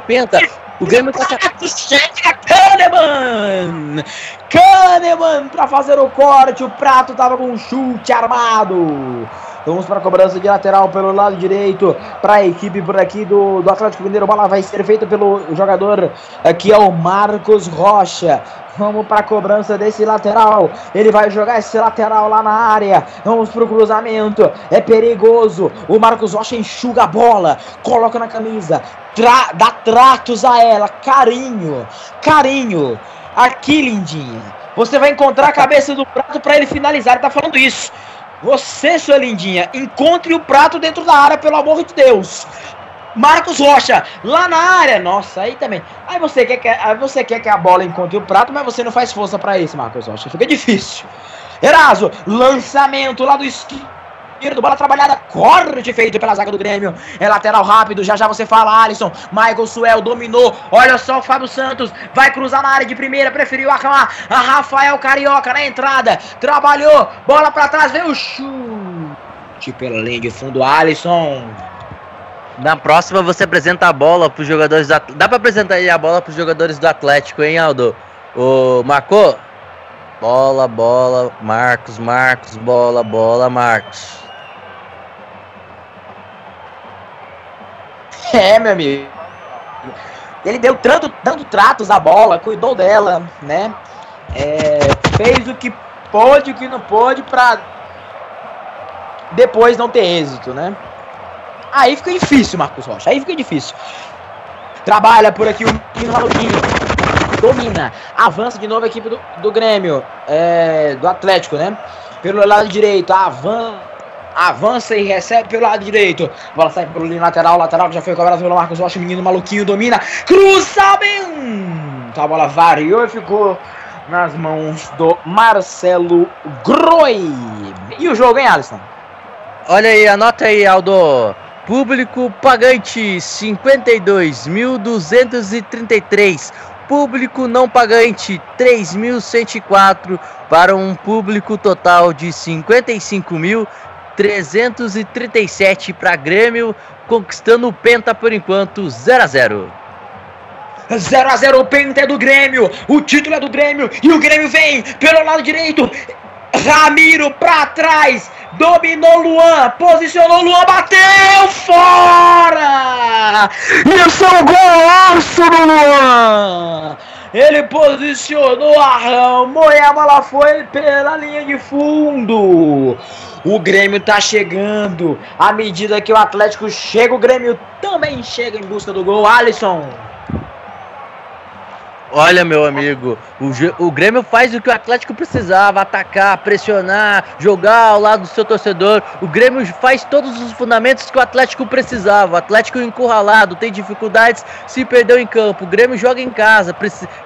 Penta. O Grêmio tá. Chega Kahneman! Kahneman pra fazer o corte. O prato tava com um chute armado. Vamos para a cobrança de lateral pelo lado direito para a equipe por aqui do, do Atlético Mineiro. A bola vai ser feita pelo jogador aqui é o Marcos Rocha. Vamos para a cobrança desse lateral. Ele vai jogar esse lateral lá na área. Vamos para o cruzamento. É perigoso. O Marcos Rocha enxuga a bola. Coloca na camisa. Tra dá tratos a ela. Carinho. Carinho. Aqui, lindinha. Você vai encontrar a cabeça do prato para ele finalizar. Ele tá falando isso. Você, sua lindinha, encontre o prato dentro da área, pelo amor de Deus. Marcos Rocha, lá na área. Nossa, aí também. Aí você quer que, aí você quer que a bola encontre o prato, mas você não faz força pra isso, Marcos Rocha. Fica difícil. Eraso, lançamento lá do esquerdo, bola trabalhada, corte feito pela zaga do Grêmio. É lateral rápido, já já você fala, Alisson. Michael Suel dominou. Olha só o Fábio Santos, vai cruzar na área de primeira, preferiu acalmar. A Rafael Carioca na entrada, trabalhou, bola pra trás, veio o chute pela linha de fundo, Alisson. Na próxima você apresenta a bola pros jogadores do Atlético. Dá pra apresentar aí a bola pros jogadores do Atlético, hein, Aldo? O Marcou? Bola, bola, Marcos, Marcos, bola, bola, Marcos. É, meu amigo. Ele deu tanto, tanto tratos à bola, cuidou dela, né? É, fez o que pôde, o que não pôde pra depois não ter êxito, né? Aí fica difícil, Marcos Rocha. Aí fica difícil. Trabalha por aqui o menino maluquinho. Domina. Avança de novo a equipe do, do Grêmio. É, do Atlético, né? Pelo lado direito. Avança. Avança e recebe pelo lado direito. Bola sai pelo lateral. Lateral que já foi cobrado pelo Marcos Rocha. Menino maluquinho domina. Cruzamento. A bola variou e ficou nas mãos do Marcelo Groi. E o jogo, hein, Alisson? Olha aí, anota aí, Aldo. Público pagante 52.233. Público não pagante 3.104 para um público total de 55.337 para Grêmio, conquistando o penta por enquanto 0 a 0. 0 a 0 o penta é do Grêmio. O título é do Grêmio e o Grêmio vem pelo lado direito. Ramiro pra trás, dominou Luan, posicionou Luan, bateu fora! Isso é um golaço do Luan! Ele posicionou, arramou e a bola foi pela linha de fundo. O Grêmio tá chegando. À medida que o Atlético chega, o Grêmio também chega em busca do gol. Alisson. Olha, meu amigo, o, o Grêmio faz o que o Atlético precisava: atacar, pressionar, jogar ao lado do seu torcedor. O Grêmio faz todos os fundamentos que o Atlético precisava. O Atlético encurralado, tem dificuldades, se perdeu em campo. O Grêmio joga em casa,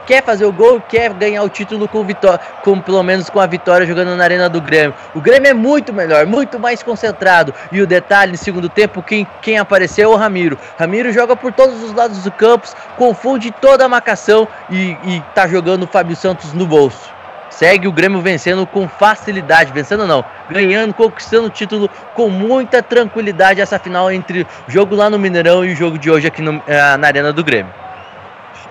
quer fazer o gol, quer ganhar o título com vitória, com pelo menos com a vitória jogando na arena do Grêmio. O Grêmio é muito melhor, muito mais concentrado. E o detalhe, no segundo tempo, quem, quem apareceu é o Ramiro. Ramiro joga por todos os lados do campo, confunde toda a marcação e, e tá jogando o Fábio Santos no bolso. Segue o Grêmio vencendo com facilidade, vencendo não, ganhando, conquistando o título com muita tranquilidade essa final entre o jogo lá no Mineirão e o jogo de hoje aqui no- eh, na Arena do Grêmio.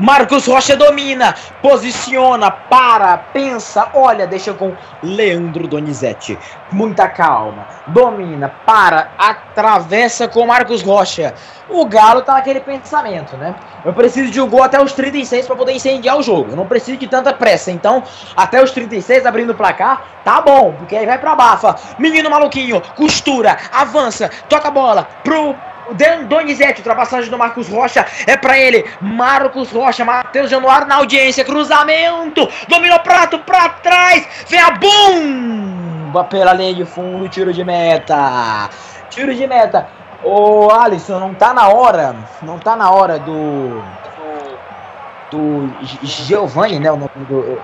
Marcos Rocha domina, posiciona, para, pensa, olha, deixa com Leandro Donizete. Muita calma, domina, para, atravessa com Marcos Rocha. O Galo tá naquele pensamento, né? Eu preciso de um gol até os 36 para poder incendiar o jogo. Eu não preciso de tanta pressa. Então, até os 36 abrindo o placar, tá bom, porque aí vai pra bafa. Menino maluquinho, costura, avança, toca a bola pro Dan Donizete, ultrapassagem do Marcos Rocha, é pra ele, Marcos Rocha, Matheus Januário na audiência, cruzamento, dominou prato pra trás, vem a bomba pela linha de fundo, tiro de meta, tiro de meta. Ô Alisson, não tá na hora, não tá na hora do. do. Giovanni, né? O nome do. Eu,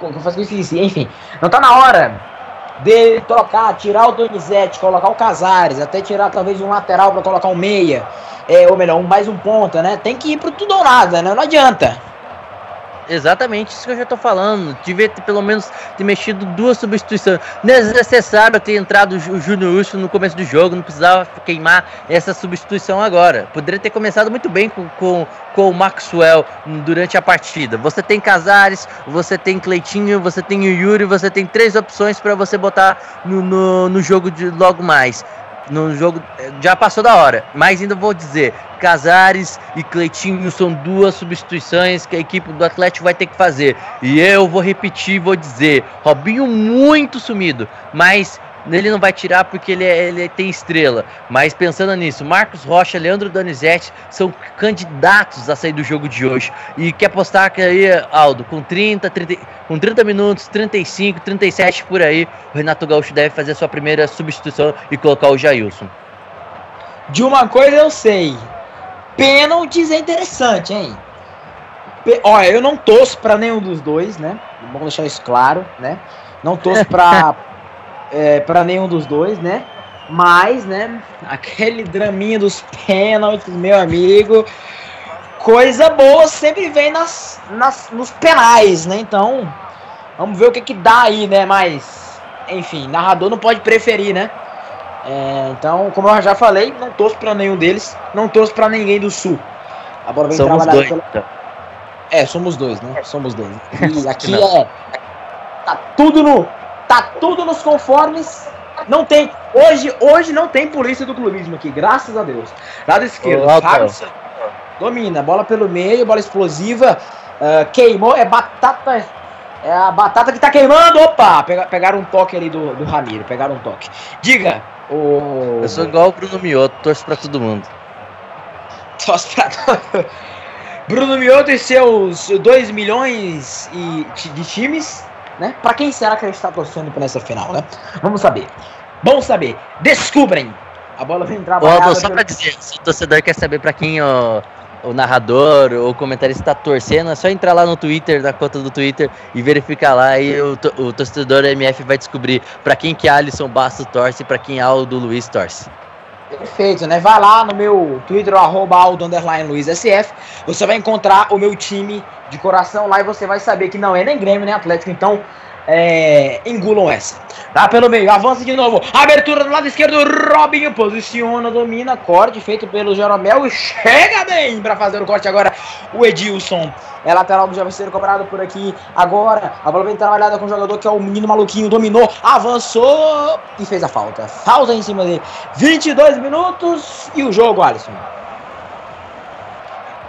eu faço isso, enfim, não tá na hora de trocar, tirar o Donizete, colocar o Casares, até tirar talvez um lateral para colocar um meia, é, ou melhor, um, mais um ponta, né? Tem que ir pro tudo ou nada, né? Não adianta. Exatamente isso que eu já tô falando. Devia ter pelo menos ter mexido duas substituições. Desnecessário ter entrado o Júnior Urso no começo do jogo, não precisava queimar essa substituição agora. Poderia ter começado muito bem com, com, com o Maxwell durante a partida. Você tem Casares, você tem Cleitinho, você tem o Yuri, você tem três opções para você botar no, no, no jogo de logo mais. No jogo já passou da hora, mas ainda vou dizer, Casares e Cleitinho são duas substituições que a equipe do Atlético vai ter que fazer. E eu vou repetir, vou dizer, Robinho muito sumido, mas ele não vai tirar porque ele, é- ele tem estrela. Mas pensando nisso, Marcos Rocha, Leandro Donizete são candidatos a sair do jogo de hoje. E quer apostar que aí, Aldo, com 30, 30, com 30 minutos, 35, 37 por aí, o Renato Gaúcho deve fazer a sua primeira substituição e colocar o Jailson. De uma coisa eu sei. Pênaltis é interessante, hein? Pe- Olha, eu não torço pra nenhum dos dois, né? Vamos deixar isso claro, né? Não torço pra, é, pra nenhum dos dois, né? Mas, né? Aquele draminha dos pênaltis, meu amigo. Coisa boa sempre vem nas, nas, nos penais, né? Então, vamos ver o que que dá aí, né? Mas, enfim, narrador não pode preferir, né? É, então, como eu já falei, não torço pra nenhum deles, não torço pra ninguém do sul. A bola vem Somos dois. pela- então. É, somos dois, né? Somos dois. E aqui é. Tá tudo no. Tá tudo nos conformes. Não tem. Hoje, hoje não tem polícia do clubismo aqui, graças a Deus. Lado esquerdo, Santos. Domina, bola pelo meio, bola explosiva. ah, queimou, é batata. É a batata que tá queimando. Opa! Pega- pegaram um toque ali do, do Ramiro, pegaram um toque. Diga, o. Eu sou igual o Bruno Mioto, torço pra todo mundo. Torce pra- Bruno Mioto e seus 2 milhões e, de times, né? Pra quem será que ele está torcendo pra nessa final, né? Vamos saber. Vamos saber. Descobrem. A bola vem Ô, trabalhada. Aldo, só pra dizer, se o torcedor quer saber pra quem o, o narrador ou o comentarista tá torcendo, é só entrar lá no Twitter, na conta do Twitter, e verificar lá e o, o torcedor MF vai descobrir pra quem que Alisson Bastos torce e pra quem Aldo Luiz torce. Perfeito, né? Vai lá no meu Twitter, arroba Aldo underline Luiz SF. Você vai encontrar o meu time de coração lá e você vai saber que não é nem Grêmio, nem Atlético. Então, é, engulam essa. Tá pelo meio, avança de novo. Abertura do lado esquerdo, Robinho posiciona, domina, corte feito pelo Jeromel chega bem pra fazer o corte agora. O Edilson é lateral já vai ser cobrado por aqui. Agora, a bola vem trabalhada com o jogador que é o menino maluquinho, dominou, avançou e fez a falta. Falta em cima dele. 22 minutos e o jogo, Alisson.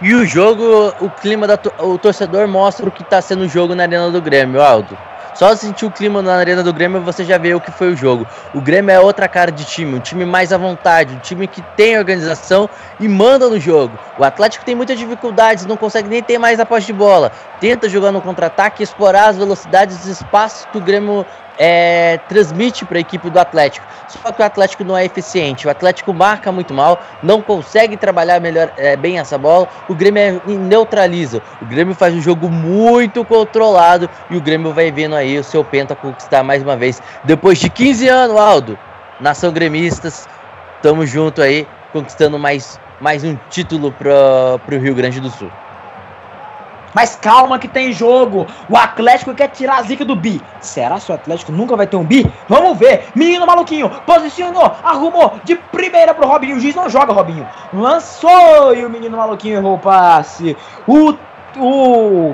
E o jogo, o clima da o torcedor mostra o que tá sendo o jogo na Arena do Grêmio, Aldo. Só sentir o clima na Arena do Grêmio você já vê o que foi o jogo. O Grêmio é outra cara de time, um time mais à vontade, um time que tem organização e manda no jogo. O Atlético tem muitas dificuldades, não consegue nem ter mais a posse de bola. Tenta jogar no contra-ataque, explorar as velocidades e os espaços que o Grêmio é, transmite para a equipe do Atlético. Só que o Atlético não é eficiente. O Atlético marca muito mal, não consegue trabalhar melhor, é, bem essa bola. O Grêmio é- neutraliza. O Grêmio faz um jogo muito controlado e o Grêmio vai vendo aí o seu penta conquistar mais uma vez. Depois de 15 anos, Aldo, nação gremistas, tamo junto aí, conquistando mais, mais um título para o Rio Grande do Sul. Mas calma que tem jogo. O Atlético quer tirar a zica do Bi. Será que o Atlético nunca vai ter um Bi? Vamos ver. Menino maluquinho. Posicionou. Arrumou. De primeira pro Robinho. O juiz não joga, Robinho. Lançou. E o menino maluquinho errou o passe. O. O.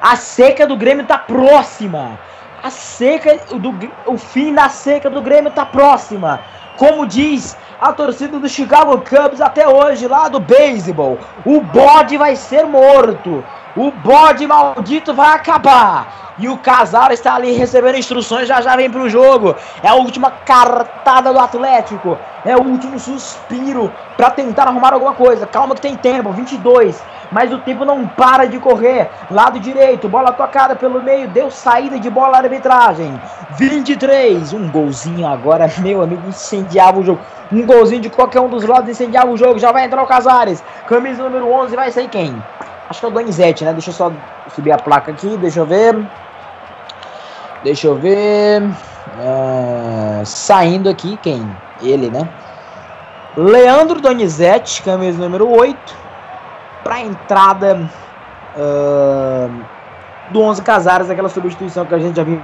A seca do Grêmio tá próxima. A seca do. O fim da seca do Grêmio tá próxima. Como diz a torcida do Chicago Cubs até hoje, lá do beisebol. O bode vai ser morto. O bode maldito vai acabar. E o Casal está ali recebendo instruções, já já vem pro jogo. É a última cartada do Atlético. É o último suspiro para tentar arrumar alguma coisa. Calma que tem tempo, 22. Mas o tempo não para de correr. Lado direito, bola tocada pelo meio, deu saída de bola arbitragem. 23. Um golzinho agora, meu amigo, incendiava o jogo. Um golzinho de qualquer um dos lados incendiava o jogo. Já vai entrar o Casares. Camisa número 11 vai sair quem? Acho que é o Donizete, né? Deixa eu só subir a placa aqui, deixa eu ver. Deixa eu ver. Ah, saindo aqui, quem? Ele, né? Leandro Donizete, camisa número 8. Pra entrada ah, do 11 Casares, aquela substituição que a gente já viu.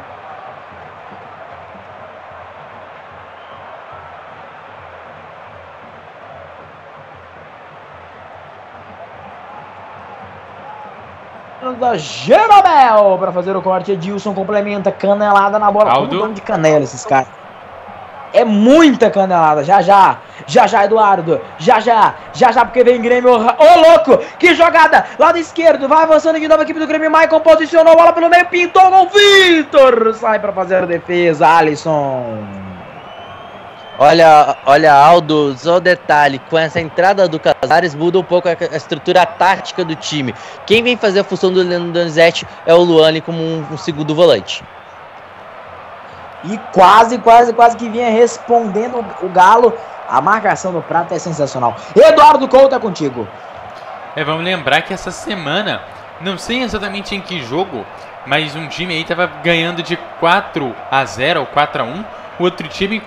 Da Jeromel para fazer o corte. Edilson complementa, canelada na bola. Aldo. Como de canela esses caras. É muita canelada. Já já, já já, Eduardo. Já já, já já, porque vem Grêmio. Ô louco, que jogada! Lado esquerdo, vai avançando de novo a equipe do Grêmio. Maicon posicionou a bola pelo meio, pintou gol. Vitor sai para fazer a defesa. Alisson. Olha, olha, Aldo, só detalhe, com essa entrada do Casares muda um pouco a, a estrutura tática do time. Quem vem fazer a função do Leandro Donizete é o Luane como um, um segundo volante. E quase, quase, quase que vinha respondendo o Galo. A marcação do Prata é sensacional. Eduardo Couto é contigo. É, vamos lembrar que essa semana, não sei exatamente em que jogo, mas um time aí tava ganhando de 4 a 0 ou 4 a 1. O outro time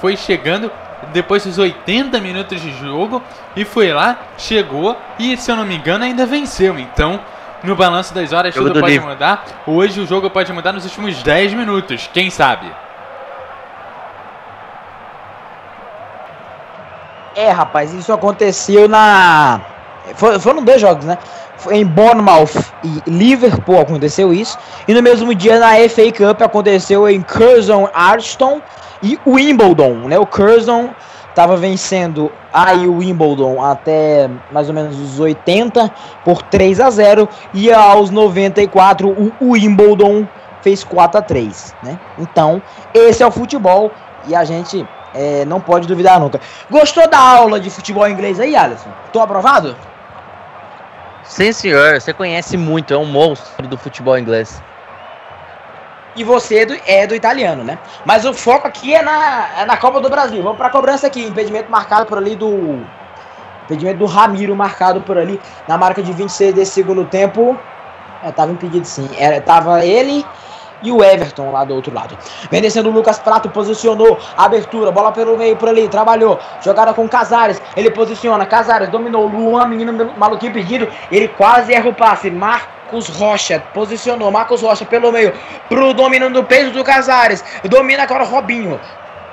foi chegando depois dos 80 minutos de jogo e foi lá, chegou e, se eu não me engano, ainda venceu. Então, no balanço das horas, Jogo tudo do pode livro. mudar. Hoje o jogo pode mudar nos últimos 10 minutos, quem sabe? É, rapaz, isso aconteceu na. foram dois jogos, né? Em Bournemouth e Liverpool aconteceu isso. E no mesmo dia na FA Cup aconteceu em Curzon, Arston e Wimbledon, né? O Curzon tava vencendo aí o Wimbledon até mais ou menos os 80 por 3 a 0 e aos 94 o Wimbledon fez 4 a 3, né? Então, esse é o futebol e a gente é, não pode duvidar nunca. Gostou da aula de futebol inglês aí, Alisson? Tô aprovado? Sim, senhor, você conhece muito, é um monstro do futebol inglês. E você é do, é do italiano, né? Mas o foco aqui é na, é na Copa do Brasil. Vamos pra cobrança aqui. Impedimento marcado por ali do. Impedimento do Ramiro marcado por ali na marca de 26 desse segundo tempo. É, tava impedido sim. Era, tava ele e o Everton lá do outro lado. Vem descendo o Lucas Prato, posicionou, abertura, bola pelo meio por ali, trabalhou, jogada com Casares, ele posiciona, Casares dominou, Luan, menino maluquinho pedido, ele quase erra o passe, Marcos Rocha, posicionou, Marcos Rocha pelo meio, pro domínio do peso do Casares, domina agora o Robinho,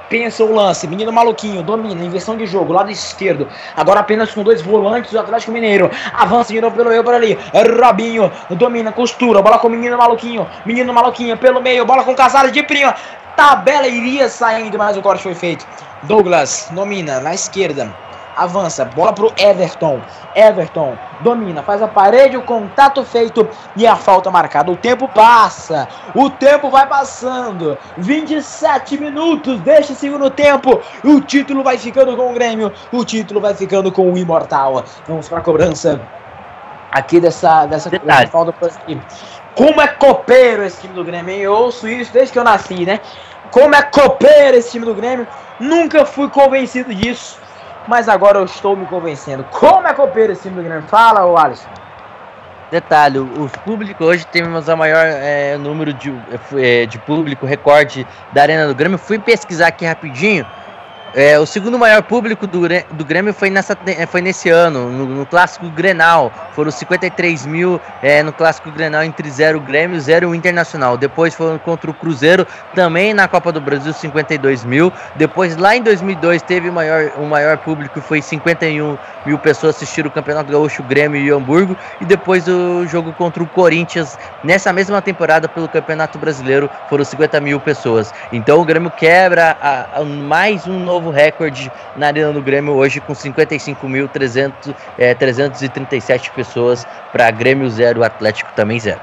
pensa o lance, menino maluquinho, domina, inversão de jogo, lado esquerdo, agora apenas com dois volantes do Atlético Mineiro, avança de novo pelo meio por ali, Robinho, domina, costura, bola com o menino maluquinho, menino maluquinho pelo meio, bola com Casares de prima, tabela iria saindo, mas o corte foi feito, Douglas, domina, na esquerda, avança, bola pro Everton. Everton domina, faz a parede, o contato feito e a falta marcada. O tempo passa, o tempo vai passando. 27 minutos deste segundo tempo. O título vai ficando com o Grêmio, o título vai ficando com o Imortal. Vamos para a cobrança aqui dessa, dessa, falta por aqui. Como é copeiro esse time do Grêmio, hein? Eu ouço isso desde que eu nasci, né? Como é copeiro esse time do Grêmio. Nunca fui convencido disso mas agora eu estou me convencendo. Como é copeiro esse time do Grêmio? Fala, Alisson. Detalhe, o público hoje temos a maior é, número de, é, de público, recorde da Arena do Grêmio. Fui pesquisar aqui rapidinho. É, o segundo maior público do, do Grêmio foi, nessa, foi nesse ano, no, no Clássico Grenal. Foram 53 mil é, no Clássico Grenal entre 0 Grêmio e 0 Internacional. Depois foram contra o Cruzeiro, também na Copa do Brasil, 52 mil. Depois, lá em 2002, teve o maior, o maior público, foi 51 mil pessoas assistiram o Campeonato Gaúcho Grêmio e Hamburgo. E depois o jogo contra o Corinthians, nessa mesma temporada pelo Campeonato Brasileiro, foram 50 mil pessoas. Então o Grêmio quebra a, a, mais um novo recorde na Arena do Grêmio hoje com 55.337 é, 337 pessoas para Grêmio 0, Atlético também 0.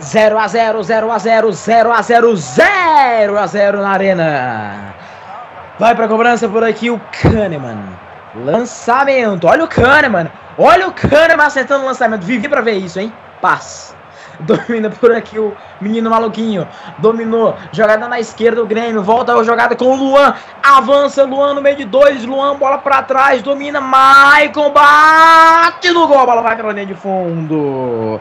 Zero a zero, zero a zero, zero a zero, zero a zero na arena. Vai pra cobrança por aqui o Kahneman. Lançamento. Olha o Kahneman. Olha o Kahneman acertando o lançamento. Vivi pra ver isso, hein? Paz. Domina por aqui o menino maluquinho. Dominou. Jogada na esquerda do Grêmio. Volta a jogada com o Luan. Avança Luan no meio de dois. Luan, bola pra trás. Domina. Maicon bate no gol. A bola vai pela linha de fundo.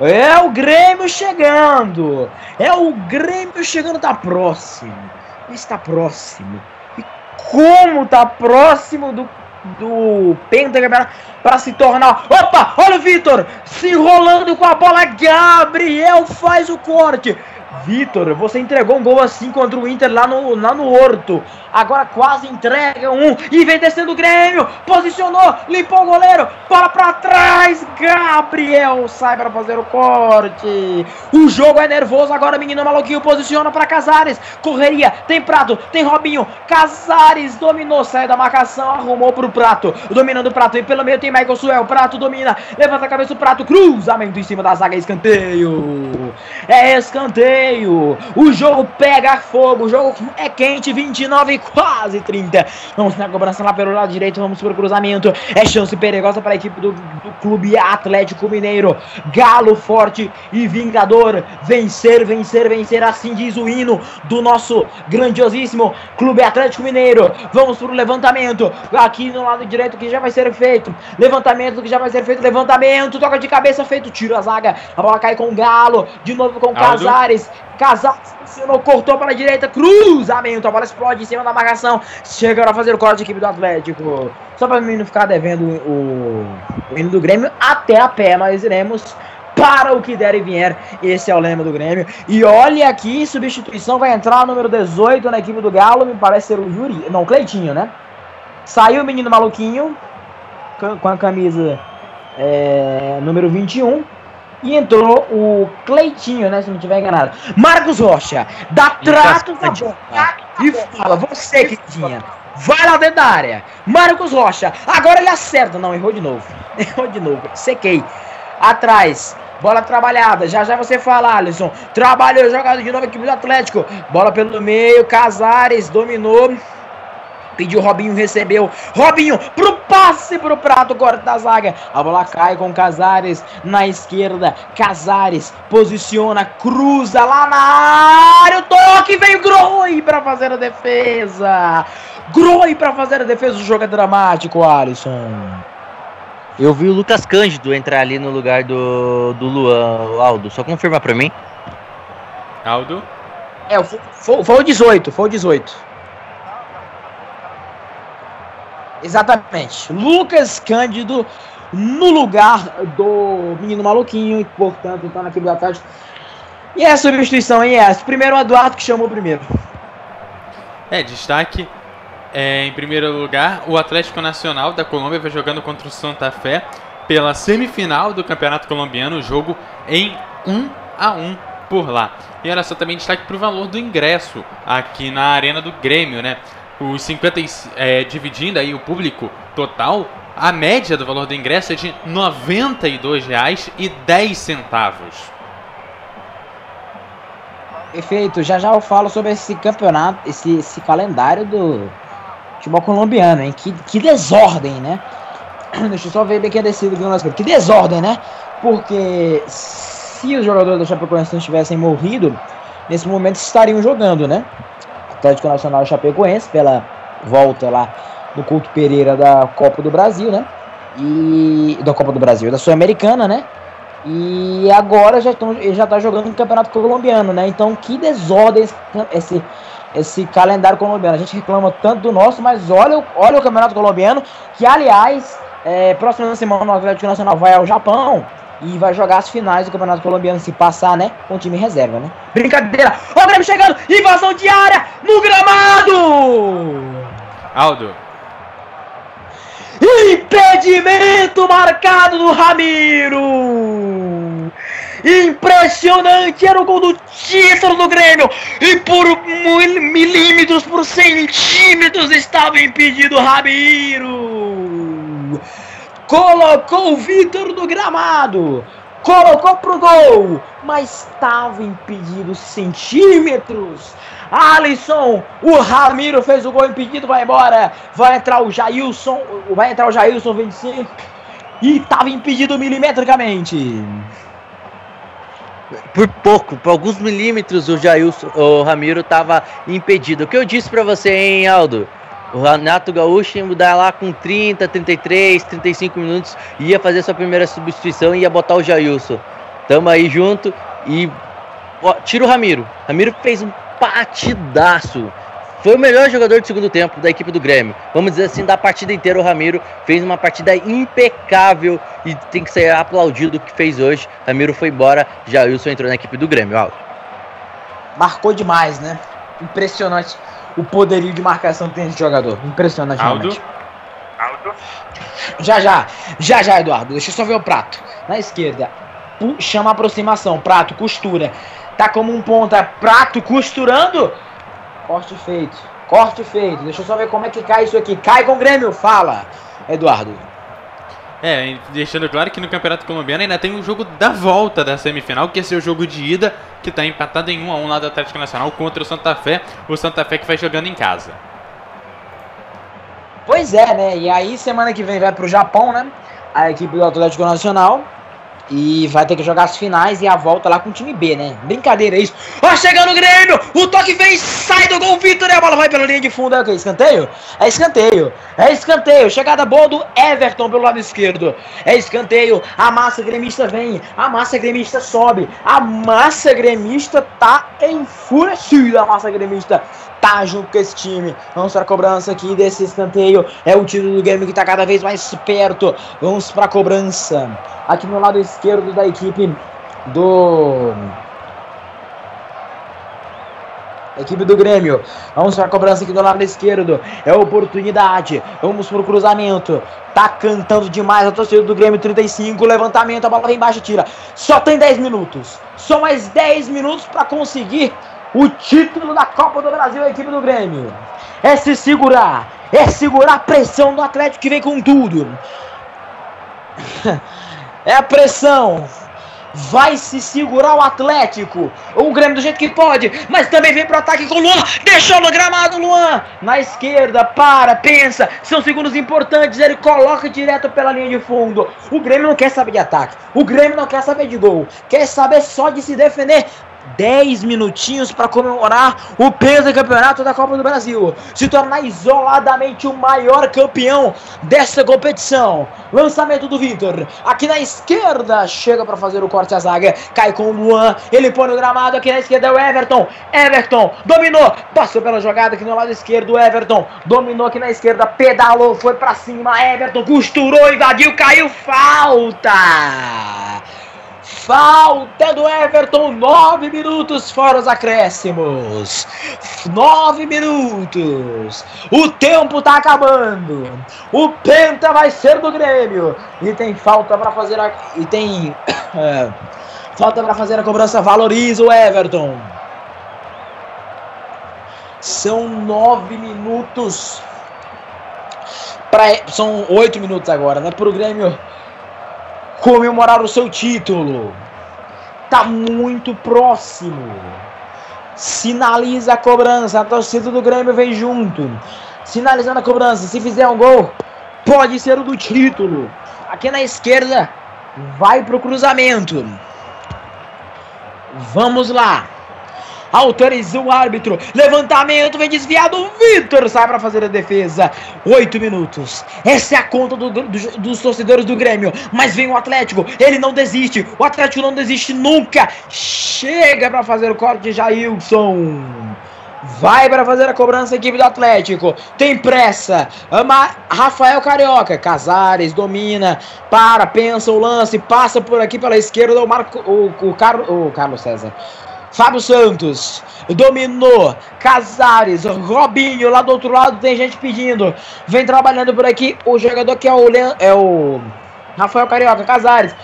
É o Grêmio chegando. É o Grêmio chegando. Tá próximo. Está próximo. E como tá próximo do do pentacampeonato para se tornar. Opa! Olha o Vitor se enrolando com a bola. Gabriel faz o corte. Vitor, você entregou um gol assim contra o Inter lá no, lá no Horto. Agora quase entrega um e vem descendo o Grêmio. Posicionou, limpou o goleiro. Bola pra trás. Gabriel sai para fazer o corte. O jogo é nervoso agora. Menino maluquinho posiciona para Casares. Correria, tem Prato, tem Robinho. Casares dominou, sai da marcação, arrumou pro Prato. Dominando o Prato e pelo meio tem Michael Suel. Prato domina, levanta a cabeça o Prato. Cruzamento em cima da zaga, escanteio. É escanteio. O jogo pega fogo, o jogo é quente, 29 quase 30. Vamos na cobrança lá pelo lado direito, vamos pro cruzamento. É chance perigosa para a equipe do, do Clube Atlético Mineiro. Galo forte e vingador. Vencer, vencer, vencer. Assim diz o hino do nosso grandiosíssimo Clube Atlético Mineiro. Vamos pro levantamento. Aqui no lado direito que já vai ser feito. Levantamento que já vai ser feito. Levantamento. Toca de cabeça feito. Tiro a zaga. A bola cai com o Galo. De novo com o Casares. Casares funcionou, cortou para a direita, cruzamento, a bola explode em cima da marcação. Chega a fazer o corte da equipe do Atlético. Só para mim não ficar devendo o, o hino do Grêmio até a pé, nós iremos para o que der e vier. Esse é o lema do Grêmio. E olha aqui, substituição vai entrar número 18 na equipe do Galo, me parece ser o Yuri, não, o Cleitinho, né? Saiu o menino maluquinho com a camisa é, número 21 e entrou o Cleitinho, né? Se não tiver enganado. Marcos Rocha, dá trato na bola e fala, você, Cleitinha, vai lá dentro da área. Marcos Rocha, agora ele acerta. Não, errou de novo. Errou de novo. Sequei. Atrás. Bola trabalhada. Já já você fala, Alisson. Trabalhou, jogado de novo equipe do Atlético. Bola pelo meio. Casares dominou. Pediu Robinho, recebeu. Robinho pro passe pro prato, corte da zaga. A bola cai com Casares na esquerda. Casares posiciona, cruza lá na área. O toque veio Groi para fazer a defesa. Groi para fazer a defesa. O jogo é dramático, Alisson. Eu vi o Lucas Cândido entrar ali no lugar do, do Luan, Aldo. Só confirma pra mim. Aldo? É, foi, foi, foi o 18, foi o 18. Exatamente. Lucas Cândido no lugar do menino maluquinho, e portanto tá na equipe do Atlético. E é a substituição, hein, essa? Primeiro o Eduardo que chamou primeiro. É, destaque é, em primeiro lugar, o Atlético Nacional da Colômbia vai jogando contra o Santa Fé pela semifinal do Campeonato Colombiano, jogo em 1 a 1 por lá. E olha só também destaque para o valor do ingresso aqui na Arena do Grêmio, né? Os 50 é, dividindo aí o público total, a média do valor do ingresso é de R$ 92,10. Perfeito, já já eu falo sobre esse campeonato, esse, esse calendário do futebol colombiano, hein? Que, que desordem, né? Deixa eu só ver bem que é descido aqui no nosso Que desordem, né? Porque se os jogadores do Chapecoense não tivessem morrido, nesse momento estariam jogando, né? Atlético Nacional Chapecoense pela volta lá do Couto Pereira da Copa do Brasil, né? E da Copa do Brasil, da Sul-Americana, né? E agora já estão já tá jogando no Campeonato Colombiano, né? Então que desordem esse, esse, esse calendário colombiano. A gente reclama tanto do nosso, mas olha, olha o Campeonato Colombiano, que aliás, é, próxima semana o Atlético Nacional vai ao Japão e vai jogar as finais do Campeonato Colombiano se passar, né? Com o time reserva, né? Brincadeira! Ó o Grêmio chegando! Invasão de área no gramado! Aldo. Impedimento marcado do Ramiro! Impressionante! Era o gol do título do Grêmio! E por milímetros, por centímetros estava impedido o Ramiro! Colocou o Vitor no gramado, colocou pro gol, mas estava impedido centímetros. Alisson, o Ramiro fez o gol impedido, vai embora. Vai entrar o Jailson, vai entrar o Jailson 25 e estava impedido milimetricamente. Por pouco, por alguns milímetros, o Jailson, o Ramiro estava impedido. O que eu disse para você, hein, Aldo? O Renato Gaúcho ia mudar lá com 30, 33, 35 minutos, ia fazer sua primeira substituição e ia botar o Jailson. Tamo aí junto e ó, tira o Ramiro. Ramiro fez um partidaço. Foi o melhor jogador do segundo tempo da equipe do Grêmio. Vamos dizer assim, da partida inteira o Ramiro fez uma partida impecável e tem que ser aplaudido o que fez hoje. Ramiro foi embora, Jailson entrou na equipe do Grêmio. Aldo. Marcou demais, né? Impressionante o poderio de marcação que tem esse jogador. Impressionante. Aldo. realmente. Já, já. Já, já, Eduardo. Deixa eu só ver o prato. Na esquerda. Chama a aproximação. Prato, costura. Tá como um ponta. Prato costurando. Corte feito. Corte feito. Deixa eu só ver como é que cai isso aqui. Cai com o Grêmio. Fala, Eduardo. É, deixando claro que no Campeonato Colombiano ainda tem o jogo da volta da semifinal, que é seu jogo de ida, que está empatado em 1 a 1 lá do Atlético Nacional contra o Santa Fé. O Santa Fé que vai jogando em casa. Pois é, né? E aí, semana que vem vai pro Japão, né? A equipe do Atlético Nacional. E vai ter que jogar as finais e a volta lá com o time B, né? Brincadeira isso. Ó, chegando o Grêmio! O toque vem, sai do gol, Vitor! E a bola vai pela linha de fundo. É o quê? Escanteio? É escanteio. É escanteio. Chegada boa do Everton pelo lado esquerdo. É escanteio. A massa gremista vem. A massa gremista sobe. A massa gremista tá enfurecida. A massa gremista tá junto com esse time. Vamos pra cobrança aqui desse escanteio. É o time do Grêmio que tá cada vez mais perto. Vamos pra cobrança. Aqui no lado esquerdo da equipe do. Equipe do Grêmio. Vamos pra cobrança aqui do lado esquerdo. É oportunidade. Vamos pro cruzamento. Tá cantando demais a torcida do Grêmio. 35. Levantamento. A bola vem embaixo tira. Só tem 10 minutos. Só mais 10 minutos pra conseguir o título da Copa do Brasil. A equipe do Grêmio. É se segurar. É segurar a pressão do Atlético que vem com tudo. É a pressão. Vai se segurar o Atlético. O Grêmio do jeito que pode. Mas também vem pro ataque com o Luan. Deixou no gramado, Luan. Na esquerda, para, pensa. São segundos importantes. Ele coloca direto pela linha de fundo. O Grêmio não quer saber de ataque. O Grêmio não quer saber de gol. Quer saber só de se defender. 10 minutinhos para comemorar o campeonato da Copa do Brasil, se tornar isoladamente o maior campeão dessa competição. Lançamento do Vitor, aqui na esquerda, chega para fazer o corte à zaga, cai com o Luan, ele põe no gramado, aqui na esquerda é o Everton, Everton dominou, passou pela jogada aqui no lado esquerdo, Everton dominou aqui na esquerda, pedalou, foi para cima, Everton costurou, invadiu, caiu, falta! Falta do Everton, nove minutos fora os acréscimos. Nove minutos. O tempo tá acabando. O penta vai ser do Grêmio. E tem falta para fazer a e tem é, falta para fazer a cobrança. Valoriza o Everton. São nove minutos. Pra, são oito minutos agora, né? Pro Grêmio comemorar o seu título. Tá muito próximo. Sinaliza a cobrança. A torcida do Grêmio vem junto. Sinalizando a cobrança. Se fizer um gol, pode ser o do título. Aqui na esquerda, vai pro cruzamento. Vamos lá. Autorizou o árbitro. Levantamento, vem desviado. Vitor sai para fazer a defesa. Oito minutos. Essa é a conta do, do, dos torcedores do Grêmio. Mas vem o Atlético. Ele não desiste. O Atlético não desiste nunca. Chega para fazer o corte Jailson. Vai para fazer a cobrança equipe do Atlético. Tem pressa. Ama Rafael Carioca. Casares domina. Para, pensa o lance. Passa por aqui pela esquerda o, Marco, o, o, Car, o Carlos César. Fábio Santos dominou. Casares, Robinho, lá do outro lado tem gente pedindo. Vem trabalhando por aqui o jogador que é o, Leon, é o Rafael Carioca. Casares.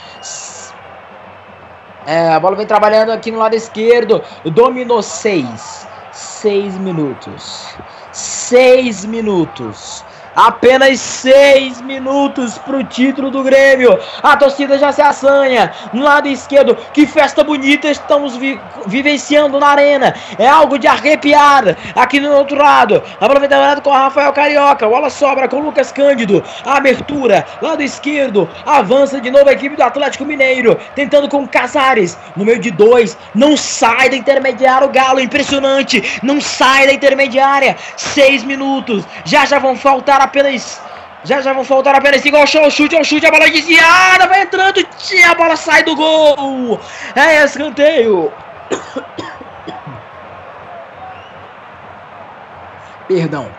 É, a bola vem trabalhando aqui no lado esquerdo. Dominou seis. Seis minutos. Seis minutos. Apenas seis minutos para o título do Grêmio. A torcida já se assanha. No lado esquerdo, que festa bonita estamos vi vivenciando na arena. É algo de arrepiar. Aqui no outro lado, aproveitando com o Rafael Carioca. Bola sobra com Lucas Cândido. A abertura, lado esquerdo. Avança de novo a equipe do Atlético Mineiro. Tentando com Casares. No meio de dois. Não sai da intermediária o Galo. Impressionante. Não sai da intermediária. Seis minutos. Já já vão faltar a apenas. Já já vão faltar apenas igual o chute, é o chute, a bola desviada, vai entrando, a bola sai do gol. É escanteio. Perdão.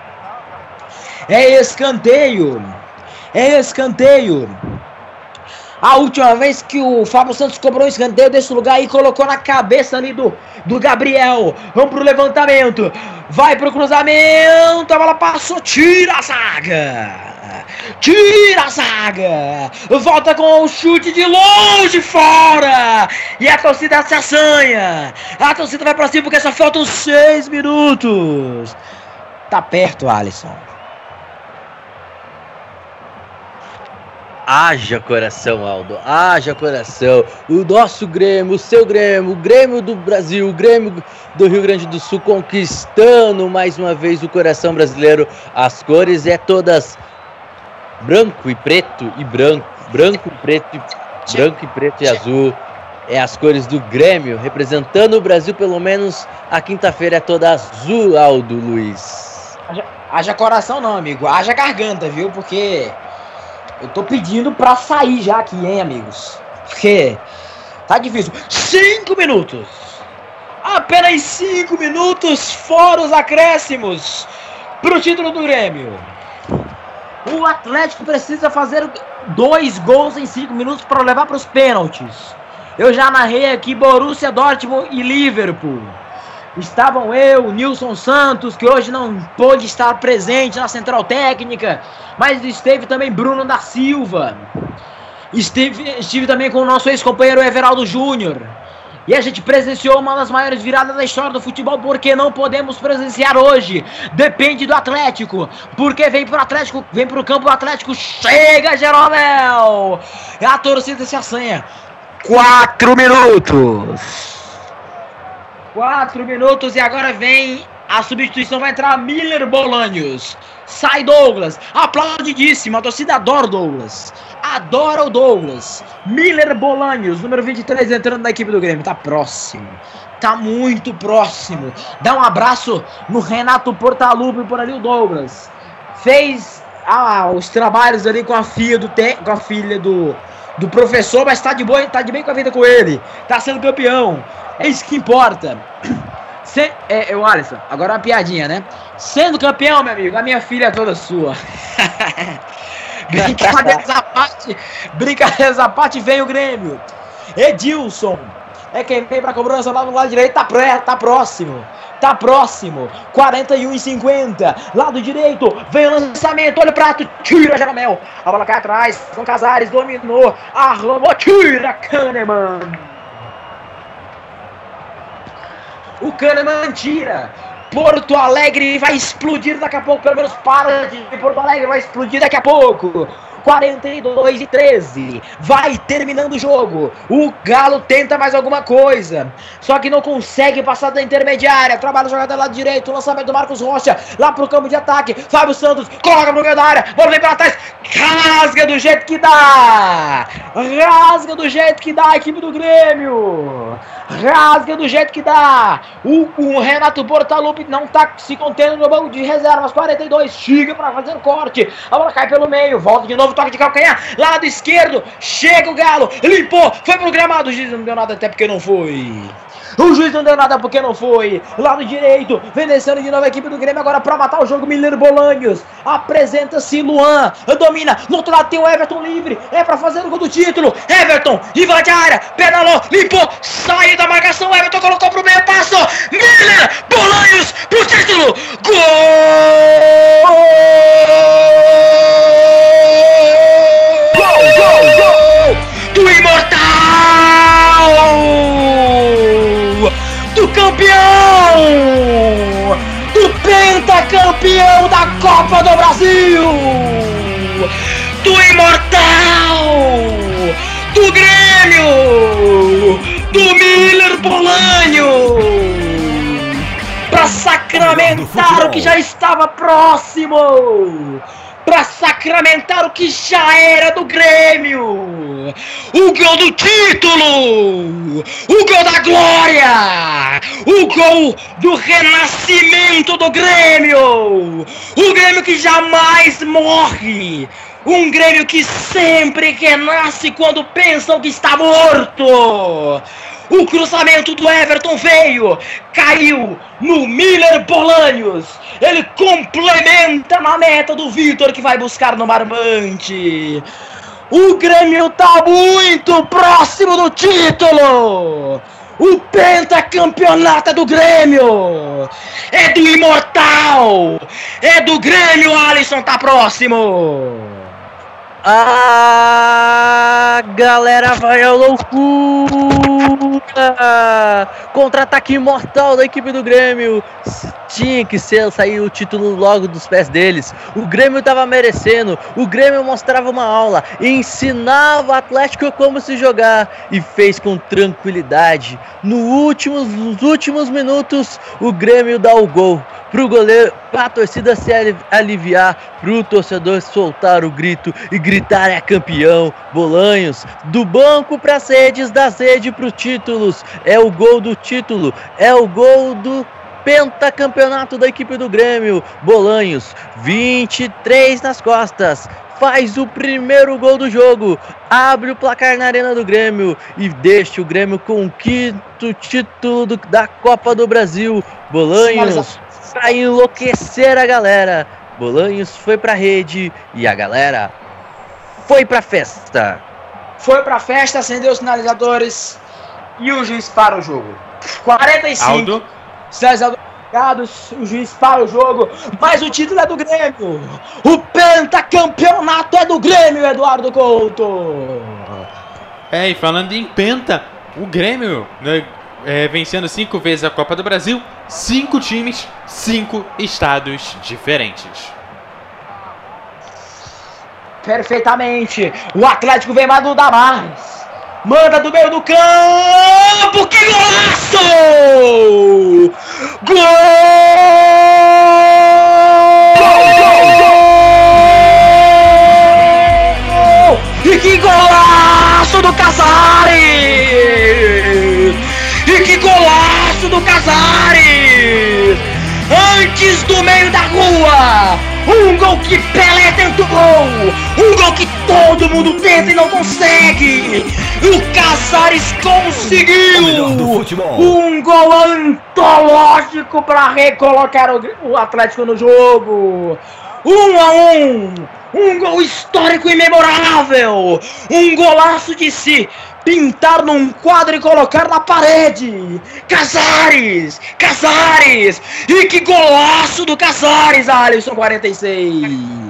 É escanteio. É escanteio. A última vez que o Fábio Santos cobrou um escanteio desse lugar e colocou na cabeça ali do, do Gabriel. Vamos pro levantamento. Vai pro cruzamento. A bola passou. Tira a zaga. Tira a zaga. Volta com o chute de longe fora. E a torcida se assanha. A torcida vai pra cima porque só faltam seis minutos. Tá perto, Alisson. Haja coração, Aldo. Haja coração. O nosso Grêmio, o seu Grêmio, o Grêmio do Brasil, o Grêmio do Rio Grande do Sul conquistando mais uma vez o coração brasileiro. As cores é todas branco e preto e branco, branco, preto e branco e preto e azul. É as cores do Grêmio representando o Brasil, pelo menos a quinta-feira é toda azul, Aldo Luiz. Haja, haja coração não, amigo. Haja garganta, viu? Porque eu tô pedindo pra sair já aqui, hein, amigos? Porque tá difícil. Cinco minutos! Apenas cinco minutos fora os acréscimos pro título do Grêmio. O Atlético precisa fazer dois gols em cinco minutos para levar para os pênaltis. Eu já narrei aqui Borussia Dortmund e Liverpool. Estavam eu, Nilson Santos, que hoje não pôde estar presente na central técnica, mas esteve também Bruno da Silva. Esteve, estive também com o nosso ex-companheiro Everaldo Júnior. E a gente presenciou uma das maiores viradas da história do futebol, porque não podemos presenciar hoje. Depende do Atlético. Porque vem pro Atlético, vem pro campo do Atlético, chega Jeromel! A torcida se assanha. Quatro minutos. Quatro minutos e agora vem a substituição. Vai entrar Miller Bolanhos. Sai Douglas. Aplaudidíssimo. A torcida adora o Douglas. Adora o Douglas. Miller Bolanhos, número 23, entrando na equipe do Grêmio. Tá próximo. Tá muito próximo. Dá um abraço no Renato Portaluppi por ali o Douglas. Fez ah, os trabalhos ali com a filha do te, com a filha do, do professor, mas tá de boa, tá de bem com a vida com ele. Tá sendo campeão. É isso que importa. Se, é, é, o Alisson, agora uma piadinha, né? Sendo campeão, meu amigo, a minha filha é toda sua. Brincadeiras à parte, brincadeiras à parte, vem o Grêmio. Edilson, é quem vem pra cobrança lá no lado direito, tá, pré, tá próximo. Tá próximo, 41 e 50, lado direito, vem o lançamento, olha o prato, tira Jeromel, a bola cai atrás, com Casares, dominou, arrumou, tira Kahneman. O Kahneman tira, Porto Alegre vai explodir daqui a pouco, pelo menos para de Porto Alegre vai explodir daqui a pouco. 42 e 13. Vai terminando o jogo. O Galo tenta mais alguma coisa. Só que não consegue passar da intermediária. Trabalha o jogador lado direito. Lançamento do Marcos Rocha. Lá pro campo de ataque. Fábio Santos coloca pro meio da área. Bola vem pra trás. Rasga do jeito que dá. Rasga do jeito que dá a equipe do Grêmio. Rasga do jeito que dá. O, o Renato Portaluppi não tá se contendo no banco de reservas. 42. Chega pra fazer corte. A bola cai pelo meio. Volta de novo toque de calcanhar, lado esquerdo, chega o Galo, limpou, foi pro gramado, o juiz não deu nada até porque não foi. O juiz não deu nada porque não foi. Lado direito, vem descendo de novo a equipe do Grêmio agora para matar o jogo. Mineiro Bolanhos. Apresenta-se Luan. Domina. No outro lado tem o Everton livre. É para fazer o gol do título. Everton invade a área. Pedalou. Limpou. Sai da marcação. Everton colocou pro meio. Passou. Miller Bolanhos pro título. Gol! Gol! Gol! Do Imortal! Campeão, do pentacampeão da Copa do Brasil, do imortal, do Grêmio, do Miller Bolanho, para sacramentar o que já estava próximo para sacramentar o que já era do Grêmio. O gol do título, o gol da glória, o gol do renascimento do Grêmio. O Grêmio que jamais morre. Um Grêmio que sempre renasce quando pensam que está morto. O cruzamento do Everton veio, caiu no Miller Bolanhos. Ele complementa na meta do Vitor que vai buscar no Marmante. O Grêmio tá muito próximo do título. O pentacampeonato é do Grêmio! É do Imortal! É do Grêmio, Alisson tá próximo! A galera vai à loucura! Contra-ataque imortal da equipe do Grêmio. Tinha que ser sair o título logo dos pés deles. O Grêmio estava merecendo. O Grêmio mostrava uma aula, ensinava o Atlético como se jogar e fez com tranquilidade. No últimos, nos últimos minutos, o Grêmio dá o gol pro goleiro, pra torcida se aliviar, pro torcedor soltar o grito e gritar é campeão. Bolanhos, do banco para redes, das redes para os títulos. É o gol do título, é o gol do pentacampeonato da equipe do Grêmio. Bolanhos, 23 nas costas. Faz o primeiro gol do jogo, abre o placar na Arena do Grêmio e deixa o Grêmio com o quinto título do, da Copa do Brasil. Bolanhos para enlouquecer a galera. Bolanhos foi pra rede e a galera foi pra festa. Foi pra festa, acendeu os sinalizadores e o juiz para o jogo. 45. Aldo. César Ligados, o juiz para o jogo, mas o título é do Grêmio. O pentacampeonato é do Grêmio, Eduardo Couto. É, e falando em penta, o Grêmio né, é, vencendo cinco vezes a Copa do Brasil, cinco times, cinco estados diferentes. Perfeitamente. O Atlético vem mandar mais. Manda do meio do campo. Que golaço! Gol! E que golaço do Casares! E que golaço do Casares! Antes do meio da rua! Um gol que Pelé tentou! Um gol que todo mundo tenta e não consegue! O Casares conseguiu! Um gol antológico para recolocar o, o Atlético no jogo! Um a um! Um gol histórico e memorável! Um golaço de si! pintar num quadro e colocar na parede. Casares! Casares! E que golaço do Casares, Alisson 46!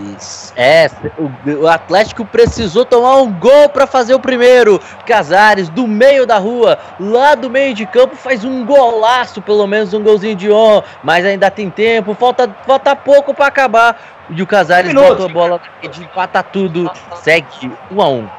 É, o, o Atlético precisou tomar um gol para fazer o primeiro. Casares, do meio da rua, lá do meio de campo, faz um golaço, pelo menos um golzinho de honra. Mas ainda tem tempo, falta, falta pouco para acabar. E o Casares Um bota a bola empata tudo, segue 1 um a 1 um.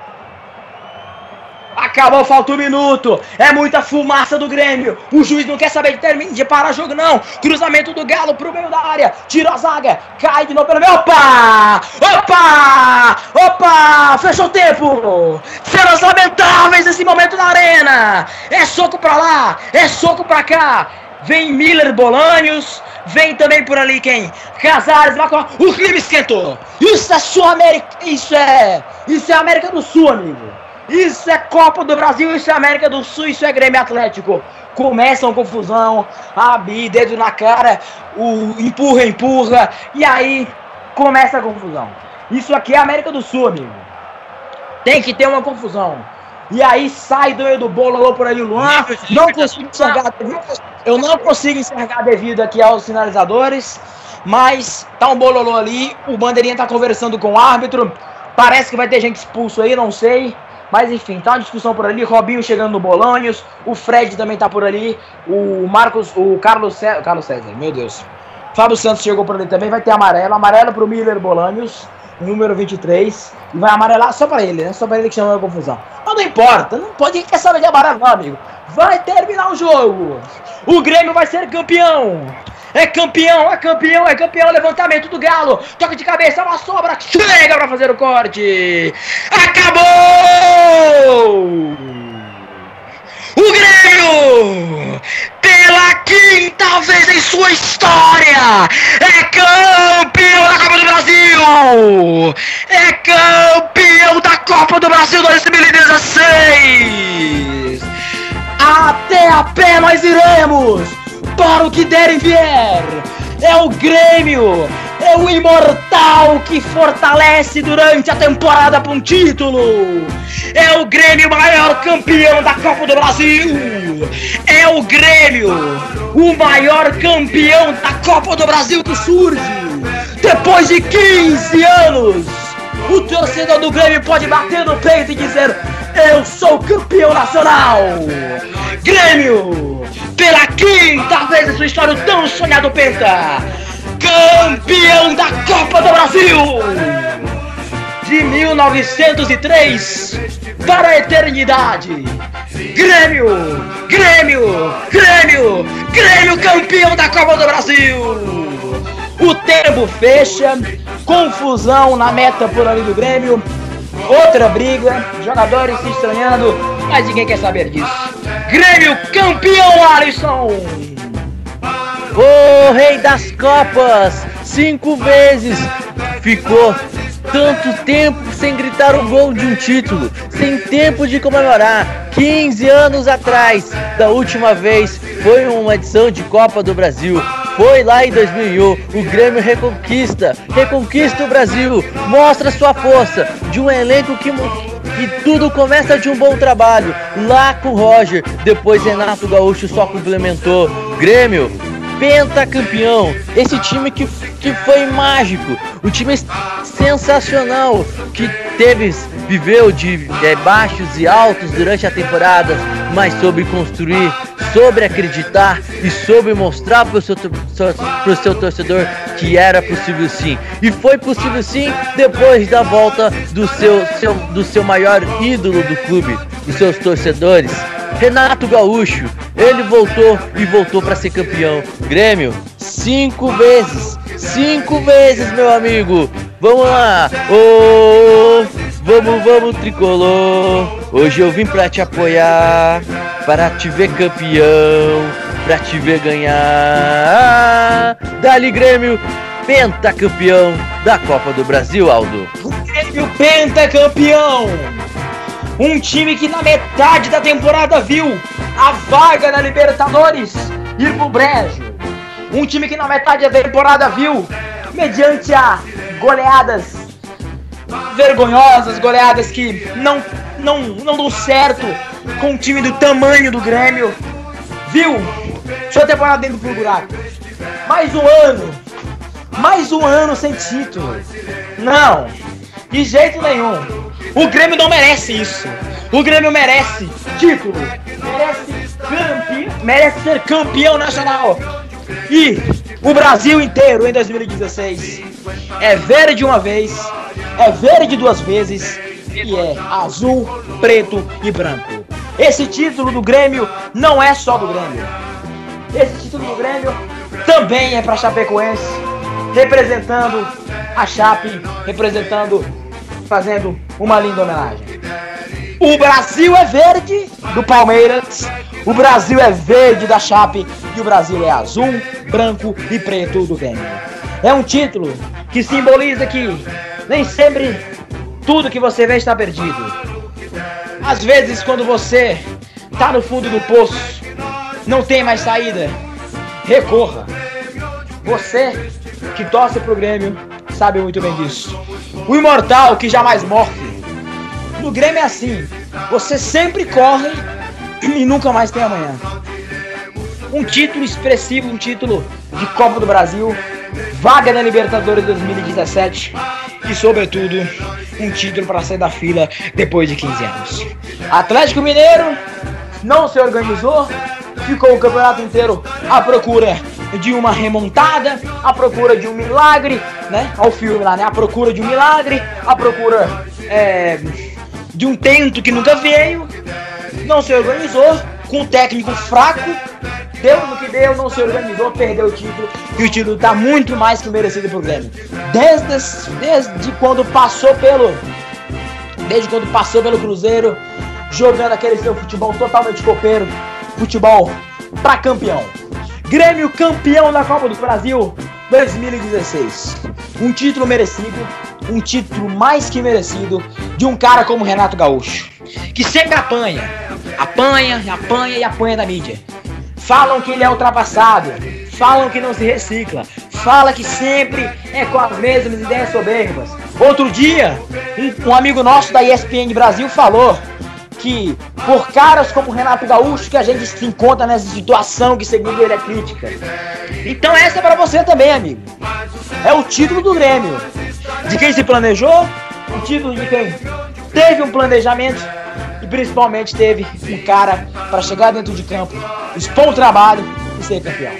Acabou, falta um minuto. É muita fumaça do Grêmio. O juiz não quer saber de, termi- de parar o jogo, não. Cruzamento do Galo pro meio da área. Tira a zaga. Cai de novo pelo meio. Opa! Opa! Opa! Fechou o tempo. Cenas lamentáveis nesse momento na arena. É soco pra lá. É soco pra cá. Vem Miller Bolanhos. Vem também por ali quem? Casares. O clima esquentou. Isso é Sul-América. Isso é. Isso é América do Sul, amigo. Isso é Copa do Brasil, isso é América do Sul, isso é Grêmio Atlético. Começa uma confusão, abi, dedo na cara, o empurra, empurra, e aí começa a confusão. Isso aqui é América do Sul, amigo. Tem que ter uma confusão. E aí sai do meio do bolo alô por ali o Luan. Não consigo enxergar devido, eu não consigo enxergar devido aqui aos sinalizadores. Mas tá um bololô ali. O bandeirinha tá conversando com o árbitro. Parece que vai ter gente expulso aí, não sei. Mas enfim, tá uma discussão por ali. Robinho chegando no Bolanhos. O Fred também tá por ali. O Marcos, o Carlos César. Carlos César, meu Deus. Fábio Santos chegou por ali também. Vai ter amarelo. Amarelo pro Miller Bolanhos. Número 23. E vai amarelar só pra ele, né? Só pra ele que chamou a confusão. Mas não importa. Não pode. Quer saber de amarelo, não, amigo? Vai terminar o jogo. O Grêmio vai ser campeão. É campeão, é campeão, é campeão, levantamento do Galo, toque de cabeça, uma sobra, chega pra fazer o corte, acabou! O Grêmio, pela quinta vez em sua história, é campeão da Copa do Brasil! É campeão da Copa do Brasil 2016! Até a pé nós iremos! Para o que der e vier! É o Grêmio! É o imortal que fortalece durante a temporada para um título! É o Grêmio maior campeão da Copa do Brasil! É o Grêmio, o maior campeão da Copa do Brasil que surge! Depois de 15 anos! O torcedor do Grêmio pode bater no peito e dizer: Eu sou campeão nacional! Grêmio! Pela quinta vez em sua história, o tão sonhado Penta! Campeão da Copa do Brasil! De 1903 para a eternidade! Grêmio! Grêmio! Grêmio! Grêmio campeão da Copa do Brasil! O tempo fecha, confusão na meta por ali do Grêmio, outra briga, jogadores se estranhando, mas ninguém quer saber disso. Grêmio campeão, Alisson! O rei das Copas, cinco vezes, ficou tanto tempo sem gritar o gol de um título, sem tempo de comemorar. 15 anos atrás, da última vez, foi uma edição de Copa do Brasil. Foi lá em 2001, o Grêmio reconquista, reconquista o Brasil, mostra sua força de um elenco que e tudo começa de um bom trabalho. Lá com o Roger, depois Renato Gaúcho só complementou. Grêmio, pentacampeão. Esse time que, que foi mágico. O time sensacional que teve, viveu de baixos e altos durante a temporada, mas soube construir, sobre acreditar e soube mostrar para o seu, pro seu torcedor que era possível sim. E foi possível sim depois da volta do seu, seu, do seu maior ídolo do clube, e seus torcedores. Renato Gaúcho, ele voltou e voltou para ser campeão. Grêmio, cinco vezes, cinco vezes, meu amigo. Vamos lá, ô, vamos, vamos, tricolor. Hoje eu vim pra te apoiar, para te ver campeão, pra te ver ganhar. Dali Grêmio, pentacampeão da Copa do Brasil, Aldo. Grêmio pentacampeão! Um time que na metade da temporada viu a vaga na Libertadores ir pro brejo. Um time que na metade da temporada viu, mediante a goleadas vergonhosas, goleadas que não, não, não dão certo com um time do tamanho do Grêmio, viu sua temporada dentro pro buraco. Mais um ano, mais um ano sem título. Não, de jeito nenhum. O Grêmio não merece isso. O Grêmio merece título. Merece campeão. Merece ser campeão nacional. E o Brasil inteiro em 2016 é verde uma vez, é verde duas vezes e é azul, preto e branco. Esse título do Grêmio não é só do Grêmio. Esse título do Grêmio também é para Chapecoense, representando a Chape, representando, fazendo uma linda homenagem. O Brasil é verde do Palmeiras, o Brasil é verde da Chape e o Brasil é azul, branco e preto do Grêmio. É um título que simboliza que nem sempre tudo que você vê está perdido. Às vezes, quando você tá no fundo do poço, não tem mais saída, recorra. Você que torce pro Grêmio sabe muito bem disso. O imortal que jamais morre. No Grêmio é assim, você sempre corre e nunca mais tem amanhã. Um título expressivo, um título de Copa do Brasil, vaga na Libertadores 2017 e, sobretudo, um título para sair da fila depois de 15 anos. Atlético Mineiro não se organizou, ficou o campeonato inteiro à procura de uma remontada, à procura de um milagre, né? Ao filme lá, né? À procura de um milagre, à procura é, de um tento que nunca veio, não se organizou, com um técnico fraco, deu no que deu, não se organizou, perdeu o título e o título tá muito mais que merecido pro Grêmio. Desde, desde quando passou pelo. Desde quando passou pelo Cruzeiro, jogando aquele seu futebol totalmente copeiro, futebol pra campeão. Grêmio campeão da Copa do Brasil 2016. Um título merecido, um título mais que merecido de um cara como Renato Gaúcho, que sempre apanha, apanha, apanha e apanha da mídia. Falam que ele é ultrapassado, falam que não se recicla, fala que sempre é com as mesmas ideias soberbas. Outro dia, um, um amigo nosso da ESPN Brasil falou que por caras como Renato Gaúcho que a gente se encontra nessa situação que segundo ele é crítica. Então essa é para você também, amigo. É o título do Grêmio. De quem se planejou, o título de quem teve um planejamento e principalmente teve um cara para chegar dentro de campo, expor o trabalho e ser campeão.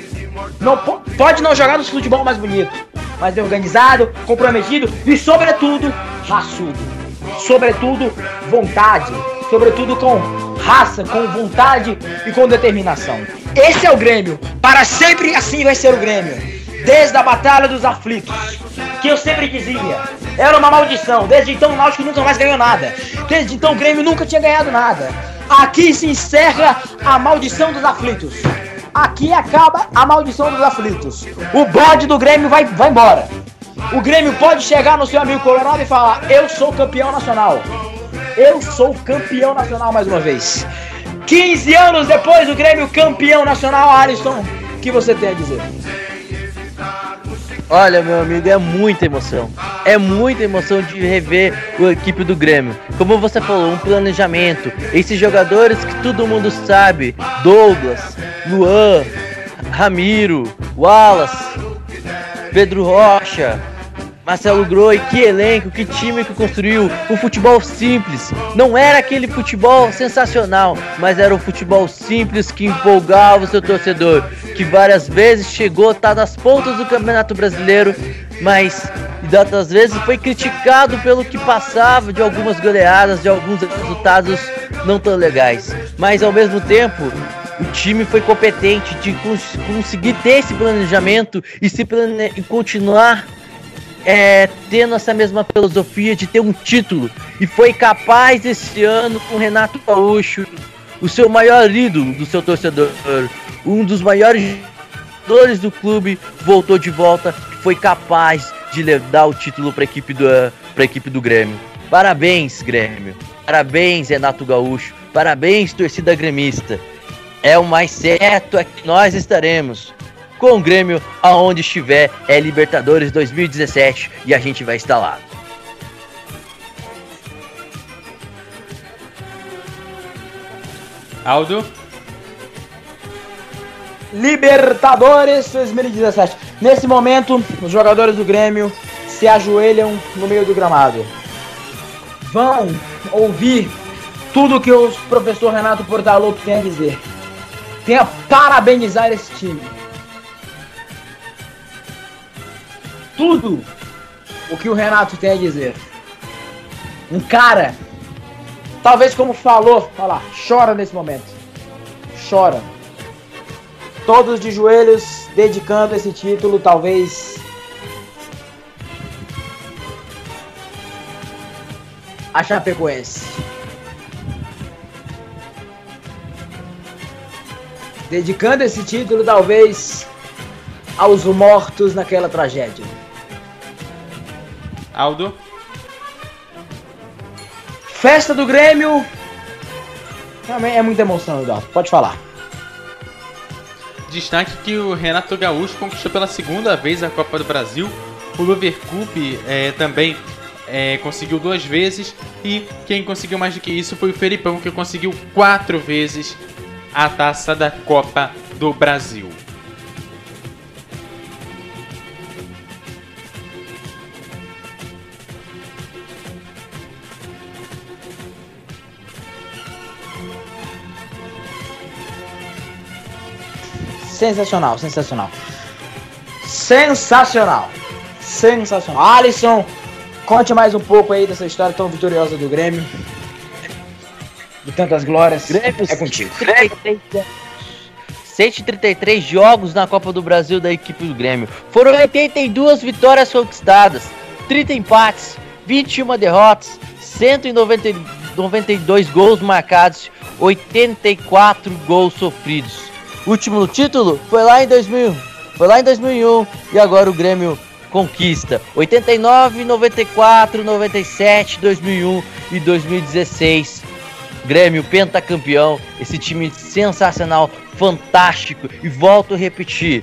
Não, pode não jogar no futebol mais bonito, mas organizado, comprometido e sobretudo raçudo. Sobretudo vontade, sobretudo com raça, com vontade e com determinação. Esse é o Grêmio. Para sempre assim vai ser o Grêmio. Desde a Batalha dos Aflitos, que eu sempre dizia, era uma maldição. Desde então o Náutico nunca mais ganhou nada. Desde então o Grêmio nunca tinha ganhado nada. Aqui se encerra a maldição dos aflitos. Aqui acaba a maldição dos aflitos. O bode do Grêmio vai, vai embora. O Grêmio pode chegar no seu amigo Colorado e falar: Eu sou campeão nacional. Eu sou campeão nacional mais uma vez. 15 anos depois, o Grêmio campeão nacional, Alisson. O que você tem a dizer? Olha, meu amigo, é muita emoção. É muita emoção de rever a equipe do Grêmio. Como você falou, um planejamento. Esses jogadores que todo mundo sabe: Douglas, Luan, Ramiro, Wallace, Pedro Rocha, Marcelo Groi, que elenco, que time que construiu. Um futebol simples. Não era aquele futebol sensacional, mas era um futebol simples que empolgava o seu torcedor. Que várias vezes chegou a estar nas pontas do Campeonato Brasileiro, mas outras vezes foi criticado pelo que passava de algumas goleadas, de alguns resultados não tão legais. Mas ao mesmo tempo, o time foi competente de cons conseguir ter esse planejamento e se plane e continuar é, tendo essa mesma filosofia de ter um título. E foi capaz esse ano com Renato Gaúcho, o seu maior ídolo do seu torcedor, um dos maiores jogadores do clube, voltou de volta, foi capaz de dar o título para a equipe do equipe do Grêmio. Parabéns, Grêmio. Parabéns, Renato Gaúcho. Parabéns, torcida gremista. É o mais certo é que nós estaremos com o Grêmio aonde estiver. É Libertadores 2017 e a gente vai estar lá. Aldo? Libertadores 2017. Nesse momento, os jogadores do Grêmio se ajoelham no meio do gramado. Vão ouvir tudo que o professor Renato Portaluppi tem a dizer. Tem a parabenizar esse time. Tudo o que o Renato tem a dizer. Um cara, talvez como falou, olha lá, chora nesse momento. Chora. Todos de joelhos dedicando esse título, talvez a Chapecoense. Dedicando esse título, talvez, aos mortos naquela tragédia. Aldo? Festa do Grêmio. Também é muita emoção, Eduardo. Pode falar. Destaque que o Renato Gaúcho conquistou pela segunda vez a Copa do Brasil. O Lover Cup é, também é, conseguiu duas vezes. E quem conseguiu mais do que isso foi o Felipão, que conseguiu quatro vezes a taça da Copa do Brasil. Sensacional, sensacional. Sensacional. Sensacional. Alisson, conte mais um pouco aí dessa história tão vitoriosa do Grêmio. De tantas glórias. Grêmio, é contigo. 133 jogos na Copa do Brasil da equipe do Grêmio. Foram 82 vitórias conquistadas, 30 empates, 21 derrotas, 192 gols marcados, 84 gols sofridos. O último título foi lá em 2000, foi lá em 2001 e agora o Grêmio conquista. 89, 94, 97, 2001 e 2016. Grêmio pentacampeão, esse time sensacional, fantástico. E volto a repetir,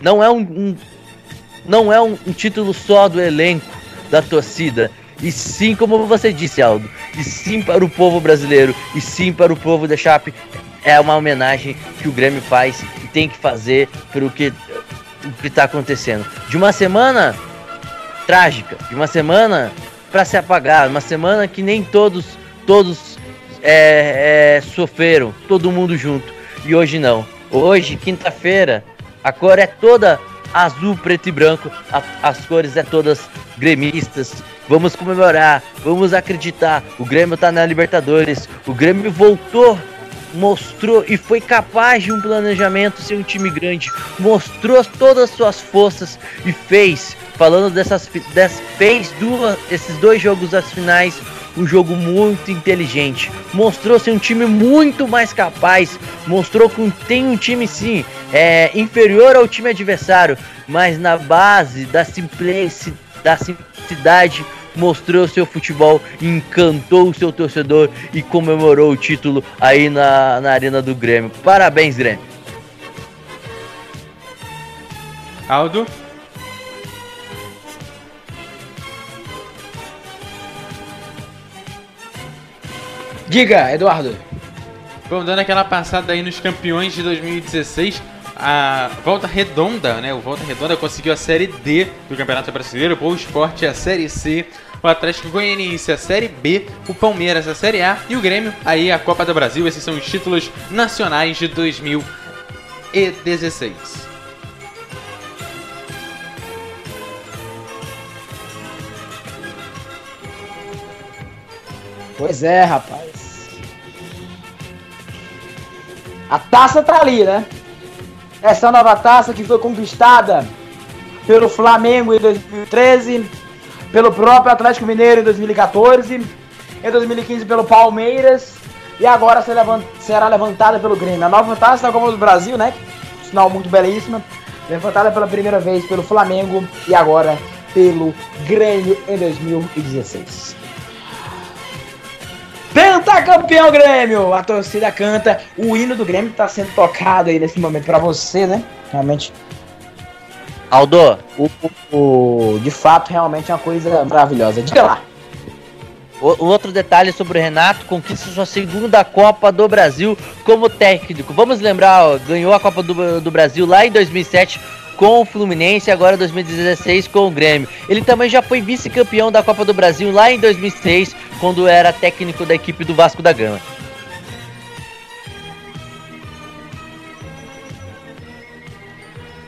não é um, um não é um, um título só do elenco da torcida, e sim, como você disse, Aldo, e sim para o povo brasileiro, e sim para o povo da Chape, é uma homenagem que o Grêmio faz e tem que fazer pelo que está acontecendo. De uma semana trágica, de uma semana para se apagar, uma semana que nem todos todos é, é, sofreram, todo mundo junto. E hoje não. Hoje, quinta-feira, a cor é toda azul, preto e branco. A, as cores é todas gremistas. Vamos comemorar, vamos acreditar. O Grêmio tá na Libertadores. O Grêmio voltou mostrou e foi capaz de um planejamento ser um time grande, mostrou todas as suas forças e fez, falando dessas, dessas fez duas, esses dois jogos das finais um jogo muito inteligente, mostrou ser um time muito mais capaz, mostrou que tem um time sim é, inferior ao time adversário, mas na base da simplicidade, da simplicidade mostrou seu futebol, encantou o seu torcedor e comemorou o título aí na, na Arena do Grêmio. Parabéns, Grêmio. Aldo? Diga, Eduardo. Vamos dando aquela passada aí nos campeões de 2016. A Volta Redonda, né? O Volta Redonda conseguiu a Série D do Campeonato Brasileiro, o Boa Esporte a Série C, o Atlético Goianiense a Série B, o Palmeiras a Série A e o Grêmio aí a Copa do Brasil. Esses são os títulos nacionais de 2016. Pois é, rapaz. A taça tá ali, né? Essa nova taça que foi conquistada pelo Flamengo em 2013, pelo próprio Atlético Mineiro em 2014, em 2015 pelo Palmeiras e agora será levantada pelo Grêmio. A nova taça da Copa do Brasil, né? Sinal muito belíssima. Levantada pela primeira vez pelo Flamengo e agora pelo Grêmio em 2016. Pentacampeão Grêmio! A torcida canta. O hino do Grêmio está sendo tocado aí nesse momento para você, né? Realmente. Aldo, o, o, o, de fato, realmente é uma coisa maravilhosa. Diga lá. O, outro detalhe sobre o Renato, conquista sua segunda Copa do Brasil como técnico. Vamos lembrar, ó, ganhou a Copa do, do Brasil lá em 2007 com o Fluminense e agora 2016 com o Grêmio. Ele também já foi vice-campeão da Copa do Brasil lá em 2006, quando era técnico da equipe do Vasco da Gama.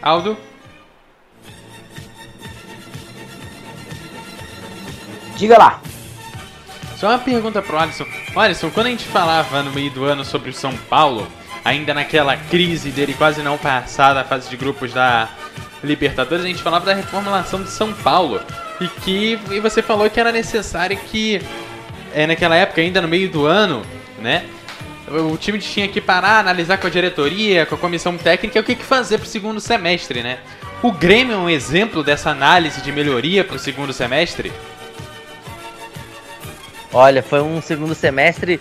Aldo? Diga lá. Só uma pergunta pro Alisson. Alisson, quando a gente falava no meio do ano sobre o São Paulo, ainda naquela crise dele quase não passar da fase de grupos da Libertadores, a gente falava da reformulação de São Paulo. E que e você falou que era necessário que, é, naquela época, ainda no meio do ano, né? O time tinha que parar, analisar com a diretoria, com a comissão técnica, o que, que fazer pro segundo semestre, né? O Grêmio é um exemplo dessa análise de melhoria pro segundo semestre? Olha, foi um segundo semestre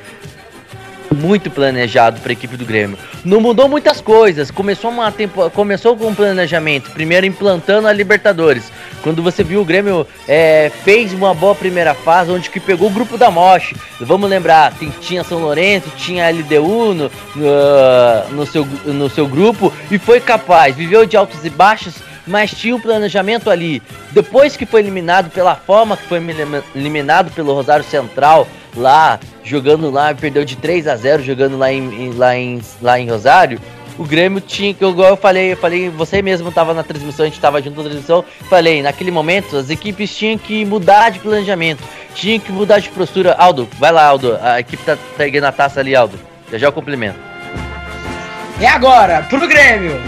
muito planejado para a equipe do Grêmio. Não mudou muitas coisas. Começou uma tempo, começou com um planejamento, primeiro implantando a Libertadores. Quando você viu o Grêmio é, fez uma boa primeira fase, onde que pegou o grupo da Moche. Vamos lembrar, tem, tinha São Lourenço, tinha LDU no, no, seu, no seu grupo e foi capaz. Viveu de altos e baixos mas tinha um planejamento ali. Depois que foi eliminado pela forma que foi eliminado pelo Rosário Central, lá, jogando lá, perdeu de 3 a 0 jogando lá em, lá em, lá em Rosário. O Grêmio tinha, que igual eu falei, eu falei, você mesmo estava na transmissão, a gente estava junto na transmissão, falei, naquele momento as equipes tinham que mudar de planejamento, tinham que mudar de postura. Aldo, vai lá, Aldo, a equipe tá pegando a taça ali, Aldo. Já já o cumprimento. É agora, pro Grêmio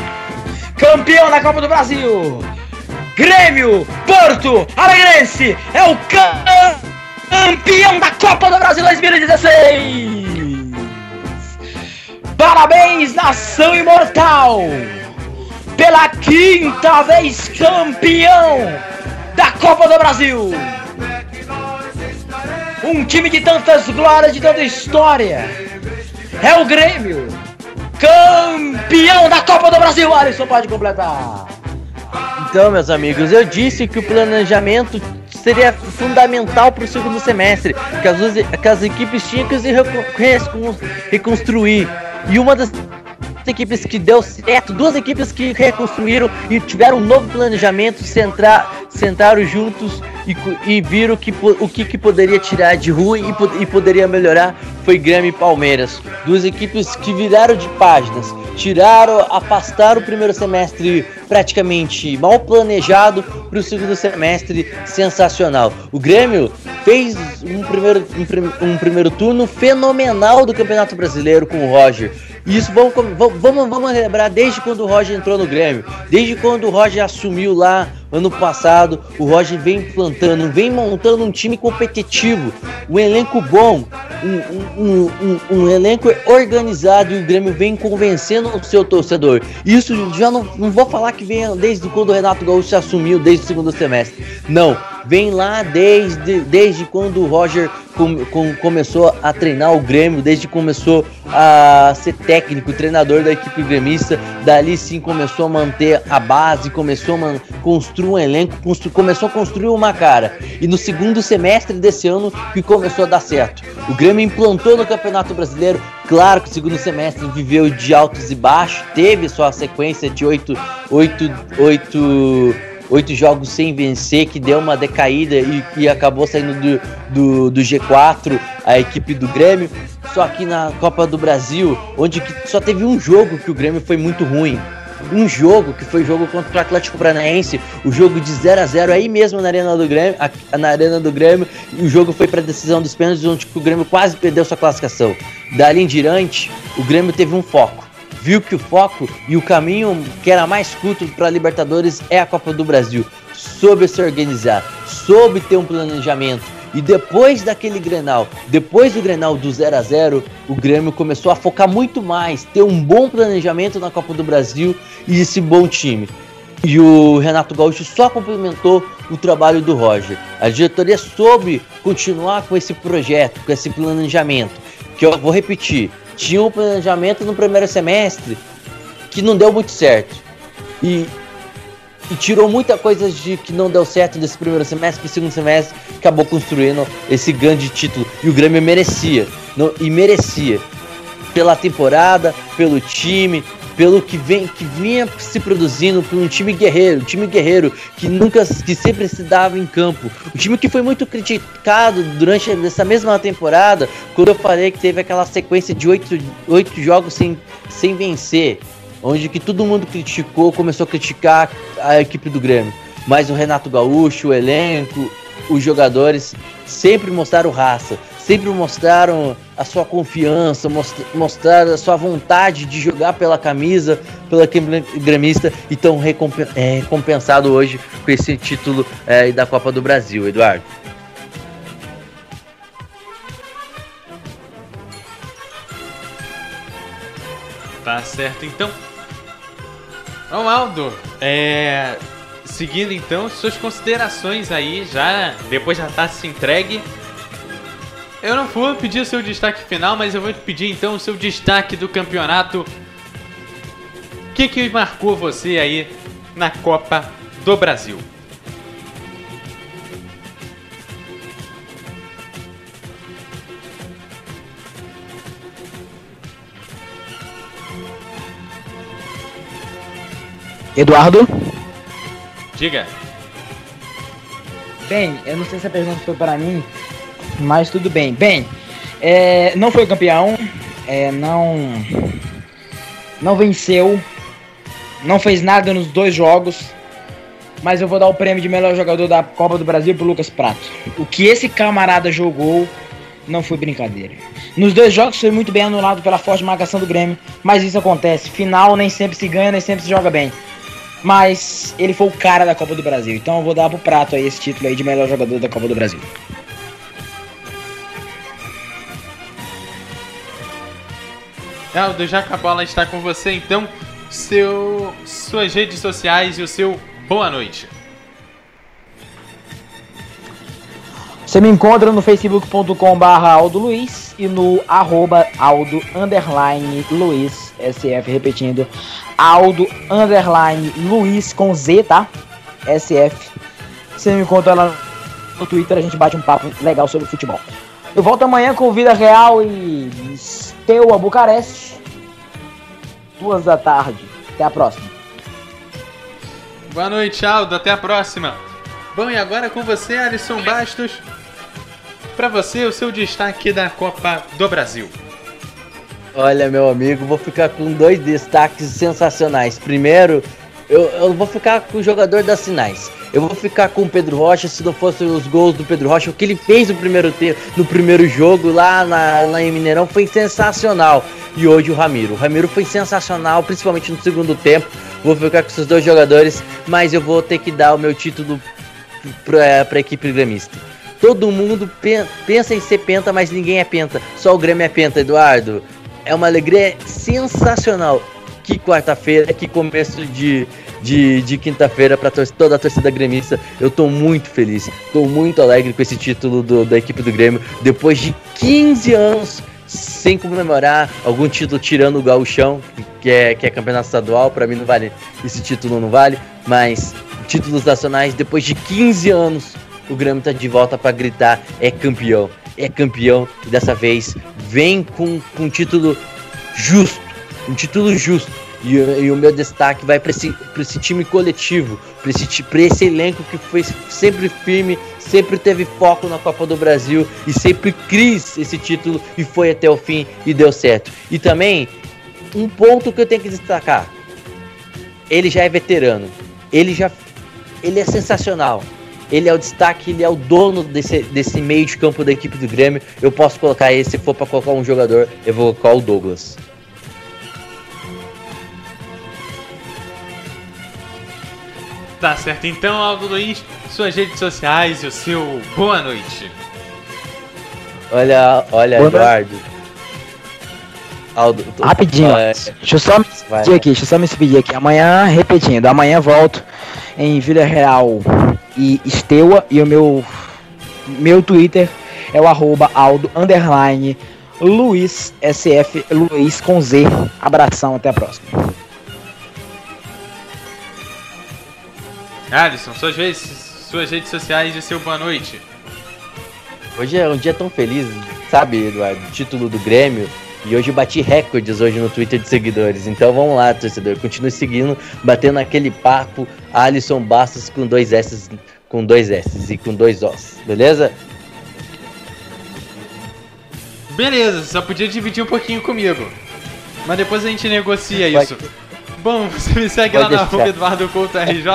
campeão da Copa do Brasil. Grêmio Porto Alegrense é o campeão da Copa do Brasil 2016. Parabéns, nação imortal, pela quinta vez campeão da Copa do Brasil. Um time de tantas glórias, de tanta história. É o Grêmio campeão da Copa do Brasil. Alisson pode completar. Então, meus amigos, eu disse que o planejamento seria fundamental para o segundo semestre, que as, que as equipes tinham que se reconstruir. E uma das equipes que deu certo, duas equipes que reconstruíram e tiveram um novo planejamento, centrar, sentaram juntos e, e viram que, o que, que poderia tirar de ruim e, e poderia melhorar foi Grêmio e Palmeiras. Duas equipes que viraram de páginas, tiraram, afastaram o primeiro semestre praticamente mal planejado para o segundo semestre sensacional. O Grêmio fez um primeiro, um, um primeiro turno fenomenal do Campeonato Brasileiro com o Roger isso vamos, vamos, vamos lembrar desde quando o Roger entrou no Grêmio, desde quando o Roger assumiu lá ano passado, o Roger vem plantando, vem montando um time competitivo, um elenco bom, um, um, um, um elenco organizado e o Grêmio vem convencendo o seu torcedor. Isso já não, não vou falar que vem desde quando o Renato Gaúcho assumiu, desde o segundo semestre. Não, vem lá desde, desde quando o Roger com, com, começou a treinar o Grêmio, desde que começou a ser técnico, treinador da equipe gremista. Dali sim começou a manter a base, começou a construir um elenco, constru, começou a construir uma cara. E no segundo semestre desse ano que começou a dar certo. O Grêmio implantou no Campeonato Brasileiro. Claro que o segundo semestre viveu de altos e baixos, teve sua sequência de oito, oito, oito oito jogos sem vencer, que deu uma decaída e, e acabou saindo do, do, do, G4, a equipe do Grêmio. Só que na Copa do Brasil, onde só teve um jogo que o Grêmio foi muito ruim. Um jogo que foi jogo contra o Atlético Paranaense, o jogo de 0 a 0 aí mesmo na Arena do Grêmio, na Arena do Grêmio, e o jogo foi para decisão dos pênaltis, onde o Grêmio quase perdeu sua classificação. Dali em diante, o Grêmio teve um foco viu que o foco e o caminho que era mais curto para a Libertadores é a Copa do Brasil. Soube se organizar, soube ter um planejamento. E depois daquele Grenal, depois do Grenal do 0 a 0 o Grêmio começou a focar muito mais, ter um bom planejamento na Copa do Brasil e esse bom time. E o Renato Gaúcho só complementou o trabalho do Roger. A diretoria soube continuar com esse projeto, com esse planejamento. Que eu vou repetir: tinha um planejamento no primeiro semestre que não deu muito certo. E, e tirou muita coisa de que não deu certo desse primeiro semestre, que segundo semestre acabou construindo esse grande título. E o Grêmio merecia. Não, e merecia. Pela temporada, pelo time, pelo que vem que vinha se produzindo por um time guerreiro, um time guerreiro que nunca que sempre se dava em campo. Um time que foi muito criticado durante essa mesma temporada, quando eu falei que teve aquela sequência de oito, oito jogos sem, sem vencer, onde que todo mundo criticou, começou a criticar a equipe do Grêmio. Mas o Renato Gaúcho, o elenco, os jogadores sempre mostraram raça, sempre mostraram a sua confiança, mostraram a sua vontade de jogar pela camisa, pela gremista e tão é, recompensado hoje com esse título é, da Copa do Brasil, Eduardo. Tá certo, então. Ronaldo, é... seguindo então suas considerações aí, já depois já tá se entregue eu não vou pedir o seu destaque final, mas eu vou pedir então o seu destaque do campeonato. O que, que marcou você aí na Copa do Brasil? Eduardo? Diga. Bem, eu não sei se a pergunta foi para mim, mas tudo bem. Bem, é, não foi campeão, é, não, não venceu, não fez nada nos dois jogos, mas eu vou dar o prêmio de melhor jogador da Copa do Brasil pro Lucas Prato. O que esse camarada jogou não foi brincadeira. Nos dois jogos foi muito bem anulado pela forte marcação do Grêmio, mas isso acontece. Final nem sempre se ganha, nem sempre se joga bem. Mas ele foi o cara da Copa do Brasil. Então eu vou dar pro Prato aí esse título aí de melhor jogador da Copa do Brasil. Aldo, já que a bola está com você, então, seu, suas redes sociais e o seu boa noite. Você me encontra no facebook.com barra Aldo Luiz e no arroba Aldo underline Luiz, SF, repetindo, Aldo underline Luiz com Z, tá? SF. Você me encontra lá no Twitter, a gente bate um papo legal sobre futebol. Eu volto amanhã com Vida Real e Steaua Bucareste, duas da tarde. Até a próxima. Boa noite, Aldo. Até a próxima. Bom, e agora com você, Alisson Bastos. Para você, o seu destaque da Copa do Brasil. Olha, meu amigo, vou ficar com dois destaques sensacionais. Primeiro, eu, eu vou ficar com o jogador das sinais. Eu vou ficar com o Pedro Rocha se não fossem os gols do Pedro Rocha. O que ele fez no primeiro, tempo, no primeiro jogo lá, na, em Mineirão foi sensacional. E hoje o Ramiro. O Ramiro foi sensacional, principalmente no segundo tempo. Vou ficar com esses dois jogadores, mas eu vou ter que dar o meu título para a equipe gremista. Todo mundo pensa em ser penta, mas ninguém é penta. Só o Grêmio é penta, Eduardo. É uma alegria sensacional. Que quarta-feira, que começo de, de, de quinta-feira para toda a torcida gremista. Eu tô muito feliz, tô muito alegre com esse título do, da equipe do Grêmio. Depois de 15 anos sem comemorar algum título tirando o gauchão, que é, que é campeonato estadual, para mim não vale, esse título não vale, mas títulos nacionais, depois de 15 anos, o Grêmio tá de volta para gritar, é campeão, é campeão, e dessa vez vem com, com um título justo, um título justo, e, e, o meu destaque vai para esse, esse time coletivo, para esse, esse elenco que foi sempre firme, sempre teve foco na Copa do Brasil e sempre quis esse título e foi até o fim e deu certo. E também, um ponto que eu tenho que destacar: ele já é veterano, ele já ele é sensacional. Ele é o destaque, ele é o dono desse, desse meio de campo da equipe do Grêmio. Eu posso colocar esse, se for para colocar um jogador, eu vou colocar o Douglas. Tá certo, então, Aldo Luiz, suas redes sociais e o seu boa noite. Olha, olha, Boa Eduardo. Aldo, tu- Rapidinho, é, deixa eu só me despedir aqui, deixa eu só me despedir aqui. Amanhã, repetindo, amanhã volto em Vila Real e Esteua e o meu meu Twitter é o arroba Aldo underline Luiz SF Luiz com Z. Abração, até a próxima. Alisson, suas redes, suas redes sociais e seu boa noite. Hoje é um dia tão feliz, sabe, Eduardo? Título do Grêmio. E hoje eu bati recordes hoje no Twitter de seguidores. Então vamos lá, torcedor. Continue seguindo, batendo aquele papo Alisson Bastos com dois S, com dois S e com dois Os. Beleza? Beleza, só podia dividir um pouquinho comigo. Mas depois a gente negocia Pode- isso. Bom, você me segue lá na deixar. arroba Eduardo Couto RJ.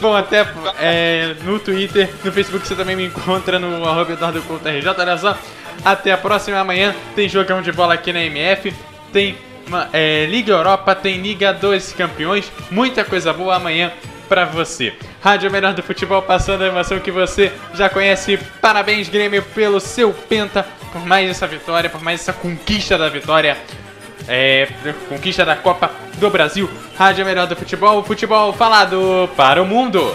Bom, até é, no Twitter, no Facebook você também me encontra no arroba Eduardo Couto RJ. Olha só, até a próxima amanhã. Tem jogão de bola aqui na MF. Tem uma, é, Liga Europa, tem Liga dos Campeões. Muita coisa boa amanhã pra você. Rádio Melhor do Futebol passando a emoção que você já conhece. Parabéns, Grêmio, pelo seu penta, por mais essa vitória, por mais essa conquista da vitória. É, conquista da Copa do Brasil. Rádio Melhor do Futebol, futebol falado para o mundo.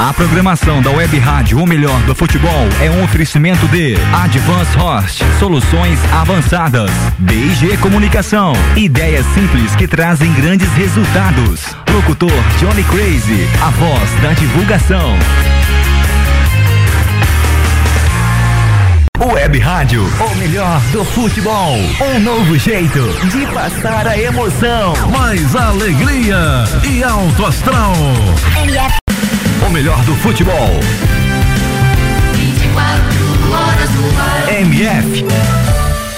A programação da Web Rádio O Melhor do Futebol é um oferecimento de Advance Host, soluções avançadas, BG Comunicação, ideias simples que trazem grandes resultados. Locutor Johnny Crazy, a voz da divulgação. Web Rádio, o melhor do futebol. Um novo jeito de passar a emoção. Mais alegria e alto astral. MF, O melhor do futebol. 24 horas no ar. MF,